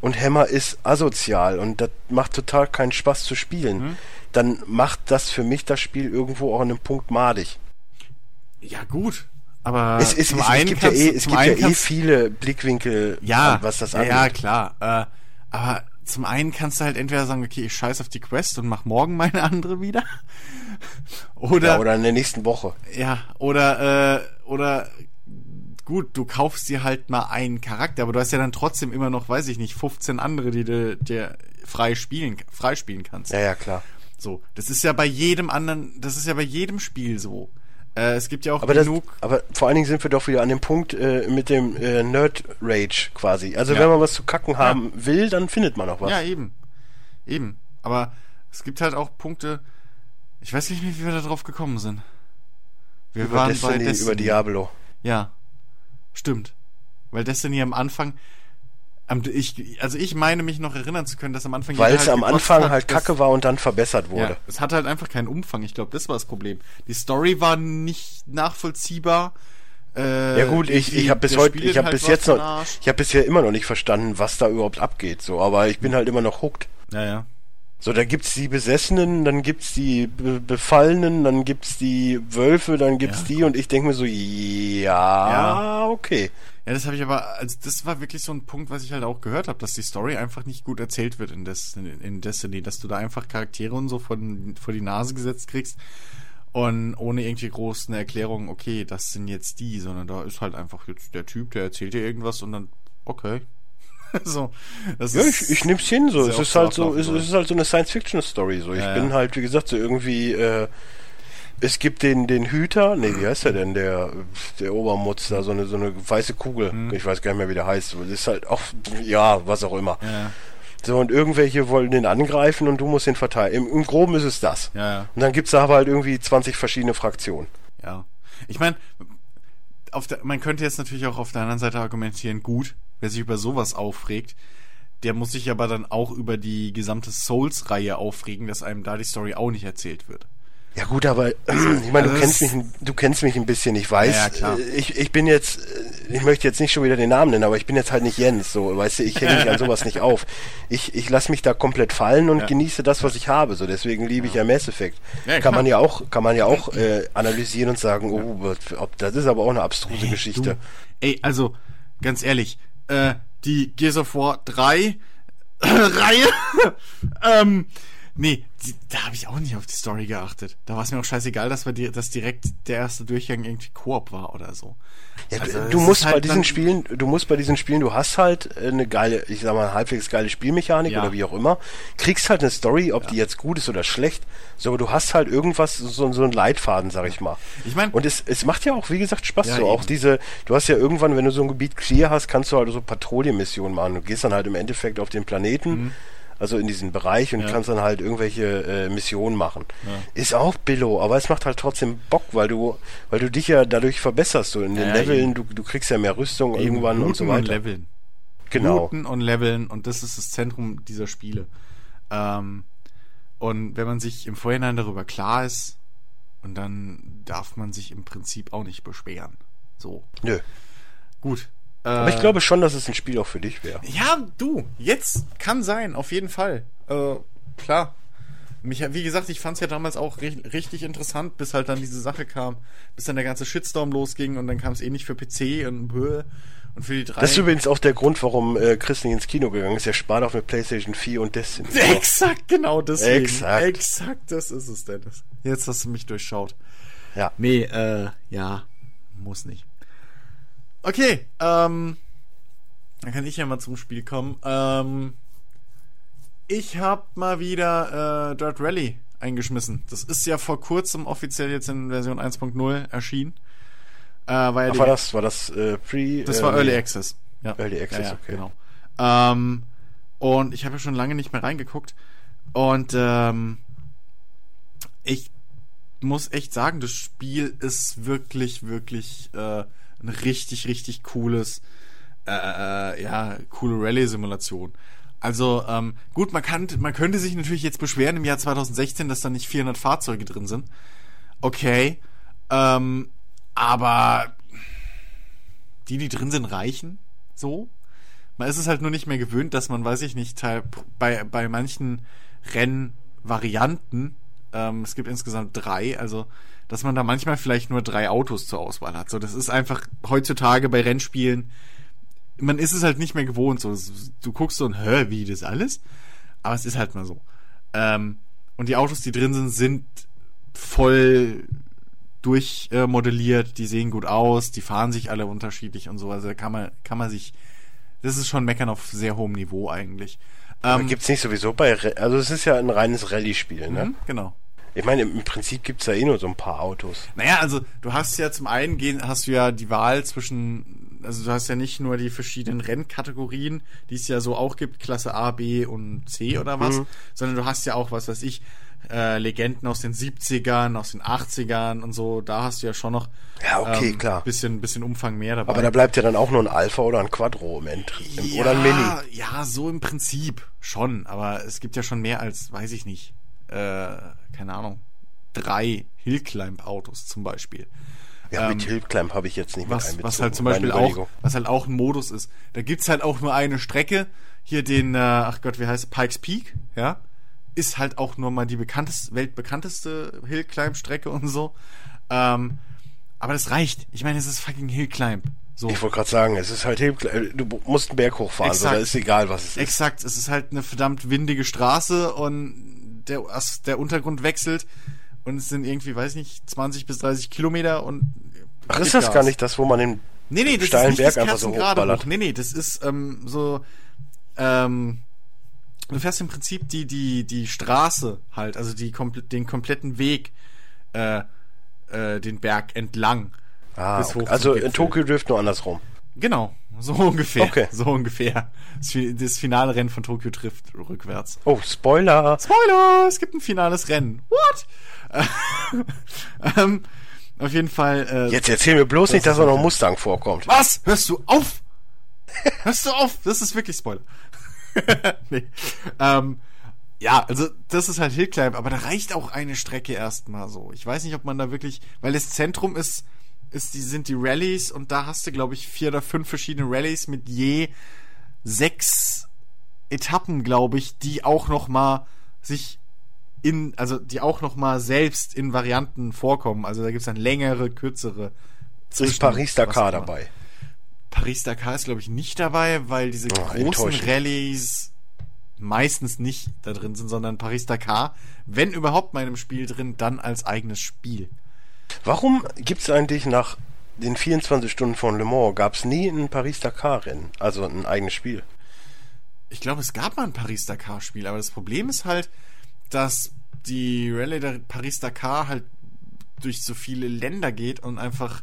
Und Hammer ist asozial und das macht total keinen Spaß zu spielen. Mhm. Dann macht das für mich das Spiel irgendwo auch an einem Punkt madig. Ja, gut. Aber es, es, zum es, einen es gibt, ja eh, es gibt ja eh viele Blickwinkel, ja, was das angeht. Ja, klar. Äh, aber zum einen kannst du halt entweder sagen, okay, ich scheiß auf die Quest und mach morgen meine andere wieder. <laughs> oder, ja, oder in der nächsten Woche. Ja, oder, äh, oder gut, du kaufst dir halt mal einen Charakter, aber du hast ja dann trotzdem immer noch, weiß ich nicht, 15 andere, die du dir frei spielen, frei spielen kannst. Ja, ja, klar. So, das ist ja bei jedem anderen, das ist ja bei jedem Spiel so. Äh, es gibt ja auch aber genug. Das, aber vor allen Dingen sind wir doch wieder an dem Punkt äh, mit dem äh, Nerd Rage quasi. Also ja. wenn man was zu kacken haben ja. will, dann findet man auch was. Ja, eben. Eben. Aber es gibt halt auch Punkte. Ich weiß nicht mehr, wie wir da drauf gekommen sind. Wir über waren Destiny, bei Destiny. über Diablo. Ja. Stimmt. Weil Destiny am Anfang, ich, also ich meine mich noch erinnern zu können, dass am Anfang weil es halt am Anfang hat, halt Kacke war und dann verbessert wurde. Ja, es hatte halt einfach keinen Umfang. Ich glaube, das war das Problem. Die Story war nicht nachvollziehbar. Äh, ja gut, ich, ich habe bis heute, ich habe halt bis jetzt noch, ich habe bisher immer noch nicht verstanden, was da überhaupt abgeht. So, aber ich bin halt immer noch hooked. Ja ja. So, da gibt's die Besessenen, dann gibt's die Be Befallenen, dann gibt's die Wölfe, dann gibt's ja. die und ich denke mir so, ja, ja. okay. Ja, das habe ich aber, also das war wirklich so ein Punkt, was ich halt auch gehört habe, dass die Story einfach nicht gut erzählt wird in, Des in Destiny, dass du da einfach Charaktere und so von, vor die Nase gesetzt kriegst und ohne irgendwie groß eine Erklärung, okay, das sind jetzt die, sondern da ist halt einfach jetzt der Typ, der erzählt dir irgendwas und dann, okay. <laughs> so, das ja, ich, ich nehm's hin, so. Es ist halt so, es, es, ist halt so eine Science-Fiction-Story, so. Ich ja, bin ja. halt, wie gesagt, so irgendwie, äh, es gibt den, den Hüter, nee, wie heißt er denn, der, der Obermutz da, so eine, so eine weiße Kugel. Hm. Ich weiß gar nicht mehr, wie der heißt. Das ist halt auch, ja, was auch immer. Ja. So, und irgendwelche wollen den angreifen und du musst ihn verteilen. Im, Im Groben ist es das. Ja, ja. Und dann gibt's da aber halt irgendwie 20 verschiedene Fraktionen. Ja. Ich meine, man könnte jetzt natürlich auch auf der anderen Seite argumentieren, gut, wer sich über sowas aufregt, der muss sich aber dann auch über die gesamte Souls-Reihe aufregen, dass einem da die Story auch nicht erzählt wird. Ja gut, aber <clears throat> ich meine, du kennst mich, du kennst mich ein bisschen. Ich weiß, ja, klar. Äh, ich, ich bin jetzt, äh, ich möchte jetzt nicht schon wieder den Namen nennen, aber ich bin jetzt halt nicht Jens, so, weißt du, ich hänge mich an sowas nicht auf. Ich, ich lasse mich da komplett fallen und ja. genieße das, was ich habe. So, deswegen liebe ich ja Mass Effect. Ja, kann man ja auch, kann man ja auch äh, analysieren und sagen, oh, ob, das ist aber auch eine abstruse hey, Geschichte. Du, ey, also ganz ehrlich, äh, die Gears of War 3 <laughs> Reihe, <laughs> ähm, Nee, die, da habe ich auch nicht auf die Story geachtet. Da war es mir auch scheißegal, dass, wir die, dass direkt der erste Durchgang irgendwie Koop war oder so. Ja, also, du musst halt bei diesen Spielen, du musst bei diesen Spielen, du hast halt eine geile, ich sag mal, halbwegs geile Spielmechanik ja. oder wie auch immer, kriegst halt eine Story, ob ja. die jetzt gut ist oder schlecht, so, aber du hast halt irgendwas, so, so einen Leitfaden, sag ich mal. Ich meine, und es, es macht ja auch, wie gesagt, Spaß, ja, so eben. auch diese, du hast ja irgendwann, wenn du so ein Gebiet clear hast, kannst du halt so Patrouillenmissionen machen. Du gehst dann halt im Endeffekt auf den Planeten, mhm also in diesen Bereich und ja. kannst dann halt irgendwelche äh, Missionen machen. Ja. Ist auch Billo, aber es macht halt trotzdem Bock, weil du, weil du dich ja dadurch verbesserst. So in den ja, Leveln, du, du kriegst ja mehr Rüstung eben irgendwann und so weiter. Und Leveln. Genau. Looten und Leveln und das ist das Zentrum dieser Spiele. Ähm, und wenn man sich im Vorhinein darüber klar ist, und dann darf man sich im Prinzip auch nicht beschweren. So. Nö. Gut, aber ich glaube schon, dass es ein Spiel auch für dich wäre. Ja, du, jetzt kann sein, auf jeden Fall. Äh, klar. Mich, wie gesagt, ich fand es ja damals auch richtig interessant, bis halt dann diese Sache kam, bis dann der ganze Shitstorm losging und dann kam es eh nicht für PC und und für die drei. Das ist übrigens auch der Grund, warum äh, Chris nicht ins Kino gegangen ist. Er spart auf eine PlayStation 4 und Destiny. <laughs> Exakt, genau deswegen. Exakt. Exakt, das ist es, Dennis. Jetzt hast du mich durchschaut. Ja. Nee, äh, ja, muss nicht. Okay, ähm, dann kann ich ja mal zum Spiel kommen. Ähm, ich habe mal wieder äh, Dirt Rally eingeschmissen. Das ist ja vor kurzem offiziell jetzt in Version 1.0 erschienen. Äh, war, ja Ach, war das war das äh, Pre? Das war ähm, Early Access. Ja. Early Access, ja, ja, okay. Genau. Ähm, und ich habe ja schon lange nicht mehr reingeguckt. Und ähm, ich muss echt sagen, das Spiel ist wirklich, wirklich äh, ein richtig, richtig cooles, äh, äh, ja, coole Rallye-Simulation. Also ähm, gut, man kann, man könnte sich natürlich jetzt beschweren im Jahr 2016, dass da nicht 400 Fahrzeuge drin sind. Okay, ähm, aber die, die drin sind, reichen. So. Man ist es halt nur nicht mehr gewöhnt, dass man, weiß ich nicht, bei bei manchen Rennvarianten, ähm, es gibt insgesamt drei, also dass man da manchmal vielleicht nur drei Autos zur Auswahl hat. So, das ist einfach heutzutage bei Rennspielen, man ist es halt nicht mehr gewohnt. So, du guckst so und hä, wie das alles? Aber es ist halt mal so. Ähm, und die Autos, die drin sind, sind voll durchmodelliert, äh, die sehen gut aus, die fahren sich alle unterschiedlich und so. Also da kann man, kann man sich, das ist schon Meckern auf sehr hohem Niveau eigentlich. Ähm, Gibt es nicht sowieso bei, also es ist ja ein reines Rallye-Spiel, ne? Mhm, genau. Ich meine, im Prinzip gibt's ja eh nur so ein paar Autos. Naja, also du hast ja zum einen gehen, hast du ja die Wahl zwischen, also du hast ja nicht nur die verschiedenen Rennkategorien, die es ja so auch gibt, Klasse A, B und C oder was, mhm. sondern du hast ja auch, was weiß ich, äh, Legenden aus den 70ern, aus den 80ern und so, da hast du ja schon noch ja, okay, ähm, klar. Bisschen, bisschen Umfang mehr dabei. Aber da bleibt ja dann auch nur ein Alpha oder ein Quattro im End ja, oder ein Mini. Ja, so im Prinzip schon, aber es gibt ja schon mehr als, weiß ich nicht, äh, keine Ahnung, drei Hillclimb-Autos zum Beispiel. Ja, ähm, mit Hillclimb habe ich jetzt nicht was, was halt zum Beispiel auch, was halt auch ein Modus ist. Da gibt's halt auch nur eine Strecke. Hier den, äh, ach Gott, wie heißt es? Pikes Peak, ja. Ist halt auch nur mal die bekannteste, weltbekannteste Hillclimb-Strecke und so. Ähm, aber das reicht. Ich meine, es ist fucking Hillclimb. So. Ich wollte gerade sagen, es ist halt Hillclimb. Du musst einen Berg hochfahren, Exakt. so, da ist egal, was es ist. Exakt, es ist halt eine verdammt windige Straße und der, der Untergrund wechselt und es sind irgendwie, weiß ich nicht, 20 bis 30 Kilometer und. Ach, ist das Gas. gar nicht das, wo man den nee, nee, steilen Berg einfach so hochballert? Hoch. Nee, nee, das ist ähm, so. Ähm, du fährst im Prinzip die, die, die Straße halt, also die, den kompletten Weg, äh, äh, den Berg entlang. Ah, okay. also in Tokyo Drift nur andersrum. Genau, so <laughs> ungefähr. Okay. So ungefähr. Das finale Rennen von Tokyo trifft rückwärts. Oh, Spoiler! Spoiler! Es gibt ein finales Rennen. What? <laughs> ähm, auf jeden Fall. Äh, Jetzt erzähl mir bloß nicht, dass da noch Mustang vorkommt. Was? Hörst du auf? Hörst du auf? Das ist wirklich Spoiler. <laughs> nee. ähm, ja, also das ist halt Hillclimb, aber da reicht auch eine Strecke erstmal so. Ich weiß nicht, ob man da wirklich, weil das Zentrum ist, ist die, sind die Rallyes und da hast du, glaube ich, vier oder fünf verschiedene Rallyes mit je sechs Etappen, glaube ich, die auch noch mal sich in, also die auch noch mal selbst in Varianten vorkommen. Also da gibt's dann längere, kürzere. Ist Paris-Dakar dabei? Paris-Dakar ist, glaube ich, nicht dabei, weil diese oh, großen Rallyes meistens nicht da drin sind, sondern Paris-Dakar, wenn überhaupt mal in einem Spiel drin, dann als eigenes Spiel. Warum gibt's eigentlich nach den 24 Stunden von Le Mans gab's nie ein Paris-Dakar-Rennen, also ein eigenes Spiel? Ich glaube, es gab mal ein Paris-Dakar-Spiel, aber das Problem ist halt, dass die Rallye der Paris-Dakar halt durch so viele Länder geht und einfach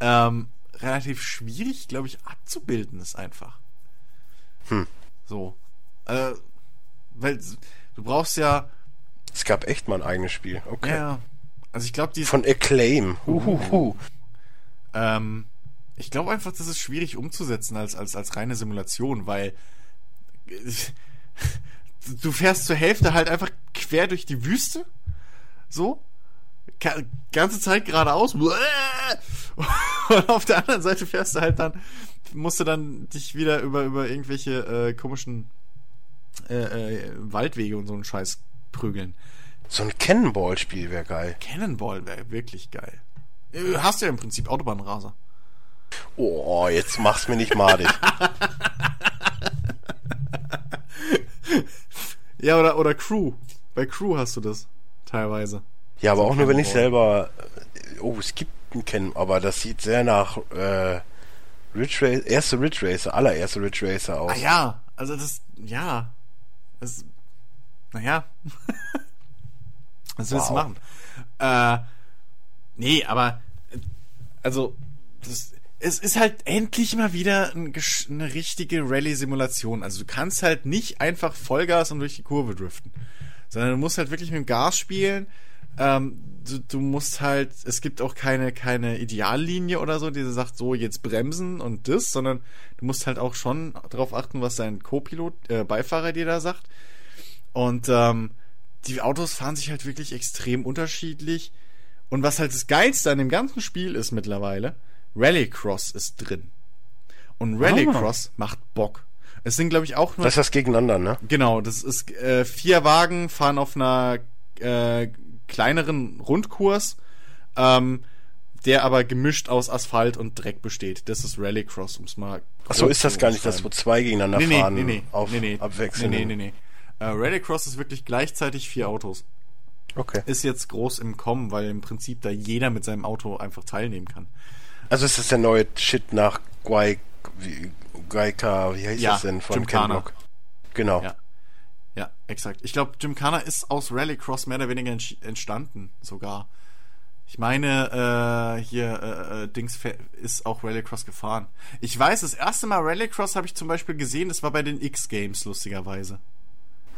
ähm, relativ schwierig, glaube ich, abzubilden ist einfach. Hm. So. Äh, weil du brauchst ja. Es gab echt mal ein eigenes Spiel. Okay. Ja. Also ich glaube, die von Acclaim. Huhuhu. Ähm, ich glaube einfach, das ist schwierig umzusetzen als als als reine Simulation, weil <laughs> du fährst zur Hälfte halt einfach quer durch die Wüste. So. Ganze Zeit geradeaus. <laughs> Und auf der anderen Seite fährst du halt dann, musst du dann dich wieder über, über irgendwelche äh, komischen äh, äh, Waldwege und so einen Scheiß prügeln. So ein Cannonball-Spiel wäre geil. Cannonball wäre wirklich geil. Äh, hast du ja im Prinzip Autobahnraser. Oh, jetzt mach's mir nicht madig. <laughs> ja, oder, oder Crew. Bei Crew hast du das teilweise. Ja, aber so auch nur, wenn ich selber. Oh, es gibt ein Kennen, aber das sieht sehr nach äh, Ridge Racer, erste Ridge Racer, allererste Ridge Racer aus. Ah ja, also das, ja. Das, naja. <laughs> Was willst wow. du machen? Äh, nee, aber also das, es ist halt endlich mal wieder ein, eine richtige Rallye-Simulation. Also du kannst halt nicht einfach Vollgas und durch die Kurve driften, sondern du musst halt wirklich mit dem Gas spielen. Ähm, du, du, musst halt, es gibt auch keine, keine Ideallinie oder so, die sagt, so jetzt bremsen und das, sondern du musst halt auch schon darauf achten, was dein Co-Pilot, äh, Beifahrer dir da sagt. Und ähm, die Autos fahren sich halt wirklich extrem unterschiedlich. Und was halt das Geilste an dem ganzen Spiel ist mittlerweile, Rallycross ist drin. Und Rallycross ah. macht Bock. Es sind, glaube ich, auch nur. Das ist das gegeneinander, ne? Genau, das ist äh, vier Wagen fahren auf einer äh, kleineren Rundkurs, ähm, der aber gemischt aus Asphalt und Dreck besteht. Das ist Rallycross, ums mal. Ach so, ist das gar nicht das, wo zwei gegeneinander nee, fahren? Nee, nee, auf nee, nee. Abwechseln. Nee, nee, nee, nee. Äh, Rallycross ist wirklich gleichzeitig vier Autos. Okay. Ist jetzt groß im Kommen, weil im Prinzip da jeder mit seinem Auto einfach teilnehmen kann. Also ist das der neue Shit nach Guay, wie, Guayka, wie heißt ja, das denn von Ken Genau. Ja. ja, exakt. Ich glaube, Gymkhana ist aus Rallycross mehr oder weniger entstanden sogar. Ich meine, äh, hier äh, äh, Dings ist auch Rallycross gefahren. Ich weiß, das erste Mal Rallycross habe ich zum Beispiel gesehen, das war bei den X-Games, lustigerweise.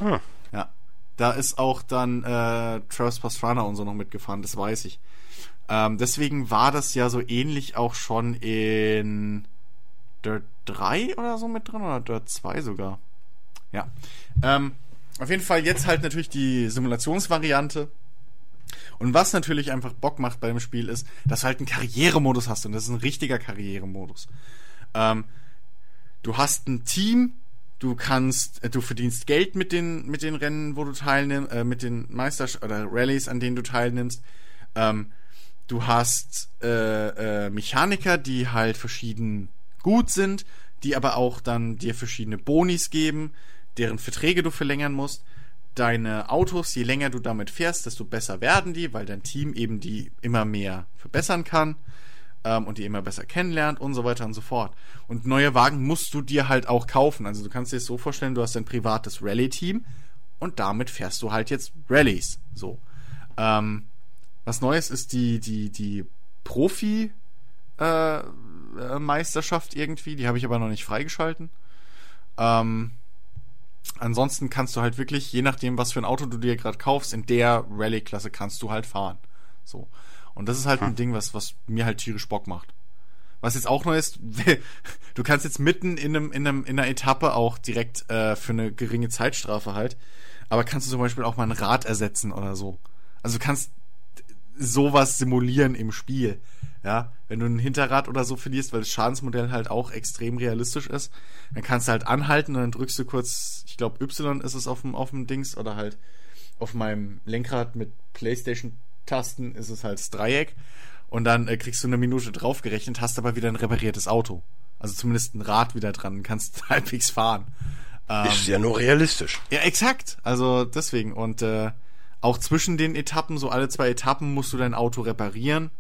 Hm. Ja. Da ist auch dann äh, Travis Pastrana und so noch mitgefahren, das weiß ich. Ähm, deswegen war das ja so ähnlich auch schon in Dirt 3 oder so mit drin oder Dirt 2 sogar. Ja. Ähm, auf jeden Fall jetzt halt natürlich die Simulationsvariante. Und was natürlich einfach Bock macht bei dem Spiel ist, dass du halt einen Karrieremodus hast und das ist ein richtiger Karrieremodus. Ähm, du hast ein Team, du kannst, äh, du verdienst Geld mit den mit den Rennen, wo du teilnimmst, äh, mit den Meisters oder Rallyes, an denen du teilnimmst. Ähm, Du hast äh, äh, Mechaniker, die halt verschieden gut sind, die aber auch dann dir verschiedene Bonis geben, deren Verträge du verlängern musst. Deine Autos, je länger du damit fährst, desto besser werden die, weil dein Team eben die immer mehr verbessern kann ähm, und die immer besser kennenlernt und so weiter und so fort. Und neue Wagen musst du dir halt auch kaufen. Also du kannst dir das so vorstellen, du hast ein privates Rallye-Team und damit fährst du halt jetzt Rallyes. So. Ähm, was Neues ist die, die, die Profi, äh, äh, Meisterschaft irgendwie. Die habe ich aber noch nicht freigeschalten. Ähm, ansonsten kannst du halt wirklich, je nachdem, was für ein Auto du dir gerade kaufst, in der Rallye-Klasse kannst du halt fahren. So. Und das ist halt hm. ein Ding, was, was mir halt tierisch Bock macht. Was jetzt auch neu ist, <laughs> du kannst jetzt mitten in einem, in einem, in einer Etappe auch direkt äh, für eine geringe Zeitstrafe halt aber kannst du zum Beispiel auch mal ein Rad ersetzen oder so. Also du kannst sowas simulieren im Spiel. Ja, wenn du ein Hinterrad oder so verlierst, weil das Schadensmodell halt auch extrem realistisch ist, dann kannst du halt anhalten und dann drückst du kurz, ich glaube Y ist es auf dem, auf dem Dings oder halt auf meinem Lenkrad mit Playstation-Tasten ist es halt das Dreieck und dann äh, kriegst du eine Minute draufgerechnet, hast aber wieder ein repariertes Auto. Also zumindest ein Rad wieder dran, <laughs> kannst halbwegs fahren. Ähm, ist ja nur realistisch. Ja, exakt. Also deswegen. Und äh, auch zwischen den Etappen, so alle zwei Etappen, musst du dein Auto reparieren.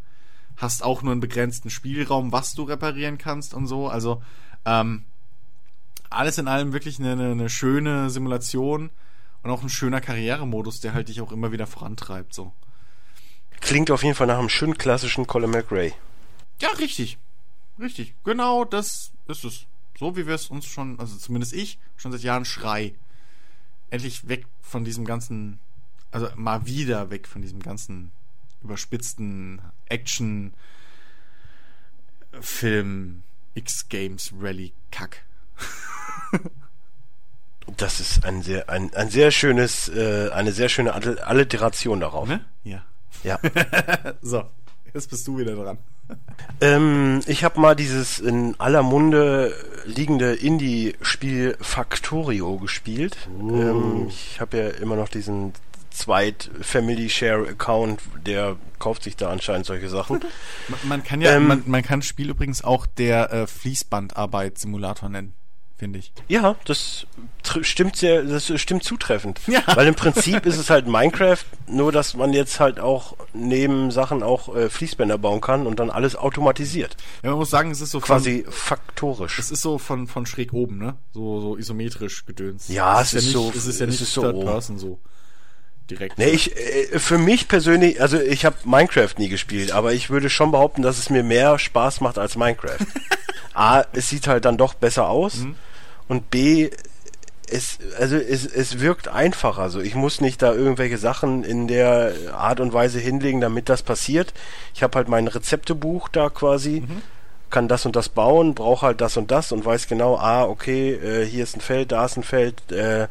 Hast auch nur einen begrenzten Spielraum, was du reparieren kannst und so. Also ähm, alles in allem wirklich eine, eine schöne Simulation und auch ein schöner Karrieremodus, der halt dich auch immer wieder vorantreibt. So. Klingt auf jeden Fall nach einem schönen klassischen Colin McRae. Ja, richtig. Richtig. Genau das ist es. So wie wir es uns schon, also zumindest ich, schon seit Jahren schrei. Endlich weg von diesem ganzen, also mal wieder weg von diesem ganzen überspitzten Action Film X-Games Rally Kack. <laughs> das ist ein sehr, ein, ein sehr schönes, äh, eine sehr schöne Alliteration darauf. Ne? Ja. Ja. <laughs> so, jetzt bist du wieder dran. Ähm, ich habe mal dieses in aller Munde liegende Indie-Spiel Factorio gespielt. Oh. Ähm, ich habe ja immer noch diesen zweit Family Share Account, der kauft sich da anscheinend solche Sachen. <laughs> man, man kann ja, ähm, man, man kann das Spiel übrigens auch der äh, Fließbandarbeit Simulator nennen finde ich. Ja, das stimmt sehr, das stimmt zutreffend. Ja. Weil im Prinzip ist es halt Minecraft, nur dass man jetzt halt auch neben Sachen auch äh, Fließbänder bauen kann und dann alles automatisiert. Ja, man muss sagen, es ist so quasi von, faktorisch. Es ist so von von schräg oben, ne? So so isometrisch gedöns. Ja, es, es ist, ja so, nicht, es ist ja nicht so Third Person so direkt. Nee, ich, äh, für mich persönlich, also ich habe Minecraft nie gespielt, aber ich würde schon behaupten, dass es mir mehr Spaß macht als Minecraft. <laughs> A, es sieht halt dann doch besser aus. Mhm und B, es, also es, es wirkt einfacher. Also ich muss nicht da irgendwelche Sachen in der Art und Weise hinlegen, damit das passiert. Ich habe halt mein Rezeptebuch da quasi, mhm. kann das und das bauen, brauche halt das und das und weiß genau, ah, okay, äh, hier ist ein Feld, da ist ein Feld. Äh,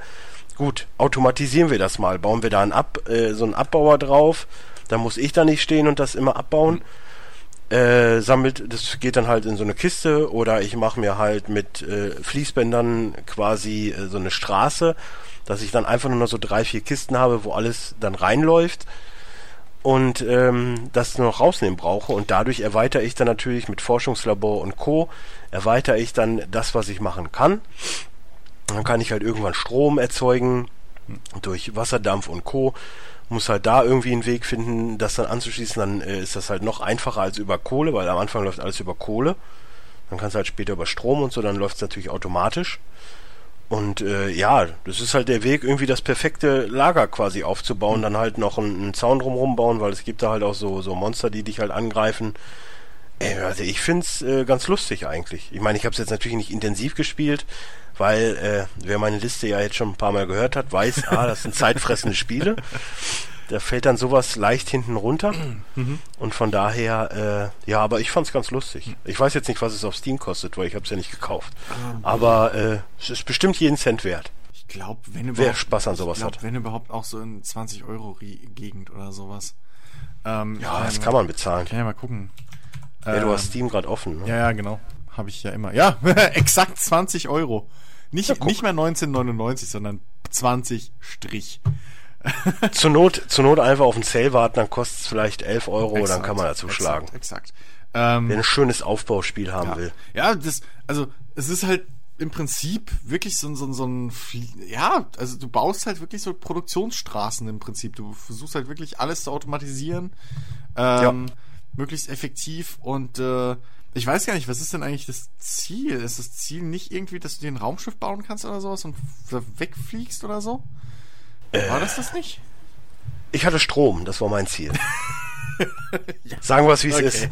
gut, automatisieren wir das mal. Bauen wir da einen Ab, äh, so einen Abbauer drauf. Da muss ich da nicht stehen und das immer abbauen. Mhm äh, sammelt, das geht dann halt in so eine Kiste oder ich mache mir halt mit äh, Fließbändern quasi äh, so eine Straße, dass ich dann einfach nur noch so drei, vier Kisten habe, wo alles dann reinläuft und ähm, das nur noch rausnehmen brauche und dadurch erweitere ich dann natürlich mit Forschungslabor und Co. erweitere ich dann das, was ich machen kann. Dann kann ich halt irgendwann Strom erzeugen durch Wasserdampf und Co muss halt da irgendwie einen Weg finden, das dann anzuschließen. Dann äh, ist das halt noch einfacher als über Kohle, weil am Anfang läuft alles über Kohle. Dann kannst du halt später über Strom und so, dann läuft es natürlich automatisch. Und äh, ja, das ist halt der Weg, irgendwie das perfekte Lager quasi aufzubauen, dann halt noch einen, einen Zaun drumherum bauen, weil es gibt da halt auch so, so Monster, die dich halt angreifen. Äh, also ich find's äh, ganz lustig eigentlich. Ich meine, ich habe es jetzt natürlich nicht intensiv gespielt, weil äh, wer meine Liste ja jetzt schon ein paar Mal gehört hat, weiß, ah, das sind zeitfressende Spiele. Da fällt dann sowas leicht hinten runter. Mhm. Und von daher, äh, ja, aber ich fand's ganz lustig. Ich weiß jetzt nicht, was es auf Steam kostet, weil ich habe es ja nicht gekauft. Ah, aber äh, es ist bestimmt jeden Cent wert. Ich glaube, wenn überhaupt, wer Spaß an sowas glaub, hat. Wenn überhaupt auch so in 20 Euro Gegend oder sowas. Ähm, ja, das kann man bezahlen. Kann ja mal gucken. Ja, ähm, du hast ähm, Steam gerade offen. Ne? Ja, ja, genau. Habe ich ja immer. Ja, <laughs> exakt 20 Euro. Nicht, ja, nicht mehr 1999, sondern 20 Strich. <laughs> zur, Not, zur Not einfach auf den Sale warten, dann kostet es vielleicht 11 Euro, exakt, dann kann man dazu exakt, schlagen. Exakt. Ähm, Wer ein schönes Aufbauspiel haben ja. will. Ja, das, also es ist halt im Prinzip wirklich so, so, so ein, ja, also du baust halt wirklich so Produktionsstraßen im Prinzip. Du versuchst halt wirklich alles zu automatisieren, ähm, ja. möglichst effektiv und äh, ich weiß gar nicht, was ist denn eigentlich das Ziel? Ist das Ziel nicht irgendwie, dass du dir ein Raumschiff bauen kannst oder sowas und wegfliegst oder so? Äh, war das das nicht? Ich hatte Strom, das war mein Ziel. <laughs> ja. Sagen wir es, wie es okay. ist.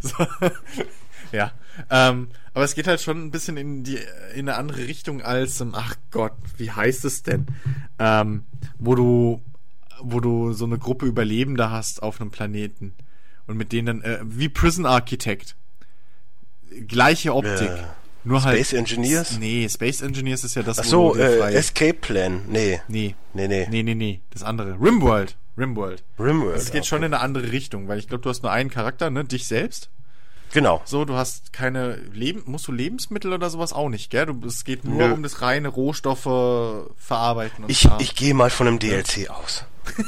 <laughs> so. Ja. Ähm, aber es geht halt schon ein bisschen in die in eine andere Richtung als ähm, ach Gott, wie heißt es denn? Ähm, wo du wo du so eine Gruppe Überlebender hast auf einem Planeten und mit denen dann, äh, wie Prison Architect. Gleiche Optik. Nur Space halt. Space Engineers? Nee, Space Engineers ist ja das, Ach so, äh, Escape Plan. Nee. Nee. Nee, nee. Nee, nee, nee. Das andere. Rimworld. Rimworld. Rimworld. Es geht schon in eine andere Richtung, weil ich glaube, du hast nur einen Charakter, ne? Dich selbst. Genau. So, du hast keine Leben, musst du Lebensmittel oder sowas auch nicht, gell? Du, es geht nur Nö. um das reine Rohstoffe verarbeiten und Ich, bla. ich gehe mal von einem DLC aus. <laughs>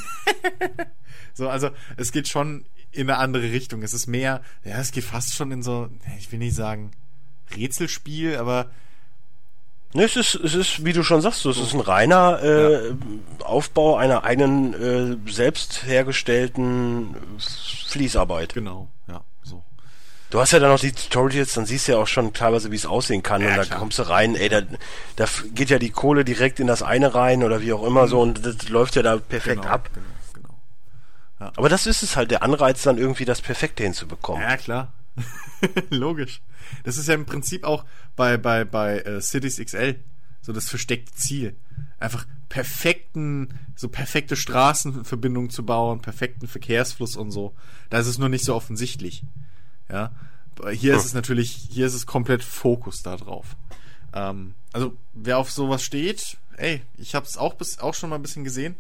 So, also es geht schon in eine andere Richtung. Es ist mehr, ja, es geht fast schon in so, ich will nicht sagen Rätselspiel, aber Ne, es ist, es ist, wie du schon sagst, es ist ein reiner äh, Aufbau einer eigenen äh, selbst hergestellten Fließarbeit. genau, ja, so. Du hast ja dann noch die Tutorials, dann siehst du ja auch schon teilweise, wie es aussehen kann. Ja, und da klar. kommst du rein, ey, da, da geht ja die Kohle direkt in das eine rein oder wie auch immer so und das läuft ja da perfekt genau, ab. Genau, Aber das ist es halt, der Anreiz dann irgendwie das Perfekte hinzubekommen. Ja, klar. <laughs> Logisch. Das ist ja im Prinzip auch bei, bei, bei äh, Cities XL so das versteckte Ziel. Einfach perfekten, so perfekte Straßenverbindungen zu bauen, perfekten Verkehrsfluss und so. Da ist es nur nicht so offensichtlich. Ja. Hier ist es natürlich, hier ist es komplett Fokus da drauf. Ähm, also, wer auf sowas steht, ey, ich hab's auch bis, auch schon mal ein bisschen gesehen.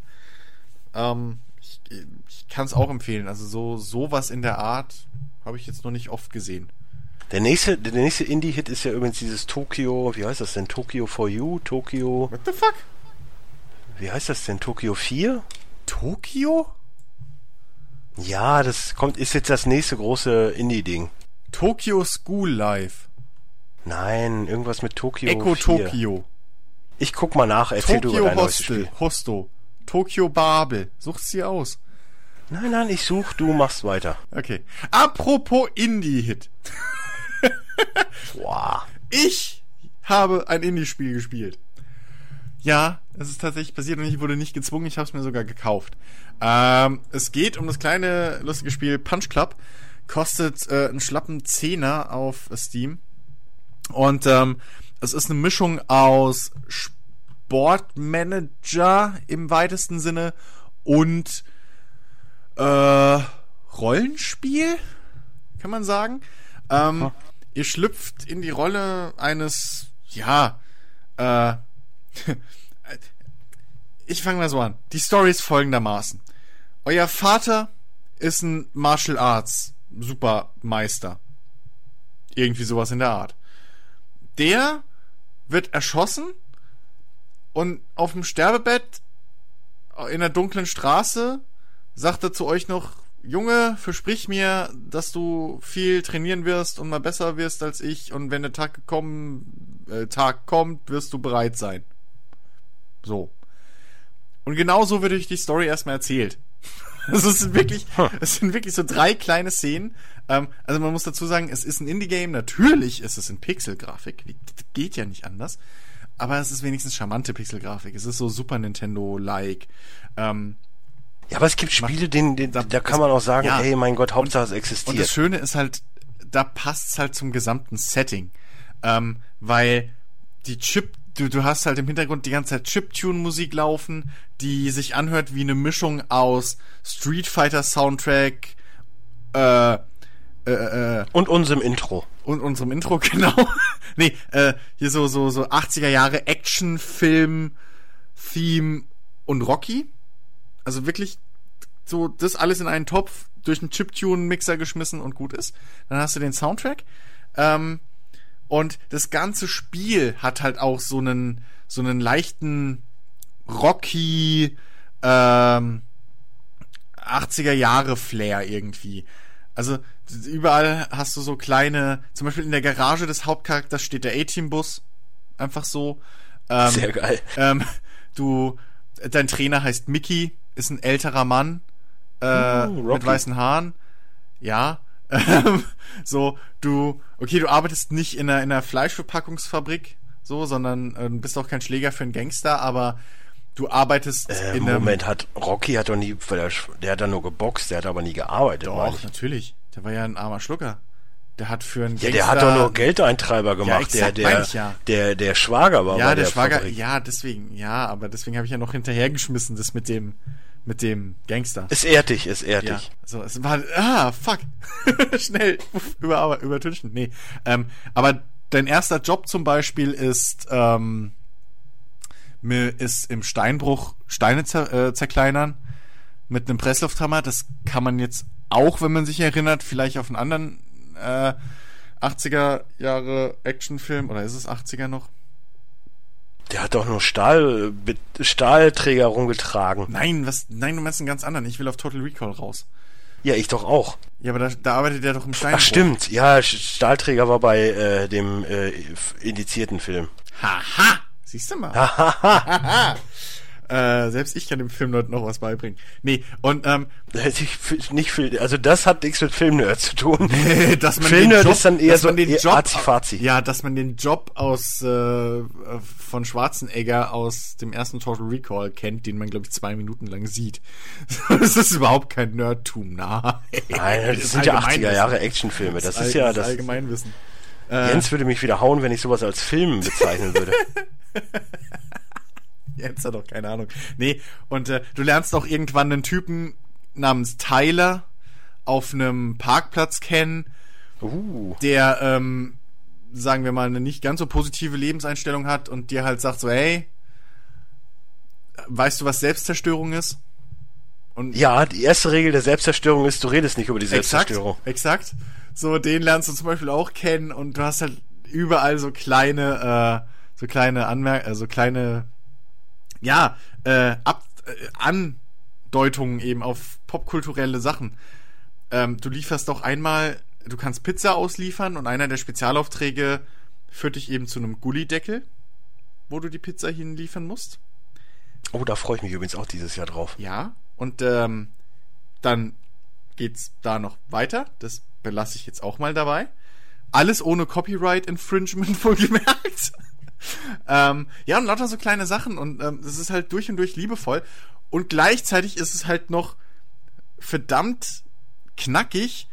Ähm, ich kann es auch empfehlen. Also so sowas in der Art habe ich jetzt noch nicht oft gesehen. Der nächste, der nächste Indie-Hit ist ja übrigens dieses Tokyo, wie heißt das denn? Tokyo for You? Tokyo, What the fuck? wie heißt das denn? Tokyo 4? Tokio? Ja, das kommt, ist jetzt das nächste große Indie-Ding. Tokyo School Life. Nein, irgendwas mit Tokyo Echo 4. Tokyo. Ich guck mal nach, erzähl du über Tokyo dein neues Hostel. Spiel. Hosto. Tokyo Babel. Sucht sie aus. Nein, nein, ich such, du machst weiter. Okay. Apropos Indie-Hit. Boah. Ich habe ein Indie-Spiel gespielt. Ja, es ist tatsächlich passiert und ich wurde nicht gezwungen, ich habe es mir sogar gekauft. Ähm, es geht um das kleine lustige Spiel Punch Club. Kostet äh, einen schlappen Zehner auf Steam. Und ähm, es ist eine Mischung aus Sportmanager im weitesten Sinne und äh, Rollenspiel, kann man sagen. Ähm, ihr schlüpft in die Rolle eines, ja, äh, <laughs> ich fange mal so an. Die Story ist folgendermaßen. Euer Vater ist ein Martial Arts Supermeister. Irgendwie sowas in der Art. Der wird erschossen und auf dem Sterbebett in der dunklen Straße sagt er zu euch noch, Junge, versprich mir, dass du viel trainieren wirst und mal besser wirst als ich und wenn der Tag gekommen, äh, Tag kommt, wirst du bereit sein. So. Und genau so wird euch die Story erstmal erzählt. Also <laughs> es sind wirklich, es sind wirklich so drei kleine Szenen. Ähm, also man muss dazu sagen, es ist ein Indie-Game. Natürlich ist es in Pixel-Grafik. Geht ja nicht anders. Aber es ist wenigstens charmante Pixel-Grafik. Es ist so Super Nintendo-like. Ähm, Ja, aber es gibt Spiele, denen, denen, Da- da kann man auch sagen, ja. hey, mein Gott, Hauptsache es Und existiert. das Schöne ist halt, da passt's halt zum gesamten Setting. Ähm, weil die Chip, du, du hast halt im Hintergrund die ganze Zeit Chiptune-Musik laufen, die sich anhört wie eine Mischung aus Street Fighter Soundtrack, äh, äh, äh, Und unserem Intro. und unserem Intro, <laughs> genau. nee, äh, hier so, so, so 80er Jahre Actionfilm, Theme und Rocky. Also wirklich so das alles in einen Topf, durch einen Chiptune-Mixer geschmissen und gut ist. Dann hast du den Soundtrack. Ähm, und das ganze Spiel hat halt auch so einen, so einen leichten Rocky, ähm, 80er Jahre Flair irgendwie. Also überall hast du so kleine, zum Beispiel in der Garage des Hauptcharakters steht der A-Team-Bus. Einfach so. Ähm, Sehr geil. ähm, du, dein Trainer heißt Mickey, ist ein älterer Mann äh, Uh, mit weißen Haaren. Ja. Ähm, so, du, okay, du arbeitest nicht in einer, in einer Fleischverpackungsfabrik, so, sondern äh, bist auch kein Schläger für einen Gangster, aber du arbeitest Äh, in einem. Moment, hat Rocky hat doch nie, weil er, der hat da nur geboxt, der hat aber nie gearbeitet, Doch, ich. natürlich. Der war ja ein armer Schlucker. Der hat für einen Ja, Gangster. der hat doch nur Geldeintreiber gemacht, exakt, der, der, ja. der, der Schwager war Ja, bei der, Schwager, Fabrik. ja, deswegen, ja, aber deswegen habe ich ja noch hinterhergeschmissen, das mit dem, mit dem Gangster. Es ehrt dich, es ehrt Ja, dich. so, es war, ah, fuck. <laughs> Schnell, über, übertünchen. Nee, ähm, aber dein erster Job zum Beispiel ist, ähm, ist im Steinbruch Steine zer, äh, zerkleinern mit einem Presslufthammer. Das kann man jetzt auch, wenn man sich erinnert, vielleicht auf einen anderen äh, 80er Jahre Actionfilm oder ist es 80er noch? Der hat doch nur Stahl, Stahlträger rumgetragen. Nein, was? Nein, du meinst einen ganz anderen. Ich will auf Total Recall raus. Ja, ich doch auch. Ja, aber da, da arbeitet er doch im Steinbruch. Ach stimmt, ja, Stahlträger war bei äh, dem äh, indizierten Film. Haha, siehst du mal. <laughs> Äh, selbst ich kann dem Filmnerd noch was beibringen. Nee, und ähm, nicht viel, also das hat nichts mit Filmnerd zu tun. <laughs> dass man Filmnerd ist dann eher so den Job, Azi Ja, dass man den Job aus äh, von Schwarzenegger aus dem ersten Total Recall kennt, den man glaube ich zwei Minuten lang sieht. <laughs> das ist überhaupt kein Nerdtum, na. Nein, das, das sind ja 80er Jahre Actionfilme. Das, das ist ja das, das Allgemeinwissen. Jens würde mich wieder hauen, wenn ich sowas als Film bezeichnen würde. <laughs> Jens hat doch keine Ahnung. Nee, und äh, du lernst auch irgendwann einen Typen namens Tyler auf einem Parkplatz kennen, uh. der, ähm, sagen wir mal, eine nicht ganz so positive Lebenseinstellung hat und dir halt sagt so, hey, weißt du, was Selbstzerstörung ist? Und ja, die erste Regel der Selbstzerstörung ist, du redest nicht über die Selbstzerstörung. Exakt. exakt. So, den lernst du zum Beispiel auch kennen und du hast halt überall so kleine, äh, so kleine Anmerk, äh, so kleine ja, äh, Ab äh, Andeutungen eben auf popkulturelle Sachen. Ähm, du lieferst doch einmal, du kannst Pizza ausliefern und einer der Spezialaufträge führt dich eben zu einem Gullideckel, wo du die Pizza hinliefern musst. Oh, da freue ich mich übrigens auch dieses Jahr drauf. Ja, und ähm, dann geht's da noch weiter. Das belasse ich jetzt auch mal dabei. Alles ohne Copyright Infringement <laughs> wohlgemerkt ähm, ja, und lauter so kleine Sachen und ähm, das ist halt durch und durch liebevoll. Und gleichzeitig ist es halt noch verdammt knackig,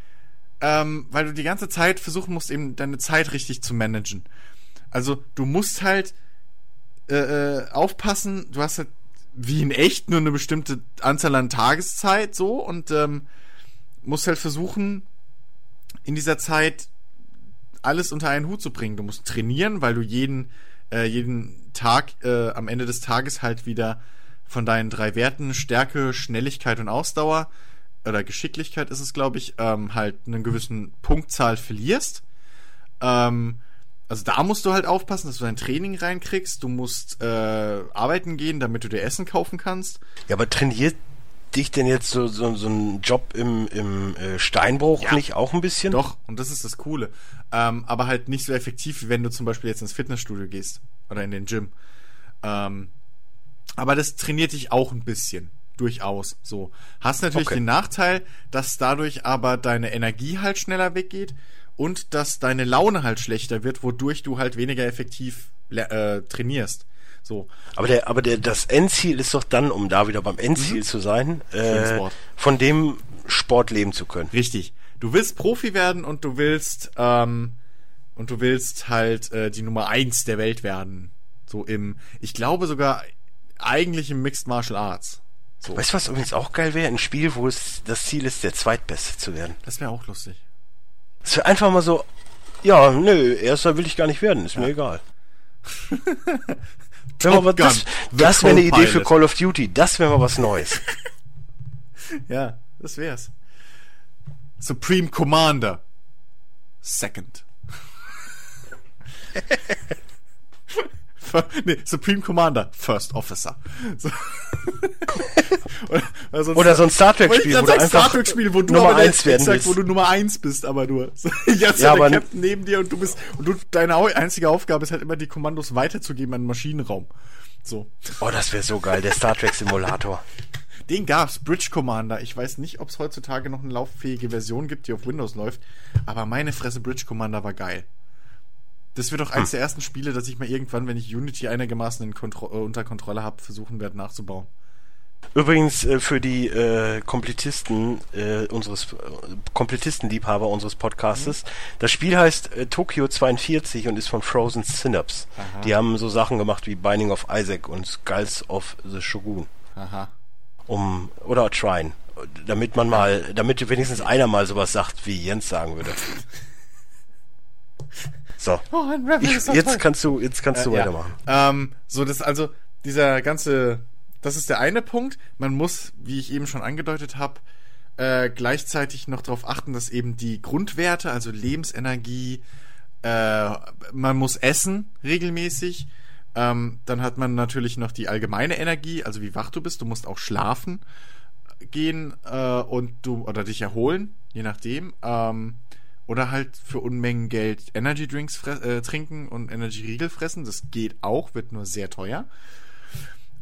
ähm, weil du die ganze Zeit versuchen musst, eben deine Zeit richtig zu managen. Also du musst halt äh, äh, aufpassen, du hast halt wie in echt nur eine bestimmte Anzahl an Tageszeit so und ähm, musst halt versuchen, in dieser Zeit alles unter einen Hut zu bringen. Du musst trainieren, weil du jeden äh, jeden Tag äh, am Ende des Tages halt wieder von deinen drei Werten Stärke, Schnelligkeit und Ausdauer oder Geschicklichkeit ist es, glaube ich, ähm, halt einen gewissen Punktzahl verlierst. Ähm, also da musst du halt aufpassen, dass du dein Training reinkriegst. Du musst äh, arbeiten gehen, damit du dir Essen kaufen kannst. Ja, aber trainiert dich denn jetzt so, so, so ein Job im, im äh, Steinbruch ja. nicht auch ein bisschen? Doch, und das ist das Coole. Ähm, aber halt nicht so effektiv, wie wenn du zum Beispiel jetzt ins Fitnessstudio gehst oder in den Gym. Ähm, aber das trainiert dich auch ein bisschen. Durchaus so. Hast natürlich okay. den Nachteil, dass dadurch aber deine Energie halt schneller weggeht und dass deine Laune halt schlechter wird, wodurch du halt weniger effektiv äh, trainierst. So. Aber der, aber der, das Endziel ist doch dann, um da wieder beim Endziel mhm. zu sein, äh, von dem Sport leben zu können. Richtig. Du willst Profi werden und du willst, ähm, und du willst halt äh, die Nummer eins der Welt werden. So im, ich glaube sogar eigentlich im Mixed Martial Arts. So. Weißt du, was übrigens auch geil wäre? Ein Spiel, wo es das Ziel ist, der Zweitbeste zu werden. Das wäre auch lustig. Das wäre einfach mal so, ja, nö, erster will ich gar nicht werden, ist ja. mir egal. <laughs> Top mal, das, das wäre eine Idee für Call of Duty. Das wäre mal was Neues. <laughs> ja, das wär's. Supreme Commander. Second. <laughs> nee, Supreme Commander, First Officer. So. oder, <laughs> sonst, oder, so ein Star Trek Spiel, wo du Star Trek Spiel, wo du Nummer eins werden exakt, wo du Nummer eins bist, aber nur. Jetzt <laughs> ja, aber der Captain neben dir und du bist und du deine einzige Aufgabe ist halt immer die Kommandos weiterzugeben an den Maschinenraum. So. Oh, das wäre so geil, der Star Trek Simulator. <laughs> Den gab's, Bridge Commander. Ich weiß nicht, ob es heutzutage noch eine lauffähige Version gibt, die auf Windows läuft, aber meine Fresse Bridge Commander war geil. Das wird doch eines hm. der ersten Spiele, dass ich mal irgendwann, wenn ich Unity einigermaßen Kontro äh, unter Kontrolle habe, versuchen werde nachzubauen. Übrigens äh, für die äh, Komplettisten äh, unseres äh, Komplettistenliebhaber unseres Podcastes. Mhm. Das Spiel heißt äh, Tokyo 42 und ist von Frozen Synapse. Aha. Die haben so Sachen gemacht wie Binding of Isaac und Skulls of the Shogun. Aha. Um oder Trine, damit man mal, damit wenigstens einer mal sowas sagt, wie Jens sagen würde. <laughs> So. Oh, ich, jetzt kannst du, jetzt kannst du äh, weitermachen. Ja. Ähm, so, das also dieser ganze, das ist der eine Punkt. Man muss, wie ich eben schon angedeutet habe, äh, gleichzeitig noch darauf achten, dass eben die Grundwerte, also Lebensenergie, äh, man muss essen regelmäßig. Ähm, dann hat man natürlich noch die allgemeine Energie, also wie wach du bist. Du musst auch schlafen gehen äh, und du oder dich erholen, je nachdem. Ähm, oder halt für Unmengen Geld Energy Drinks äh, trinken und Energy Riegel fressen. Das geht auch, wird nur sehr teuer.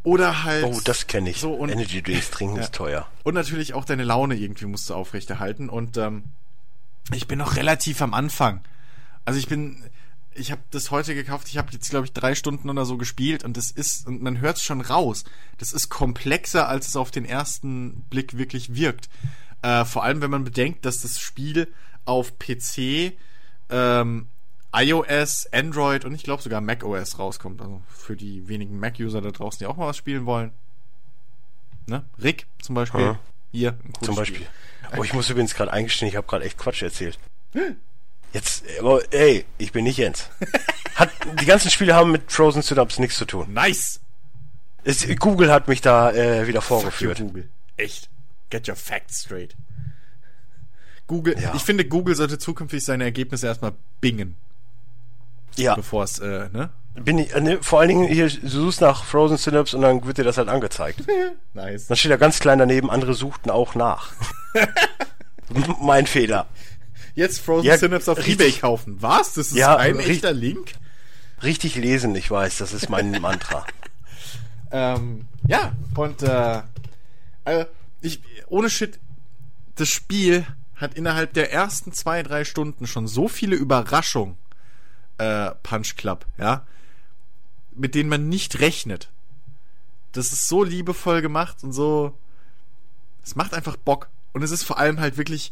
Oder halt. Oh, das kenne ich. So und, Energy Drinks trinken <laughs> ja. ist teuer. Und natürlich auch deine Laune irgendwie musst du aufrechterhalten. Und ähm, ich bin noch relativ am Anfang. Also ich bin, ich habe das heute gekauft. Ich habe jetzt glaube ich drei Stunden oder so gespielt und das ist und man hört es schon raus. Das ist komplexer, als es auf den ersten Blick wirklich wirkt. Äh, vor allem, wenn man bedenkt, dass das Spiel auf PC, ähm, iOS, Android und ich glaube sogar macOS rauskommt. Also für die wenigen Mac-User da draußen, die auch mal was spielen wollen. Ne? Rick zum Beispiel. Ja. Hier, ein Zum Beispiel. Spiel. Oh, ich muss übrigens gerade eingestehen, ich habe gerade echt Quatsch erzählt. <gasps> Jetzt, aber ey, ich bin nicht Jens. Hat, die ganzen Spiele haben mit Frozen Synapse nichts zu tun. Nice! Es, Google hat mich da äh, wieder vorgeführt. Google. Echt. Get your facts straight. Google, ja. ich finde, Google sollte zukünftig seine Ergebnisse erstmal bingen. Ja. Bevor es, äh, ne? Bin ich, ne, vor allen Dingen hier, du suchst nach Frozen Synapse und dann wird dir das halt angezeigt. <laughs> nice. Dann steht da ganz klein daneben, andere suchten auch nach. mein Fehler. Jetzt Frozen ja, Synapse auf richtig, Ebay kaufen. Was? Das ist ja, ein echter Link? Richtig lesen, ich weiß, das ist mein <laughs> Mantra. ähm, ja, und äh, also ich, ohne Shit, das Spiel hat innerhalb der ersten zwei, drei Stunden schon so viele Überraschungen, äh, Punch Club, ja, mit denen man nicht rechnet. Das ist so liebevoll gemacht und so. Es macht einfach Bock. Und es ist vor allem halt wirklich.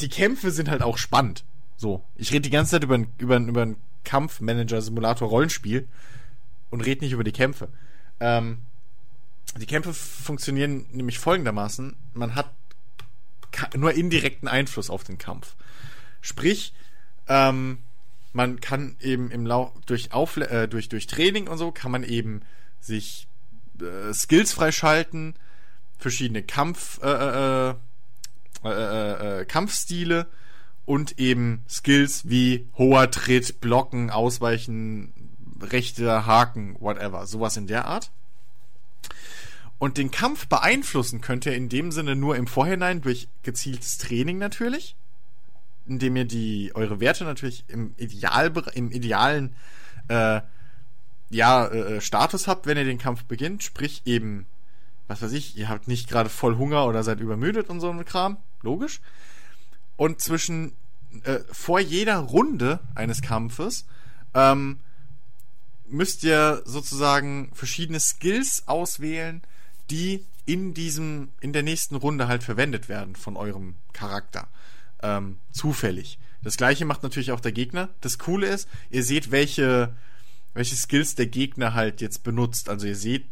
Die Kämpfe sind halt auch spannend. So. Ich rede die ganze Zeit über, über, über ein Kampfmanager-Simulator-Rollenspiel und rede nicht über die Kämpfe. Ähm, die Kämpfe funktionieren nämlich folgendermaßen. Man hat nur indirekten Einfluss auf den Kampf. Sprich, ähm, man kann eben im Lauf durch, Aufle äh, durch durch Training und so kann man eben sich äh, Skills freischalten, verschiedene Kampf äh, äh, äh, äh Kampfstile und eben Skills wie hoher Tritt, Blocken, Ausweichen, rechter Haken, whatever, sowas in der Art. Und den Kampf beeinflussen könnt ihr in dem Sinne nur im Vorhinein durch gezieltes Training natürlich, indem ihr die eure Werte natürlich im Ideal im idealen äh, ja äh, Status habt, wenn ihr den Kampf beginnt, sprich eben was weiß ich, ihr habt nicht gerade voll Hunger oder seid übermüdet und so ein Kram, logisch. Und zwischen äh, vor jeder Runde eines Kampfes ähm, müsst ihr sozusagen verschiedene Skills auswählen, die in diesem, in der nächsten Runde halt verwendet werden von eurem Charakter. Ähm, zufällig. Das gleiche macht natürlich auch der Gegner. Das Coole ist, ihr seht, welche, welche Skills der Gegner halt jetzt benutzt. Also ihr seht,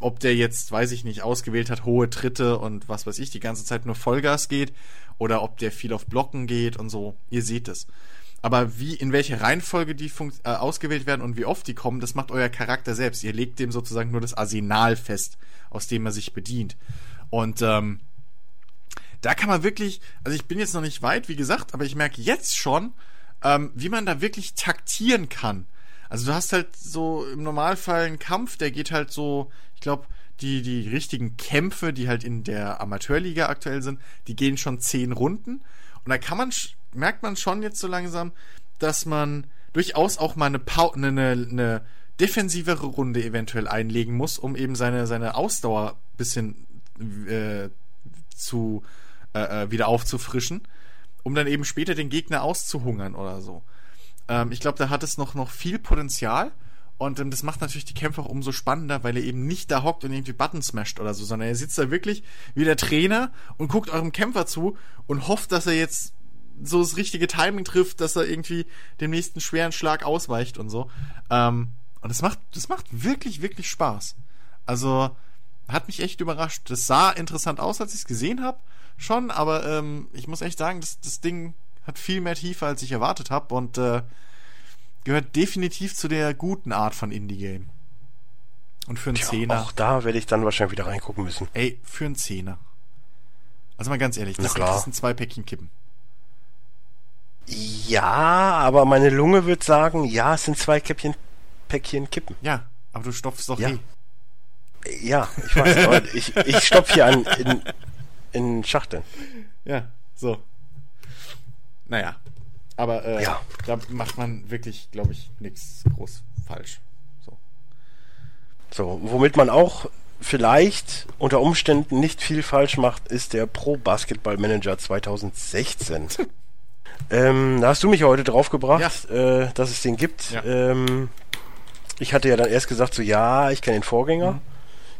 ob der jetzt, weiß ich nicht, ausgewählt hat, hohe Tritte und was weiß ich, die ganze Zeit nur Vollgas geht oder ob der viel auf Blocken geht und so. Ihr seht es. Aber wie, in welche Reihenfolge die äh, ausgewählt werden und wie oft die kommen, das macht euer Charakter selbst. Ihr legt dem sozusagen nur das Arsenal fest, aus dem er sich bedient. Und ähm, da kann man wirklich, also ich bin jetzt noch nicht weit, wie gesagt, aber ich merke jetzt schon, ähm, wie man da wirklich taktieren kann. Also du hast halt so im Normalfall einen Kampf, der geht halt so, ich glaube, die, die richtigen Kämpfe, die halt in der Amateurliga aktuell sind, die gehen schon zehn Runden. Und da kann man merkt man schon jetzt so langsam, dass man durchaus auch mal eine, pa eine, eine defensivere Runde eventuell einlegen muss, um eben seine, seine Ausdauer bisschen äh, zu äh, äh, wieder aufzufrischen, um dann eben später den Gegner auszuhungern oder so. Ähm, ich glaube, da hat es noch, noch viel Potenzial. Und ähm, das macht natürlich die Kämpfe auch umso spannender, weil er eben nicht da hockt und irgendwie Button smasht oder so, sondern er sitzt da wirklich wie der Trainer und guckt eurem Kämpfer zu und hofft, dass er jetzt so das richtige Timing trifft, dass er irgendwie dem nächsten schweren Schlag ausweicht und so. Ähm, und das macht, das macht wirklich, wirklich Spaß. Also hat mich echt überrascht. Das sah interessant aus, als ich es gesehen habe, schon, aber ähm, ich muss echt sagen, das, das Ding hat viel mehr Tiefe, als ich erwartet habe und äh, gehört definitiv zu der guten Art von Indie-Game. Und für einen Tja, Zehner. Auch da werde ich dann wahrscheinlich wieder reingucken müssen. Ey, für einen Zehner. Also mal ganz ehrlich, das, das sind zwei Päckchen Kippen. Ja, aber meine Lunge wird sagen, ja, es sind zwei Käppchen, Päckchen Kippen. Ja, aber du stopfst doch ja. eh. Ja, ich weiß, <laughs> ich, ich stopfe hier an in, in Schachteln. Ja, so. Naja, aber äh, ja. da macht man wirklich, glaube ich, nichts groß falsch. So. so, womit man auch vielleicht unter Umständen nicht viel falsch macht, ist der Pro Basketball Manager 2016. <laughs> ähm, da hast du mich heute draufgebracht, ja. äh, dass es den gibt. Ja. Ähm, ich hatte ja dann erst gesagt, so ja, ich kenne den Vorgänger. Mhm.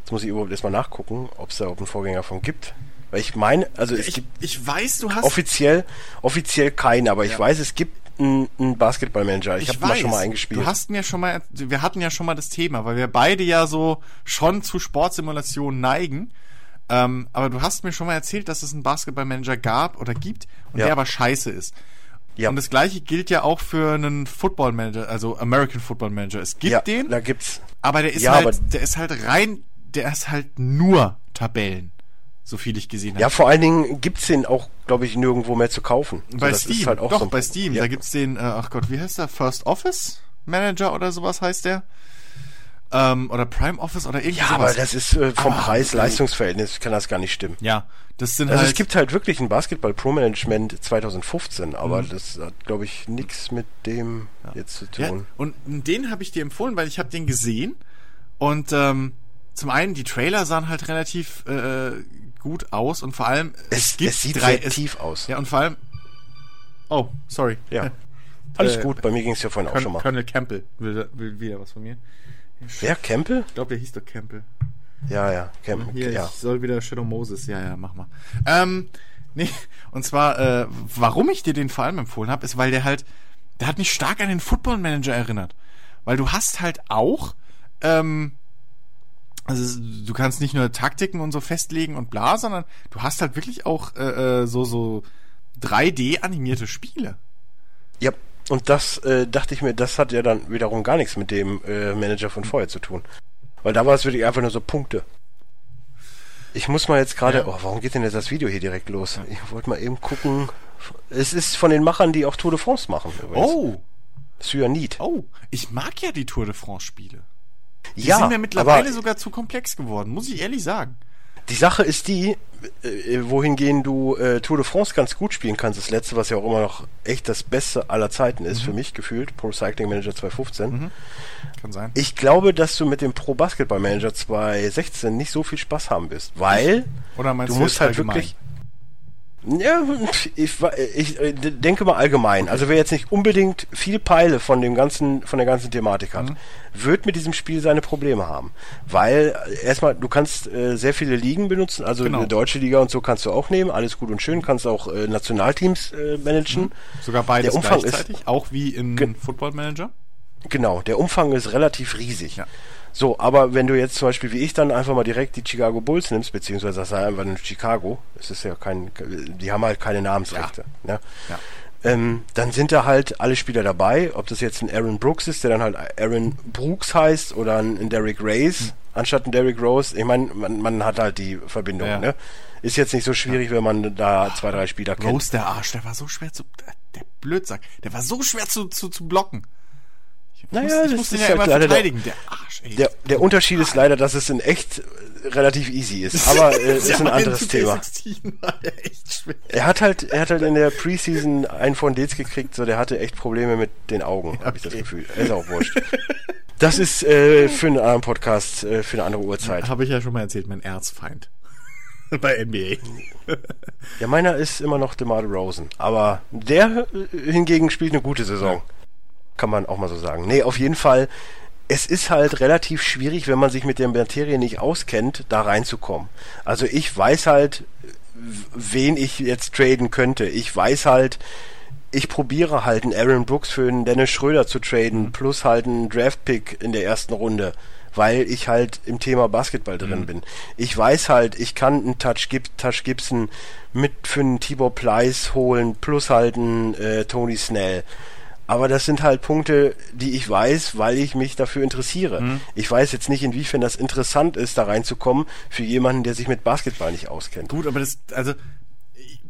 Jetzt muss ich überhaupt erstmal nachgucken, ob es da auch einen Vorgänger von gibt. Weil ich meine, also es ich, gibt ich weiß, du hast offiziell offiziell keinen, aber ich weiß, es gibt einen, einen Basketballmanager. Ich, ich habe mal schon mal eingespielt. Du hast mir schon mal, wir hatten ja schon mal das Thema, weil wir beide ja so schon zu Sportsimulationen neigen. Ähm, aber du hast mir schon mal erzählt, dass es einen Basketballmanager gab oder gibt und ja. der aber scheiße ist. Ja. Und das gleiche gilt ja auch für einen Football Manager, also American Football Manager. Es gibt ja, den, da gibt's. Aber der ist ja, halt, der ist halt rein, der ist halt nur Tabellen so viel ich gesehen habe. Ja, vor allen Dingen gibt's den auch, glaube ich, nirgendwo mehr zu kaufen. Bei so, Steam, halt doch, so bei Steam. Da gibt's den, äh, ach Gott, wie heißt der? First Office Manager oder sowas heißt der. Ähm, oder Prime Office oder irgendwas. Ja, sowas. aber das ist äh, vom Preis-Leistungsverhältnis kann das gar nicht stimmen. Ja, das sind also halt. es gibt halt wirklich ein Basketball Pro Management 2015, aber mhm. das hat, glaube ich, nichts mit dem ja. jetzt zu tun. Ja, und den habe ich dir empfohlen, weil ich habe den gesehen und ähm, zum einen die Trailer sahen halt relativ äh, gut aus und vor allem es, es gibt es sieht drei, sehr es, tief aus. Ja, und vor allem Oh, sorry. Ja. <laughs> Alles äh, gut, bei mir ging es ja vorhin Colonel, auch schon mal. Colonel Campbell will, will wieder was von mir. Wer, Campbell? Ich glaube, der hieß doch Campbell. Ja, ja, Campbell. Hier, ja. Ich soll wieder Shadow Moses. Ja, ja, mach mal. Ähm, nee, und zwar, äh, warum ich dir den vor allem empfohlen habe, ist, weil der halt, der hat mich stark an den Football Manager erinnert. Weil du hast halt auch, ähm, also du kannst nicht nur Taktiken und so festlegen und bla, sondern du hast halt wirklich auch äh, äh so so 3D animierte Spiele. Ja, und das äh, dachte ich mir, das hat ja dann wiederum gar nichts mit dem äh, Manager von vorher zu tun. Weil da war es wirklich einfach nur so Punkte. Ich muss mal jetzt gerade, ja. oh, warum geht denn jetzt das Video hier direkt los? Ich wollte mal eben gucken. Es ist von den Machern, die auch Tour de France machen. Übrigens. Oh. Cyanid. Oh, ich mag ja die Tour de France Spiele. Die ja, sind mir mittlerweile sogar zu komplex geworden, muss ich ehrlich sagen. Die Sache ist die, äh, wohingehend du äh, Tour de France ganz gut spielen kannst, das letzte, was ja auch immer noch echt das Beste aller Zeiten ist, mhm. für mich gefühlt, Pro Cycling Manager 2015. Mhm. Kann sein. Ich glaube, dass du mit dem Pro Basketball Manager 2016 nicht so viel Spaß haben wirst, weil du musst halt allgemein? wirklich ja, ich, ich äh, denke mal allgemein. Also wer jetzt nicht unbedingt viel Peile von dem ganzen, von der ganzen Thematik hat, mhm. wird mit diesem Spiel seine Probleme haben. Weil äh, erstmal, du kannst äh, sehr viele Ligen benutzen, also genau. eine deutsche Liga und so kannst du auch nehmen, alles gut und schön, kannst auch äh, Nationalteams äh, managen. Mhm. Sogar beides der Umfang gleichzeitig, ist, auch wie im Football Manager. Genau, der Umfang ist relativ riesig. Ja. So, aber wenn du jetzt zum Beispiel wie ich dann einfach mal direkt die Chicago Bulls nimmst, beziehungsweise das sei einfach in Chicago, es ist ja kein, die haben halt keine Namensrechte, ja. Ne? Ja. Ähm, dann sind da halt alle Spieler dabei, ob das jetzt ein Aaron Brooks ist, der dann halt Aaron Brooks heißt, oder ein, Derrick Race, hm. anstatt ein Derrick Rose. Ich meine, man, man hat halt die Verbindung, ja. ne? Ist jetzt nicht so schwierig, wenn man da zwei, drei Spieler kennt. Rose, der Arsch, der war so schwer zu, der Blödsack, der war so schwer zu, zu, zu blocken. Naja, das ist ja halt leider der, der, Arsch, ey. der, der Unterschied ist leider, dass es in echt relativ easy ist. <laughs> Aber äh, ist ein anderes Thema. Er hat halt, er hat halt in der Preseason einen von Dates gekriegt, so der hatte echt Probleme mit den Augen, okay. habe ich das Gefühl. Er ist auch wurscht. Das ist äh, für einen anderen Podcast, äh, für eine andere Uhrzeit. Habe ich ja schon mal erzählt, mein Erzfeind. <laughs> Bei NBA. ja, meiner ist immer noch DeMar Rosen. Aber der äh, hingegen spielt eine gute Saison. Ja. Kann man auch mal so sagen. Nee, auf jeden Fall, es ist halt relativ schwierig, wenn man sich mit der Materie nicht auskennt, da reinzukommen. Also ich weiß halt, wen ich jetzt traden könnte. Ich weiß halt, ich probiere halt einen Aaron Brooks für einen Dennis Schröder zu traden, mhm. plus halt einen Draft-Pick in der ersten Runde, weil ich halt im Thema Basketball drin mhm. bin. Ich weiß halt, ich kann einen Touch, Touch Gibson mit für einen Tibor Pleiss holen, plus halt einen äh, Tony Snell. Aber das sind halt Punkte, die ich weiß, weil ich mich dafür interessiere. Mhm. Ich weiß jetzt nicht, inwiefern das interessant ist, da reinzukommen für jemanden, der sich mit Basketball nicht auskennt. Gut, aber das, also ich,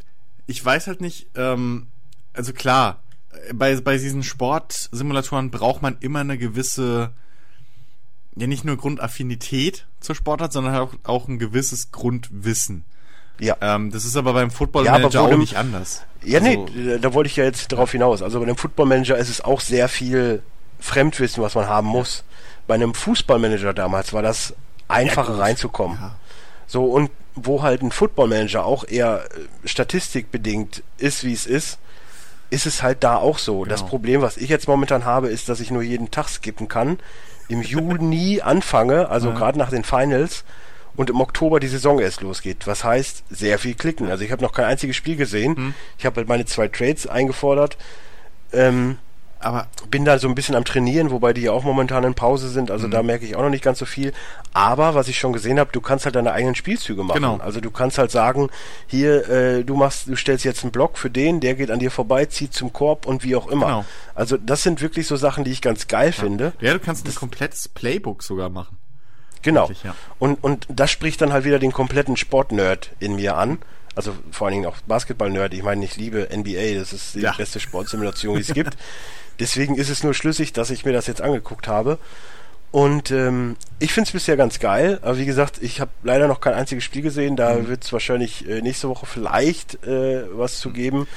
ich weiß halt nicht, ähm, also klar, bei, bei diesen Sportsimulatoren braucht man immer eine gewisse, ja nicht nur Grundaffinität zur Sportart, sondern auch, auch ein gewisses Grundwissen. Ja. Ähm, das ist aber beim Football Manager ja, auch nicht anders. Ja, also, nee, da wollte ich ja jetzt darauf hinaus. Also bei einem Football Manager ist es auch sehr viel Fremdwissen, was man haben muss. Bei einem Fußballmanager damals war das einfacher ja, reinzukommen. Ja. So, und wo halt ein Football Manager auch eher äh, statistikbedingt ist, wie es ist, ist es halt da auch so. Genau. Das Problem, was ich jetzt momentan habe, ist, dass ich nur jeden Tag skippen kann. Im Juni anfange, also ja. gerade nach den Finals, und im Oktober die Saison erst losgeht. Was heißt, sehr viel klicken. Also ich habe noch kein einziges Spiel gesehen. Mhm. Ich habe halt meine zwei Trades eingefordert. Ähm, aber bin da so ein bisschen am Trainieren, wobei die ja auch momentan in Pause sind, also mhm. da merke ich auch noch nicht ganz so viel. Aber was ich schon gesehen habe, du kannst halt deine eigenen Spielzüge machen. Genau. Also du kannst halt sagen, hier, äh, du machst, du stellst jetzt einen Block für den, der geht an dir vorbei, zieht zum Korb und wie auch immer. Genau. Also das sind wirklich so Sachen, die ich ganz geil ja. finde. Ja, du kannst das ein komplettes Playbook sogar machen. Genau. Ja. Und, und das spricht dann halt wieder den kompletten Sportnerd in mir an. Also vor allen Dingen auch Basketball-Nerd. Ich meine, ich liebe NBA. Das ist die ja. beste Sportsimulation, die es <laughs> gibt. Deswegen ist es nur schlüssig, dass ich mir das jetzt angeguckt habe. Und ähm, ich finde es bisher ganz geil. Aber wie gesagt, ich habe leider noch kein einziges Spiel gesehen. Da mhm. wird es wahrscheinlich äh, nächste Woche vielleicht äh, was zu geben.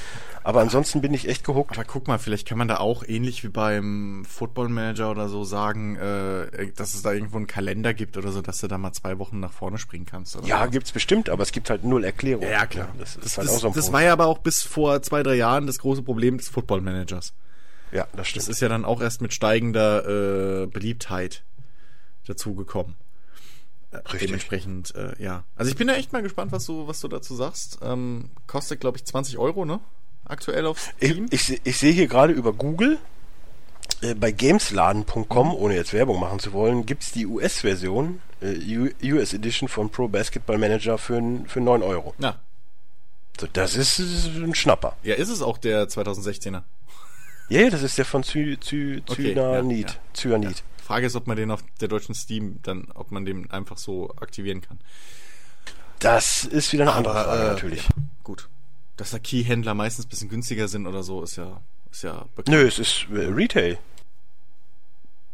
Aber ansonsten bin ich echt gehuckt. Aber guck mal, vielleicht kann man da auch ähnlich wie beim Football Manager oder so sagen, äh, dass es da irgendwo einen Kalender gibt oder so, dass du da mal zwei Wochen nach vorne springen kannst. ja, so. gibt's bestimmt, aber es gibt halt null Erklärung. Ja, klar. Das, das, halt das, so das war ja aber auch bis vor zwei, drei Jahren das große Problem des Football Managers. Ja, das stimmt. Das ist ja dann auch erst mit steigender äh, Beliebtheit dazugekommen. Äh, Richtig. Dementsprechend, äh, ja. Also ich bin da echt mal gespannt, was du, was du dazu sagst. Ähm, kostet, glaube ich, 20 Euro, ne? Aktuell auf Steam? Ich, ich, ich sehe hier gerade über Google, äh, bei gamesladen.com, mhm. ohne jetzt Werbung machen zu wollen, gibt es die US-Version, äh, US Edition von Pro Basketball Manager für, für 9 Euro. Ja. So, das ist, ist ein Schnapper. Ja, ist es auch der 2016er? <laughs> Ja, yeah, das ist der von Zy Zy okay, Cyanid. Ja, ja. Cyanid. Ja. Frage ist, ob man den auf der deutschen Steam dann, ob man den einfach so aktivieren kann. Das ist wieder eine Aber, andere Frage, äh, natürlich. gut dass da Keyhändler meistens ein bisschen günstiger sind oder so, ist ja, ist ja bekannt. Nö, es ist äh, Retail.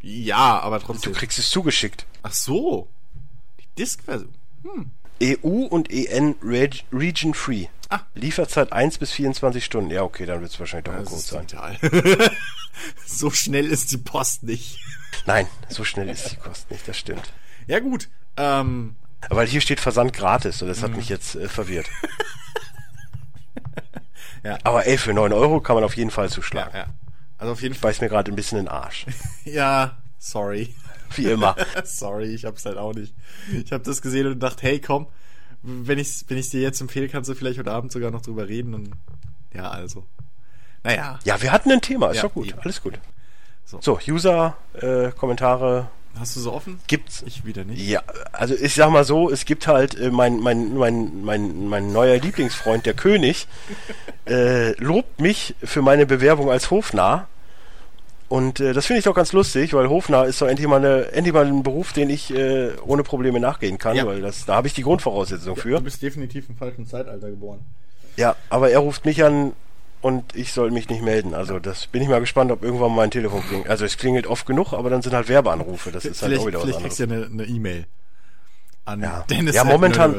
Ja, aber trotzdem. Du kriegst es zugeschickt. Ach so. Die Disk-Version. Hm. EU und EN Reg Region Free. Ah. Lieferzeit 1 bis 24 Stunden. Ja, okay, dann wird es wahrscheinlich doch ja, kurz sein. <laughs> so schnell ist die Post nicht. Nein, so schnell ist die Post nicht, das stimmt. Ja, gut. Ähm, Weil hier steht Versand gratis und das hat mhm. mich jetzt äh, verwirrt. <laughs> ja. Aber ey, für 9 Euro kann man auf jeden Fall zuschlagen. Ja, ja. Also auf jeden Fall. Ich beiß mir gerade ein bisschen den Arsch. <laughs> ja, sorry. Wie immer. <laughs> sorry, ich hab's halt auch nicht. Ich hab das gesehen und dachte, hey, komm, wenn ich's, wenn ich's dir jetzt empfehle, kannst du vielleicht heute Abend sogar noch drüber reden und ja, also. Naja. Ja, wir hatten ein Thema, ist ja, doch gut, eben. alles gut. So, so User, äh, Kommentare, Hast du so offen? Gibt's. Ich wieder nicht. Ja, also ich sag mal so, es gibt halt äh, mein, mein, mein, mein, mein neuer Lieblingsfreund, der König, <laughs> äh, lobt mich für meine Bewerbung als Hofnarr. Und äh, das finde ich doch ganz lustig, weil Hofnarr ist doch endlich mal, eine, endlich mal ein Beruf, den ich äh, ohne Probleme nachgehen kann, ja. weil das, da habe ich die Grundvoraussetzung ja, für. Du bist definitiv im falschen Zeitalter geboren. Ja, aber er ruft mich an, und ich soll mich nicht melden. Also das bin ich mal gespannt, ob irgendwann mein Telefon klingelt. Also es klingelt oft genug, aber dann sind halt Werbeanrufe. Das ist halt auch wieder was anderes. Vielleicht kriegst du ja eine E-Mail an ja. Dennis ja, momentan,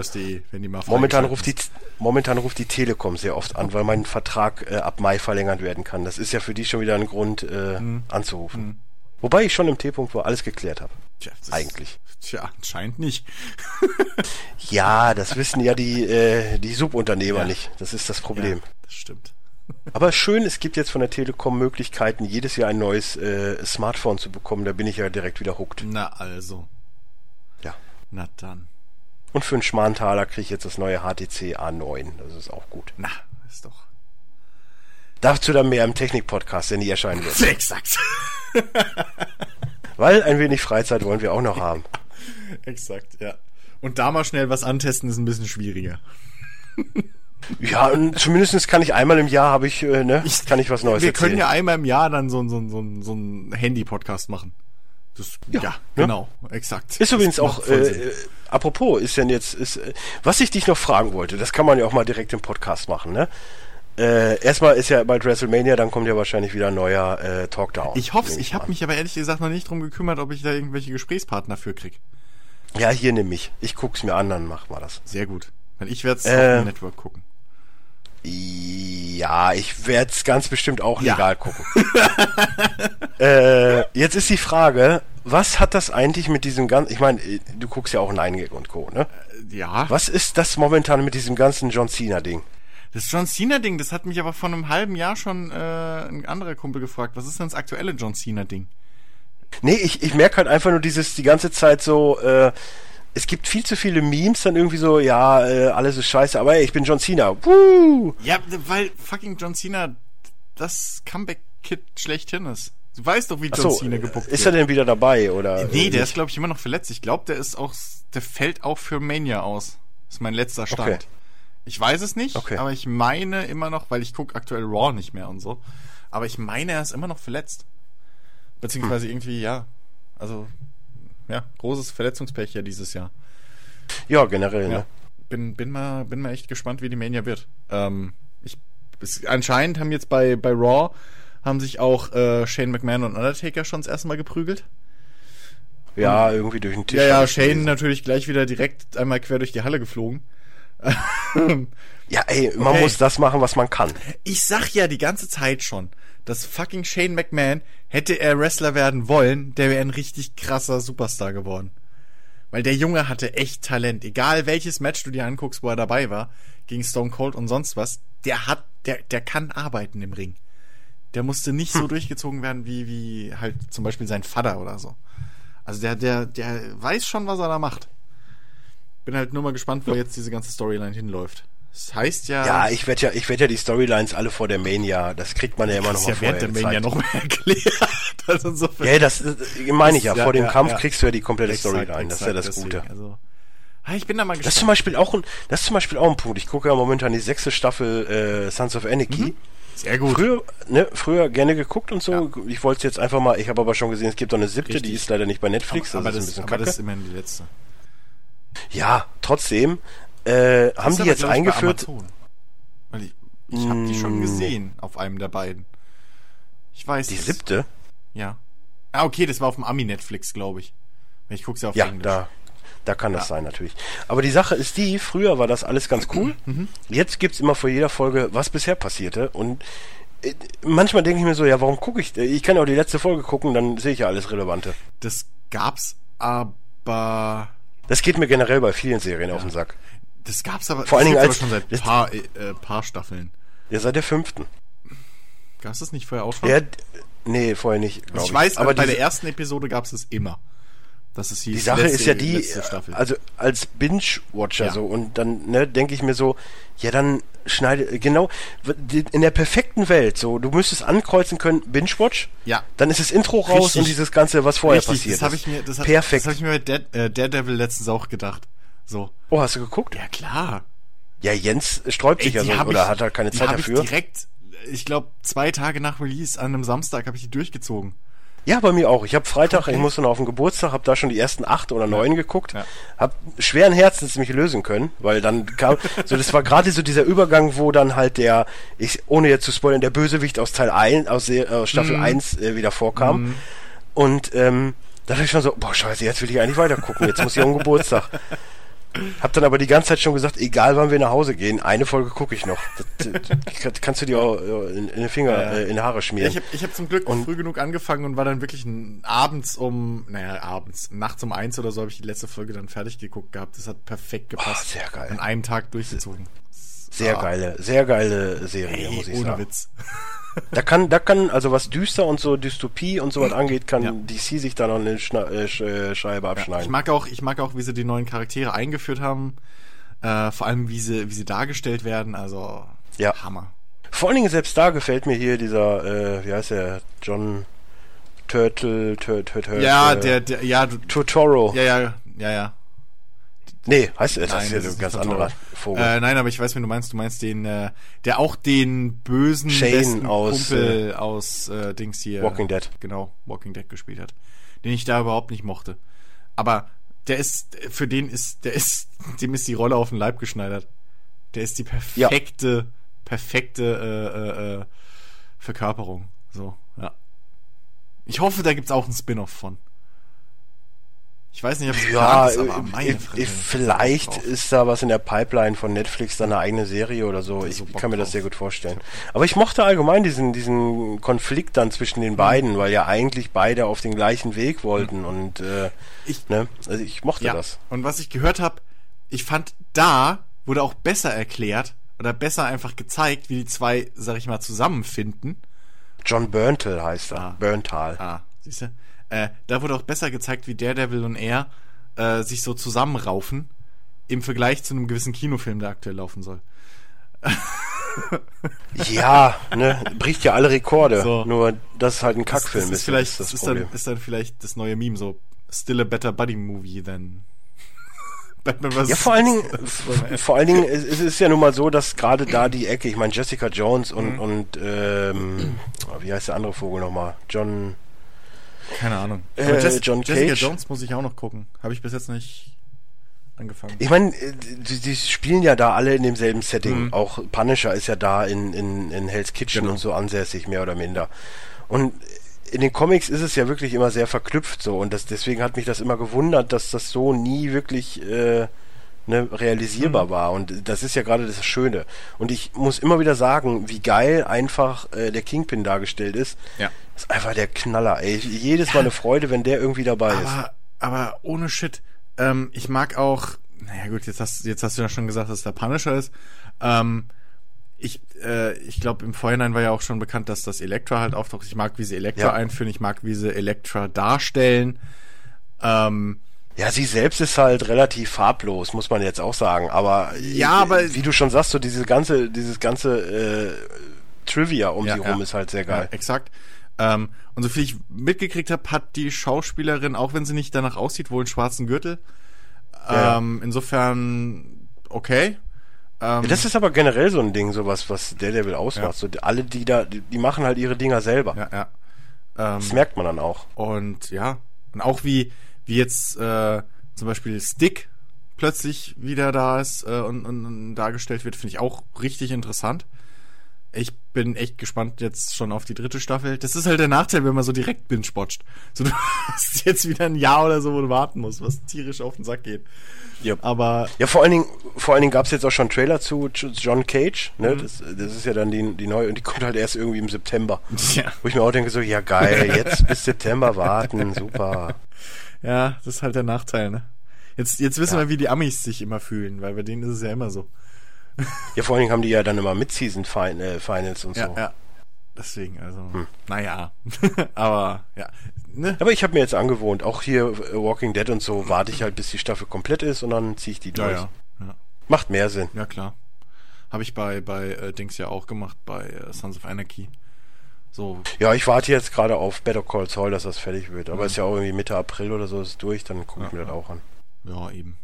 wenn die mal momentan ruft die momentan ruft die Telekom sehr oft an, weil mein Vertrag äh, ab Mai verlängert werden kann. Das ist ja für die schon wieder ein Grund äh, hm. anzurufen. Hm. Wobei ich schon im T-Punkt war alles geklärt habe. Tja, eigentlich. Tja, anscheinend nicht. ja, das wissen ja die äh, die Subunternehmer ja. nicht. Das ist das Problem. Ja, das stimmt. Aber schön, es gibt jetzt von der Telekom Möglichkeiten, jedes Jahr ein neues äh, Smartphone zu bekommen. Da bin ich ja direkt wieder hooked. Na also. Ja. Na dann. Und für einen Schmarentaler kriege ich jetzt das neue HTC A9. Das ist auch gut. Na, ist doch. Dazu dann mehr im Technik-Podcast, der nie erscheinen wird. <laughs> Exakt. <laughs> Weil ein wenig Freizeit wollen wir auch noch haben. Exakt, ja. Und da mal schnell was antesten ist ein bisschen schwieriger. <laughs> Ja, und zumindest kann ich einmal im Jahr habe ich, äh, ne, ich, kann ich was Neues Wir erzählen. können ja einmal im Jahr dann so, so, so, so einen Handy-Podcast machen. Das, ja, ja, genau, exakt. Ist übrigens auch, äh, äh, apropos, ist denn jetzt, ist, äh, was ich dich noch fragen wollte, das kann man ja auch mal direkt im Podcast machen, ne? Äh, erstmal ist ja bald WrestleMania, dann kommt ja wahrscheinlich wieder ein neuer äh, Talkdown. Ich hoffe Ich habe mich aber ehrlich gesagt noch nicht drum gekümmert, ob ich da irgendwelche Gesprächspartner für krieg. Ja, hier nimm mich. Ich guck's mir an, dann mach mal das. Sehr gut. Weil ich werde es äh, auf dem Network gucken. Ja, ich werde es ganz bestimmt auch legal ja. gucken. <laughs> äh, jetzt ist die Frage, was hat das eigentlich mit diesem ganzen, ich meine, du guckst ja auch Gag und Co., ne? Äh, ja. Was ist das momentan mit diesem ganzen John Cena-Ding? Das John Cena-Ding, das hat mich aber vor einem halben Jahr schon äh, ein anderer Kumpel gefragt. Was ist denn das aktuelle John Cena-Ding? Nee, ich, ich merke halt einfach nur dieses, die ganze Zeit so, äh, es gibt viel zu viele Memes, dann irgendwie so, ja, äh, alles ist scheiße, aber ey, ich bin John Cena. Woo! Ja, weil fucking John Cena das Comeback-Kit schlechthin ist. Du weißt doch, wie John so, Cena gebuckt Ist er denn wieder dabei, oder? Nee, der ist, glaube ich, immer noch verletzt. Ich glaube, der ist auch, der fällt auch für Mania aus. Ist mein letzter Stand. Okay. Ich weiß es nicht, okay. aber ich meine immer noch, weil ich gucke aktuell Raw nicht mehr und so. Aber ich meine, er ist immer noch verletzt. Beziehungsweise hm. irgendwie, ja. Also ja, großes Verletzungspech ja dieses Jahr. Ja, generell, ja. ne? Bin, bin, mal, bin mal echt gespannt, wie die Mania wird. Ähm, ich, es, anscheinend haben jetzt bei, bei Raw haben sich auch äh, Shane McMahon und Undertaker schon das erste Mal geprügelt. Ja, und, irgendwie durch den Tisch. Ja, ja, Shane gelesen. natürlich gleich wieder direkt einmal quer durch die Halle geflogen. ja, ey, man okay. muss das machen, was man kann. Ich sag ja die ganze Zeit schon, dass fucking Shane McMahon, hätte er Wrestler werden wollen, der wäre ein richtig krasser Superstar geworden. Weil der Junge hatte echt Talent. Egal welches Match du dir anguckst, wo er dabei war, gegen Stone Cold und sonst was, der hat, der, der kann arbeiten im Ring. Der musste nicht so hm. durchgezogen werden wie, wie halt zum Beispiel sein Vater oder so. Also der, der, der weiß schon, was er da macht. Bin halt nur mal gespannt, wo jetzt diese ganze Storyline hinläuft. Das heißt ja. Ja, ich werde ja, ich werde ja die Storylines alle vor der Mania. Das kriegt man ja immer noch mal ja vorher der Mania noch mal <laughs> erklärt. Also insofern, ja, das, das meine ich ja. Vor dem ja, Kampf ja. kriegst du ja die komplette exakt, Storyline. Das ist ja das deswegen, Gute. Also, ich bin da mal gespannt. Das ist zum Beispiel auch ein, das ist zum Beispiel auch ein Punkt. Ich gucke ja momentan die sechste Staffel äh, Sons of Anarchy. Mhm. Sehr gut. Früher, ne, früher gerne geguckt und so. Ja. Ich wollte es jetzt einfach mal, ich habe aber schon gesehen, es gibt auch eine siebte, Richtig. die ist leider nicht bei Netflix. Aber, das, aber, ist, aber das ist immerhin die letzte. Ja, trotzdem. Äh, haben die jetzt eingeführt. Weil ich, ich habe die schon mm. gesehen auf einem der beiden. Ich weiß. Die siebte? Ja. Ah, okay, das war auf dem Ami-Netflix, glaube ich. Ich guck's ja auf ja, Englisch. Da, da kann das ja. sein, natürlich. Aber die Sache ist die, früher war das alles ganz cool. Mhm. Jetzt gibt's immer vor jeder Folge, was bisher passierte. Und äh, manchmal denke ich mir so, ja, warum gucke ich? Ich kann ja auch die letzte Folge gucken, dann sehe ich ja alles Relevante. Das gab's aber. Das geht mir generell bei vielen Serien ja. auf den Sack. Das gab's aber, Vor allen Dingen als, schon seit paar, äh, paar Staffeln. Ja, seit der fünften. Gab's das nicht vorher auch schon? Ja, nee, vorher nicht. Also ich, ich weiß, aber bei der ersten Episode gab's es immer. Das ist die Sache letzte, ist ja die, also als Binge-Watcher ja. so und dann ne, denke ich mir so, ja dann schneide genau in der perfekten Welt so, du müsstest ankreuzen können Binge-Watch, ja, dann ist das Intro raus Richtig. und dieses ganze, was vorher Richtig, passiert das hab ich mir, das Perfekt. Das habe ich mir bei Dead, äh, Daredevil letztens auch gedacht. So. Oh, hast du geguckt? Ja, klar. Ja, Jens sträubt sich ja so, oder ich, hat er keine Zeit dafür? Ich direkt, ich glaube, zwei Tage nach Release an einem Samstag habe ich die durchgezogen. Ja, bei mir auch. Ich habe Freitag, okay. ich musste noch auf den Geburtstag, habe da schon die ersten acht oder neun ja. geguckt, ja. habe schweren Herzens mich lösen können, weil dann kam, <laughs> so das war gerade so dieser Übergang, wo dann halt der, ich ohne jetzt zu spoilern, der Bösewicht aus Teil 1, aus, aus Staffel mm. 1 äh, wieder vorkam. Mm. Und ähm, da dachte ich schon so, boah, scheiße, jetzt will ich eigentlich weiter gucken, jetzt muss ich um Geburtstag. <laughs> Hab dann aber die ganze Zeit schon gesagt, egal wann wir nach Hause gehen, eine Folge gucke ich noch. Das, das, kannst du dir auch äh, in, in den Finger, ja. äh, in die Haare schmieren. Ich habe ich hab zum Glück und früh genug angefangen und war dann wirklich abends um, naja, abends, nachts um eins oder so habe ich die letzte Folge dann fertig geguckt gehabt. Das hat perfekt gepasst. Oh, sehr geil. An einem Tag durchgezogen. Sehr ah. geile, sehr geile Serie, hey, muss ich ohne sagen. Ohne Witz. Da kann, da kann, also was düster und so Dystopie und sowas angeht, kann ja. DC sich da noch eine Schna äh, äh Scheibe abschneiden. Ja, ich mag auch, ich mag auch, wie sie die neuen Charaktere eingeführt haben. Äh, vor allem, wie sie, wie sie dargestellt werden. Also, ja. Hammer. Vor allen Dingen selbst da gefällt mir hier dieser, äh, wie heißt der, John Turtle, Turtle, Turtle. Ja, der, der, ja, du, Totoro. Ja, ja, ja, ja. Nee, heißt das, das ist ja ein ganz anderer Vogel. Äh, nein, aber ich weiß, wen du meinst. Du meinst den, äh, der auch den bösen Shane aus, Kumpel äh, aus äh, Dings hier. Walking Dead. Genau, Walking Dead gespielt hat. Den ich da überhaupt nicht mochte. Aber der ist, für den ist, der ist, <laughs> dem ist die Rolle auf den Leib geschneidert. Der ist die perfekte, ja. perfekte äh, äh, äh, Verkörperung. So, ja. Ich hoffe, da gibt's auch einen Spin-off von. Ich weiß nicht, ob es ja, ist, aber meine Fresse, vielleicht ist da was in der Pipeline von Netflix, da eine eigene Serie oder so. Ich so kann mir das sehr gut vorstellen. Aber ich mochte allgemein diesen, diesen Konflikt dann zwischen den beiden, mhm. weil ja eigentlich beide auf den gleichen Weg wollten mhm. und äh, ich, ne, also ich mochte ja. das. Und was ich gehört habe, ich fand da wurde auch besser erklärt oder besser einfach gezeigt, wie die zwei, sag ich mal, zusammenfinden. John Berntal heißt er. Ah. Berntal. Ah, siehst du? Äh, da wurde auch besser gezeigt, wie Daredevil und er äh, sich so zusammenraufen im Vergleich zu einem gewissen Kinofilm, der aktuell laufen soll. <laughs> ja, ne, bricht ja alle Rekorde. So. Nur, dass es halt ein Kackfilm das, das ist. Vielleicht, ist, das ist, dann, ist dann vielleicht das neue Meme so, still a better buddy movie than. <laughs> Ja, vor allen Dingen, <laughs> vor allen Dingen, es, es ist ja nun mal so, dass gerade da die Ecke, ich meine Jessica Jones und, mhm. und ähm, wie heißt der andere Vogel nochmal? John keine Ahnung. Äh, Jess, John Jessica Cage. Jones muss ich auch noch gucken. Habe ich bis jetzt nicht angefangen. Ich meine, äh, die, die, spielen ja da alle in demselben Setting. Mhm. Auch Punisher ist ja da in, in, in Hell's Kitchen genau. und so ansässig, mehr oder minder. Und in den Comics ist es ja wirklich immer sehr verknüpft so und das, deswegen hat mich das immer gewundert, dass das so nie wirklich äh, ne, realisierbar mhm. war. Und das ist ja gerade das Schöne. Und ich muss immer wieder sagen, wie geil einfach äh, der Kingpin dargestellt ist. Ja. Das ist einfach der Knaller, ey. Jedes Mal eine Freude, wenn der irgendwie dabei aber, ist. Aber ohne Shit. Ähm, ich mag auch, naja gut, jetzt hast, jetzt hast du ja schon gesagt, dass der Punisher ist. Ähm, ich, äh, ich glaube, im Vorhinein war ja auch schon bekannt, dass das Elektra halt auftaucht. Ich mag, wie sie Elektra ja. einführen, ich mag, wie sie Elektra darstellen. Ähm, ja, sie selbst ist halt relativ farblos, muss man jetzt auch sagen. Aber ja, aber wie du schon sagst, so diese ganze, dieses ganze äh, Trivia um ja, sie rum ja. ist halt sehr geil. Ja, exakt. Ähm, und so viel ich mitgekriegt habe, hat die Schauspielerin, auch wenn sie nicht danach aussieht, wohl einen schwarzen Gürtel. Ähm, insofern okay. Ähm, das ist aber generell so ein Ding, sowas, was Daredevil ausmacht. So, alle, die da, die, die, machen halt ihre Dinger selber. Ja, ja. das merkt man dann auch. Und ja, und auch wie wie jetzt äh, zum Beispiel Stick plötzlich wieder da ist äh, und, und, und dargestellt wird, finde ich auch richtig interessant. Ich bin echt gespannt jetzt schon auf die dritte Staffel. Das ist halt der Nachteil, wenn man so direkt binge-watcht. So, du <laughs> hast jetzt wieder ein Jahr oder so, wo du warten musst, was tierisch auf den Sack geht. Ja. Aber. Ja, vor allen Dingen, vor allen Dingen gab es jetzt auch schon Trailer zu John Cage, ne? Mhm. Das, das ist ja dann die, die neue, und die kommt halt erst irgendwie im September. Ja. Wo ich mir auch denke, so, ja geil, jetzt bis September warten, super. Ja, das ist halt der Nachteil, ne? Jetzt, jetzt wissen ja. wir, wie die Amis sich immer fühlen, weil bei denen ist es ja immer so. Ja, vor allen Dingen haben die ja dann immer Mid-Season-Finals und ja, so. Ja, deswegen, also, hm. naja. <laughs> Aber, ja. Ne? Aber ich habe mir jetzt angewohnt, auch hier äh, Walking Dead und so, warte ich halt, bis die Staffel komplett ist und dann ziehe ich die durch. Ja, ja. Macht mehr Sinn. Ja, klar. Habe ich bei, bei äh, Dings ja auch gemacht, bei äh, Sons of Anarchy. So. Ja, ich warte jetzt gerade auf Better Call Saul, dass das fertig wird. Aber mhm. ist ja auch irgendwie Mitte April oder so ist durch, dann gucke ich mir das auch an. Ja, eben.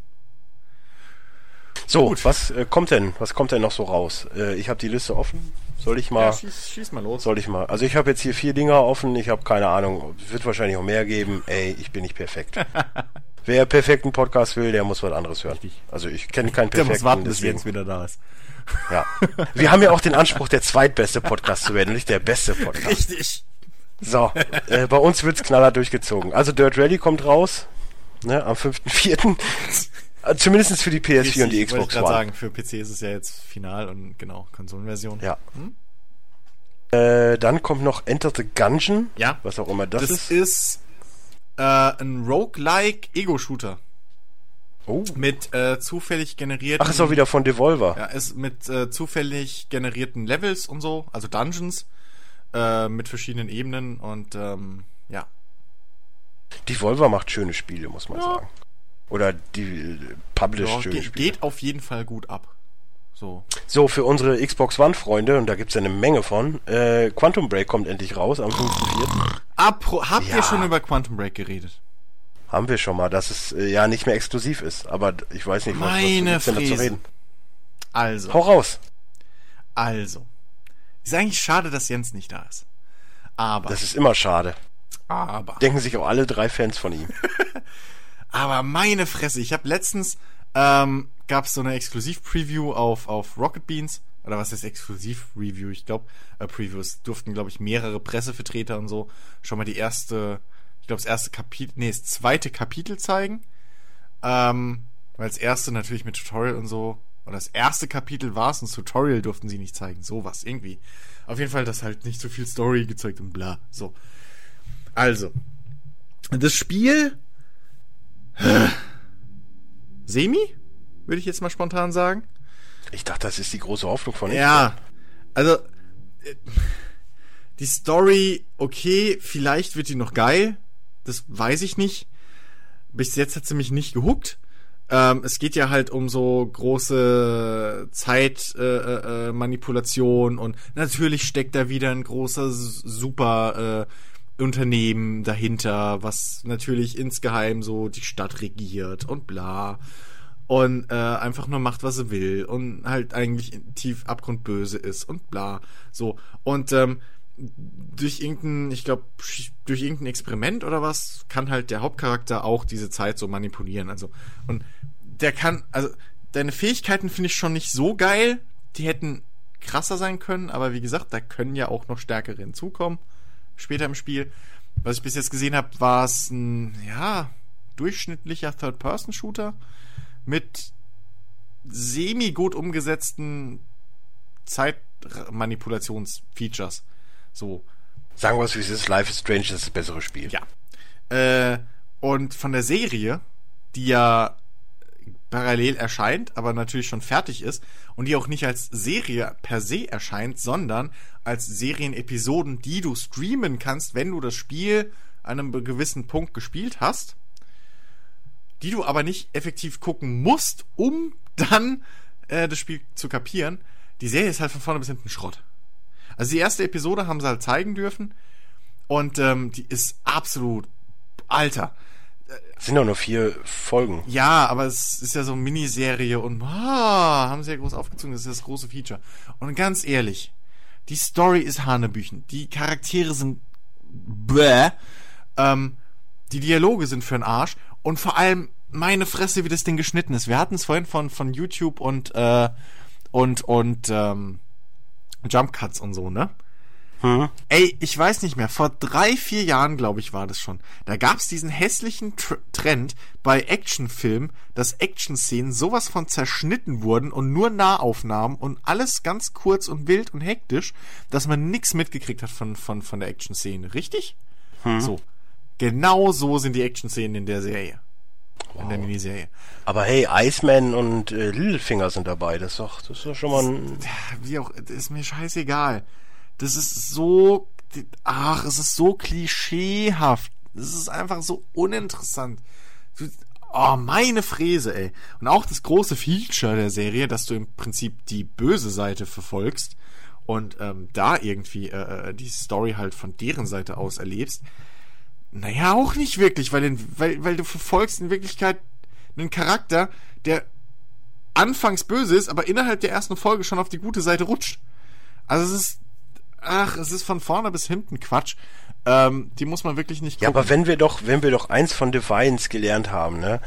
So, Gut. was äh, kommt denn? Was kommt denn noch so raus? Äh, ich habe die Liste offen. Soll ich mal? Ja, schieß, schieß mal los. Soll ich mal? Also ich habe jetzt hier vier Dinger offen. Ich habe keine Ahnung. Wird wahrscheinlich auch mehr geben. Ey, ich bin nicht perfekt. <laughs> Wer perfekten Podcast will, der muss was anderes hören. Richtig. Also ich kenne keinen perfekten. Der muss warten, bis Jens wieder da ist. Ja. Wir haben ja auch den Anspruch, der zweitbeste Podcast zu werden, nicht der beste Podcast. Richtig. So, äh, bei uns wird's knaller durchgezogen. Also Dirt Rally kommt raus, ne, am 5.4. Äh, Zumindest für die PS4 Richtig, und die Xbox One. Ich sagen, für PC ist es ja jetzt final und genau, Konsolenversion. Ja. Hm? Äh, dann kommt noch Enter the Gungeon. Ja. Was auch immer das, das ist. Das ist äh, ein Roguelike Ego-Shooter. Oh. Mit äh, zufällig generierten. Ach, ist auch wieder von Devolver. Ja, ist mit äh, zufällig generierten Levels und so, also Dungeons, äh, mit verschiedenen Ebenen und ähm, ja. Devolver macht schöne Spiele, muss man ja. sagen. Oder die äh, published ja, schöne geht, Spiele. Geht auf jeden Fall gut ab. So. So, für unsere Xbox One-Freunde, und da gibt's ja eine Menge von, äh, Quantum Break kommt endlich raus am 5.4. Habt ja. ihr schon über Quantum Break geredet? Haben wir schon mal, dass es äh, ja nicht mehr exklusiv ist. Aber ich weiß nicht, Meine was, was denn dazu reden. Also. Hau raus. Also. Ist eigentlich schade, dass Jens nicht da ist. Aber. Das ist immer schade. Aber. Denken sich auch alle drei Fans von ihm. <laughs> aber meine Fresse, ich habe letztens ähm, gab es so eine Exklusiv-Preview auf, auf Rocket Beans. Oder was ist Exklusiv-Review? Ich glaube, äh, Previews durften, glaube ich, mehrere Pressevertreter und so schon mal die erste, glaube, das erste Kapitel, nee, das zweite Kapitel zeigen. Ähm, weil das erste natürlich mit Tutorial und so, oder das erste Kapitel war es, und das Tutorial durften sie nicht zeigen. Sowas, irgendwie. Auf jeden Fall, dass halt nicht so viel Story gezeigt und bla. So. Also. Das Spiel. <sighs> Semi? Würde ich jetzt mal spontan sagen. Ich dachte, das ist die große Hoffnung von Ja. Also. Äh, die Story, okay, vielleicht wird die noch geil. Das weiß ich nicht. Bis jetzt hat sie mich nicht gehuckt. Ähm, es geht ja halt um so große Zeitmanipulation äh, äh, und natürlich steckt da wieder ein großer super äh, Unternehmen dahinter, was natürlich insgeheim so die Stadt regiert und bla. Und äh, einfach nur macht, was er will und halt eigentlich tief abgrundböse ist und bla. So. Und ähm, durch irgendein, ich glaube, durch irgendein Experiment oder was, kann halt der Hauptcharakter auch diese Zeit so manipulieren. Also, und der kann, also, deine Fähigkeiten finde ich schon nicht so geil. Die hätten krasser sein können, aber wie gesagt, da können ja auch noch stärkere hinzukommen später im Spiel. Was ich bis jetzt gesehen habe, war es ein, ja, durchschnittlicher Third-Person-Shooter mit semi gut umgesetzten Zeitmanipulationsfeatures. So. Sagen wir es, wie es ist, Life is Strange ist das bessere Spiel. Ja. Äh, und von der Serie, die ja parallel erscheint, aber natürlich schon fertig ist und die auch nicht als Serie per se erscheint, sondern als Serienepisoden, die du streamen kannst, wenn du das Spiel an einem gewissen Punkt gespielt hast, die du aber nicht effektiv gucken musst, um dann äh, das Spiel zu kapieren. Die Serie ist halt von vorne bis hinten Schrott. Also die erste Episode haben sie halt zeigen dürfen und ähm, die ist absolut Alter. Es sind doch nur vier Folgen. Ja, aber es ist ja so eine Miniserie und ah, haben sie ja groß aufgezogen, das ist das große Feature. Und ganz ehrlich, die Story ist Hanebüchen. Die Charaktere sind bäh. Ähm, die Dialoge sind für den Arsch. Und vor allem, meine Fresse, wie das Ding geschnitten ist. Wir hatten es vorhin von, von YouTube und, äh, und, und, ähm, Jump Cuts und so, ne? Hm. Ey, ich weiß nicht mehr, vor drei, vier Jahren, glaube ich, war das schon. Da gab's diesen hässlichen Tr Trend bei Actionfilmen, dass Action-Szenen sowas von zerschnitten wurden und nur Nahaufnahmen und alles ganz kurz und wild und hektisch, dass man nichts mitgekriegt hat von, von, von der Action-Szene. Richtig? Hm. So. Genau so sind die Action-Szenen in der Serie. Wow. In der Miniserie. Aber hey, Iceman und äh, Littlefinger sind dabei. Das ist doch, das ist doch schon mal ein. Wie auch, das ist mir scheißegal. Das ist so, ach, es ist so klischeehaft. Das ist einfach so uninteressant. Oh, meine Fräse, ey. Und auch das große Feature der Serie, dass du im Prinzip die böse Seite verfolgst und ähm, da irgendwie äh, äh die Story halt von deren Seite aus erlebst. Naja, auch nicht wirklich, weil, in, weil, weil du verfolgst in Wirklichkeit einen Charakter, der anfangs böse ist, aber innerhalb der ersten Folge schon auf die gute Seite rutscht. Also es ist ach, es ist von vorne bis hinten Quatsch. Ähm, die muss man wirklich nicht gucken. Ja, aber wenn wir doch, wenn wir doch eins von Defiance gelernt haben, ne?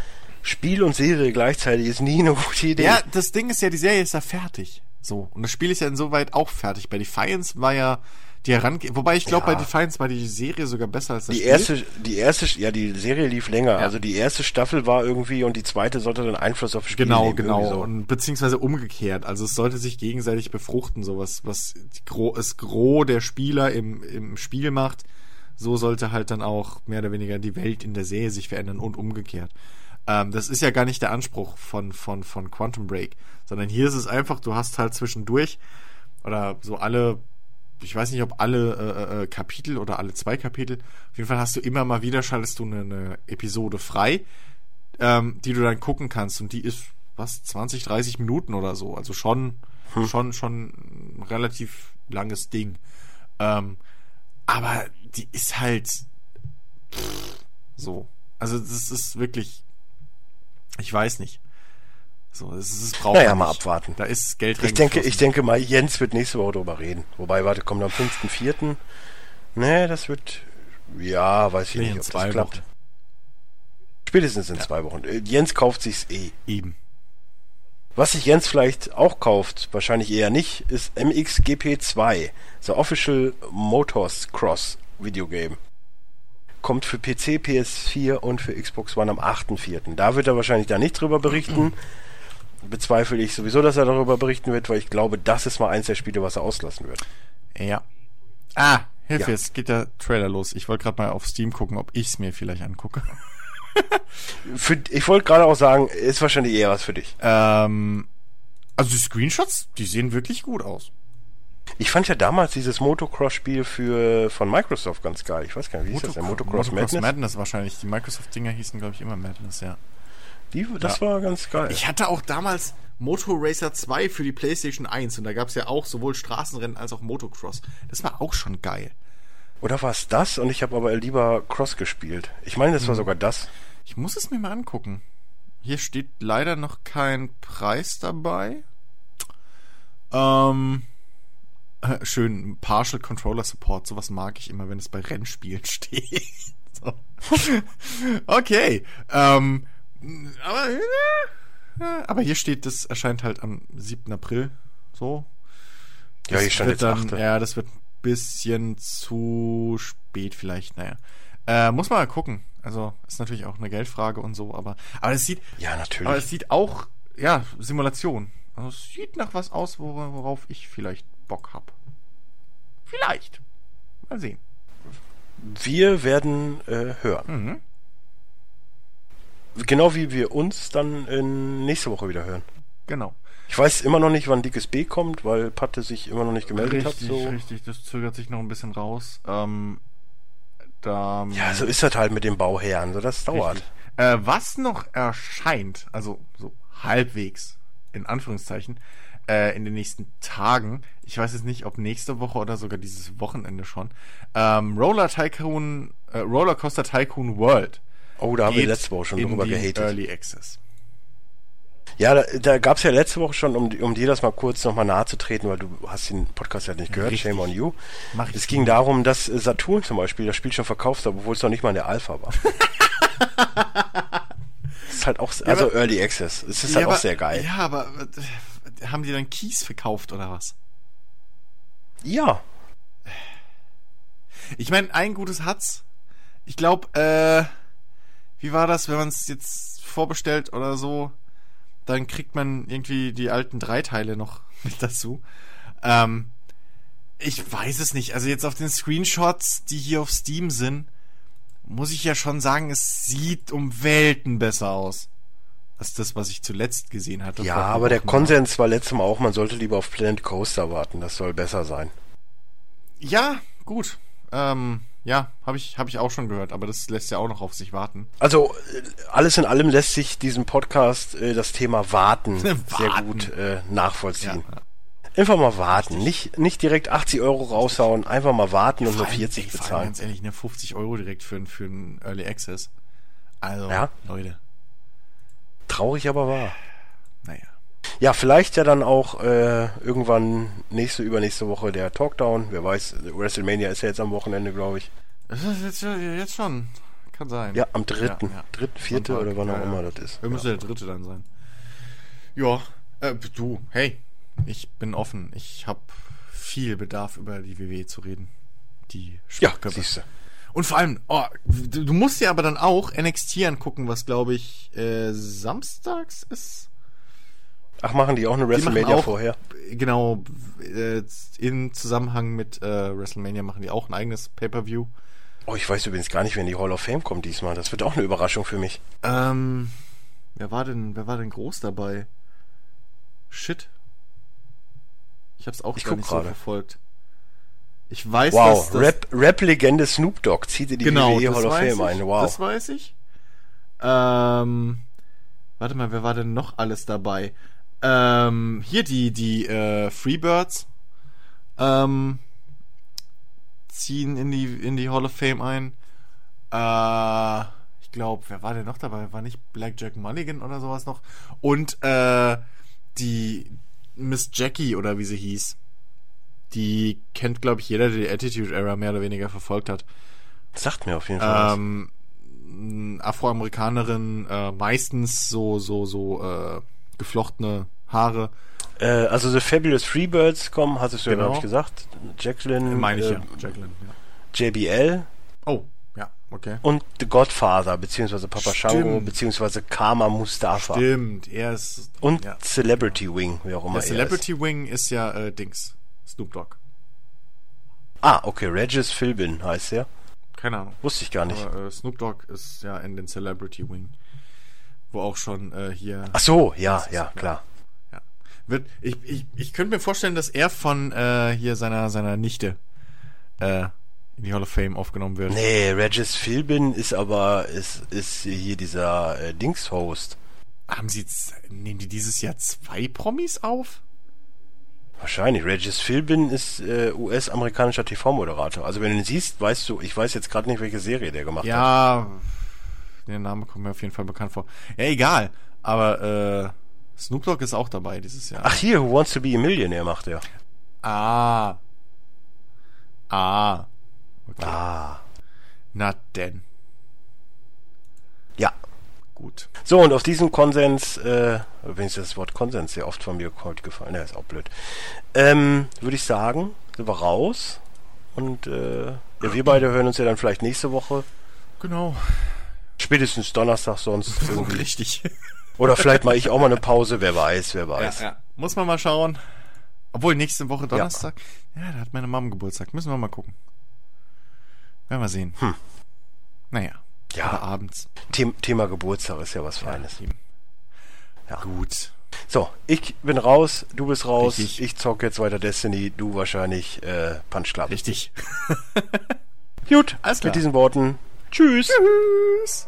Spiel und Serie gleichzeitig ist nie eine gute Idee. Ja, das Ding ist ja, die Serie ist ja fertig. So. Und das Spiel ist ja insoweit auch fertig. Bei Defiance war ja die herange wobei ich glaube ja. bei Defiance war die Serie sogar besser als das die Spiel. erste die erste ja die Serie lief länger ja. also die erste Staffel war irgendwie und die zweite sollte dann Einfluss auf das Spiel genau nehmen, genau so. und beziehungsweise umgekehrt also es sollte sich gegenseitig befruchten sowas was gro das Gros der Spieler im im Spiel macht so sollte halt dann auch mehr oder weniger die Welt in der Serie sich verändern und umgekehrt ähm, das ist ja gar nicht der Anspruch von von von Quantum Break sondern hier ist es einfach du hast halt zwischendurch oder so alle ich weiß nicht, ob alle äh, äh, Kapitel oder alle zwei Kapitel. Auf jeden Fall hast du immer mal wieder, schaltest du eine, eine Episode frei, ähm, die du dann gucken kannst. Und die ist, was, 20, 30 Minuten oder so. Also schon, hm. schon, schon ein relativ langes Ding. Ähm, aber die ist halt pff, so. Also das ist wirklich, ich weiß nicht. So, es ist, es braucht naja, mal abwarten. Da ist Geld Ich denke, ich denke mal, Jens wird nächste Woche darüber reden. Wobei, warte, kommt am 5.4. Nee, das wird, ja, weiß ich nee, nicht, ob das klappt. Wochen. Spätestens in ja. zwei Wochen. Äh, Jens kauft sich's eh. Eben. Was sich Jens vielleicht auch kauft, wahrscheinlich eher nicht, ist MXGP2, The Official Motors Cross Videogame. Kommt für PC, PS4 und für Xbox One am 8.4. Da wird er wahrscheinlich da nicht drüber berichten. <clears throat> Bezweifle ich sowieso, dass er darüber berichten wird, weil ich glaube, das ist mal eins der Spiele, was er auslassen wird. Ja. Ah, Hilfe, ja. jetzt geht der Trailer los. Ich wollte gerade mal auf Steam gucken, ob ich es mir vielleicht angucke. <laughs> für, ich wollte gerade auch sagen, ist wahrscheinlich eher was für dich. Ähm, also die Screenshots, die sehen wirklich gut aus. Ich fand ja damals dieses Motocross-Spiel für von Microsoft ganz geil. Ich weiß gar nicht, wie hieß das? Der Motocross, Motocross Madness? Madness wahrscheinlich. Die Microsoft-Dinger hießen, glaube ich, immer Madness, ja. Die, das ja. war ganz geil. Ich hatte auch damals Moto Racer 2 für die PlayStation 1 und da gab es ja auch sowohl Straßenrennen als auch Motocross. Das war auch schon geil. Oder war es das? Und ich habe aber lieber Cross gespielt. Ich meine, das war hm. sogar das. Ich muss es mir mal angucken. Hier steht leider noch kein Preis dabei. Ähm, äh, schön, Partial Controller Support. Sowas mag ich immer, wenn es bei Rennspielen <laughs> steht. so. <laughs> okay. Ähm, aber, äh, aber hier steht, das erscheint halt am 7. April. So. Das ja, hier stand jetzt dann, Ja, das wird bisschen zu spät vielleicht, naja. Äh, muss man mal gucken. Also ist natürlich auch eine Geldfrage und so, aber aber es sieht ja natürlich. Aber es sieht auch ja Simulation. Also es sieht nach was aus, worauf ich vielleicht Bock hab. Vielleicht. Mal sehen. Wir werden äh, hören. Mhm. Genau wie wir uns dann in nächste Woche wieder hören. Genau. Ich weiß immer noch nicht, wann dickes B kommt, weil Patte sich immer noch nicht gemeldet richtig, hat. So. Richtig, das zögert sich noch ein bisschen raus. Ähm, da, ja, so ist das halt mit dem Bauherren, so das dauert. Äh, was noch erscheint, also so halbwegs, in Anführungszeichen, äh, in den nächsten Tagen, ich weiß jetzt nicht, ob nächste Woche oder sogar dieses Wochenende schon, ähm, Roller Tycoon, äh, Rollercoaster Tycoon World. Oh, da haben wir letzte Woche schon drüber gehatet. Early Access. Ja, da, da gab es ja letzte Woche schon, um, um dir das mal kurz nochmal nahe zu treten, weil du hast den Podcast ja nicht gehört, Richtig. Shame on You. Mach es ging darum, dass Saturn zum Beispiel das Spiel schon verkauft hat, obwohl es noch nicht mal in der Alpha war. <laughs> das ist halt auch, also ja, aber, Early Access. Es ist ja, halt aber, auch sehr geil. Ja, aber äh, haben die dann Keys verkauft oder was? Ja. Ich meine, ein gutes hat's. Ich glaube, äh, wie war das, wenn man es jetzt vorbestellt oder so? dann kriegt man irgendwie die alten drei Teile noch <laughs> mit dazu. Ähm, ich weiß es nicht. Also jetzt auf den Screenshots, die hier auf Steam sind, muss ich ja schon sagen, es sieht um Welten besser aus. Als das, was ich zuletzt gesehen hatte. Ja, aber der Konsens war letztes Mal auch, man sollte lieber auf Planet Coaster warten. Das soll besser sein. Ja, gut. Ähm, ja, habe ich, hab ich auch schon gehört, aber das lässt ja auch noch auf sich warten. Also äh, alles in allem lässt sich diesem Podcast äh, das Thema Warten, warten. <laughs> sehr gut äh, nachvollziehen. Ja. Einfach mal warten, nicht, nicht direkt 80 Euro raushauen, einfach mal warten und nur 40 ey, bezahlen. Ganz ehrlich, ne, 50 Euro direkt für, für einen Early Access. Also, ja? Leute. Traurig, aber wahr. Naja. Ja, vielleicht ja dann auch äh, irgendwann nächste, übernächste Woche der Talkdown. Wer weiß, WrestleMania ist ja jetzt am Wochenende, glaube ich. Jetzt, jetzt schon. Kann sein. Ja, am dritten. Ja, ja. Dritten, vierte oder wann auch ja, immer das ist. Wir müssen der dritte dann sein. Ja, äh, du, hey, ich bin offen. Ich habe viel Bedarf über die WWE zu reden. Die Schwachköpfe. Ja, siehst du. Und vor allem, oh, du, du musst ja aber dann auch NXT angucken, was glaube ich äh, samstags ist. Ach, machen die auch eine WrestleMania auch, vorher? Genau, äh, in Zusammenhang mit äh, WrestleMania machen die auch ein eigenes Pay-Per-View. Oh, ich weiß übrigens gar nicht, wenn die Hall of Fame kommt diesmal. Das wird auch eine Überraschung für mich. Ähm, wer war denn, wer war denn groß dabei? Shit. Ich hab's auch ich gar nicht grade. so verfolgt. Ich weiß, wow, dass Rap, Rap-Legende Snoop Dogg zieht in die genau, WWE Hall of Fame ich, ein. Wow. Das weiß ich. Ähm, warte mal, wer war denn noch alles dabei? Ähm, hier die, die äh, Freebirds ähm, ziehen in die, in die Hall of Fame ein. Äh, ich glaube, wer war denn noch dabei? War nicht Black Jack Mulligan oder sowas noch? Und äh, die Miss Jackie oder wie sie hieß. Die kennt, glaube ich, jeder, der die Attitude Era mehr oder weniger verfolgt hat. Sagt mir auf jeden Fall ähm, Afroamerikanerin, äh, meistens so, so, so äh, geflochtene Haare. Äh, also The Fabulous Freebirds kommen, hattest du genau. ja, glaube ich, gesagt. Jacqueline. Meine ich äh, ja, Jacqueline, ja. JBL. Oh, ja, okay. Und The Godfather, beziehungsweise Papa. Shango, beziehungsweise Karma Mustafa. Stimmt, er ist. Und ja. Celebrity Wing, wie auch immer. Der Celebrity ist. Wing ist ja äh, Dings. Snoop Dogg. Ah, okay, Regis Philbin heißt er. Keine Ahnung. Wusste ich gar nicht. Aber, äh, Snoop Dogg ist ja in den Celebrity Wing. Wo auch schon äh, hier. Ach so, ja, ja, klar. Wird, ich, ich, ich könnte mir vorstellen, dass er von äh, hier seiner, seiner Nichte äh, in die Hall of Fame aufgenommen wird. Nee, Regis Philbin ist aber, ist, ist hier dieser äh, Dings-Host. Haben sie, nehmen die dieses Jahr zwei Promis auf? Wahrscheinlich. Regis Philbin ist äh, US-amerikanischer TV-Moderator. Also wenn du ihn siehst, weißt du, ich weiß jetzt gerade nicht, welche Serie der gemacht ja, hat. Ja, der Name kommt mir auf jeden Fall bekannt vor. Ja, egal. Aber äh, Snoop Dogg ist auch dabei dieses Jahr. Ach hier, Who Wants to Be a Millionaire macht er. Ah. Ah. Okay. Ah. Na denn. Ja. Gut. So, und auf diesen Konsens, äh, wenn ich das Wort Konsens sehr oft von mir heute gefallen, ja, ist auch blöd, ähm, würde ich sagen, sind wir raus. Und äh, ja, wir beide hören uns ja dann vielleicht nächste Woche. Genau. Spätestens Donnerstag sonst. <laughs> Irgendwie. Richtig. Oder vielleicht mal ich auch mal eine Pause, wer weiß, wer weiß. Ja, ja. Muss man mal schauen. Obwohl, nächste Woche Donnerstag, ja, ja da hat meine Mom Geburtstag. Müssen wir mal gucken. Werden wir sehen. Hm. Naja. Ja. Oder abends. The Thema Geburtstag ist ja was Feines. Ja, Gut. So, ich bin raus, du bist raus. Richtig. Ich zock jetzt weiter Destiny, du wahrscheinlich äh, Punch Club. Richtig. Gut, <laughs> Alles klar. mit diesen Worten. Tschüss. Tschüss.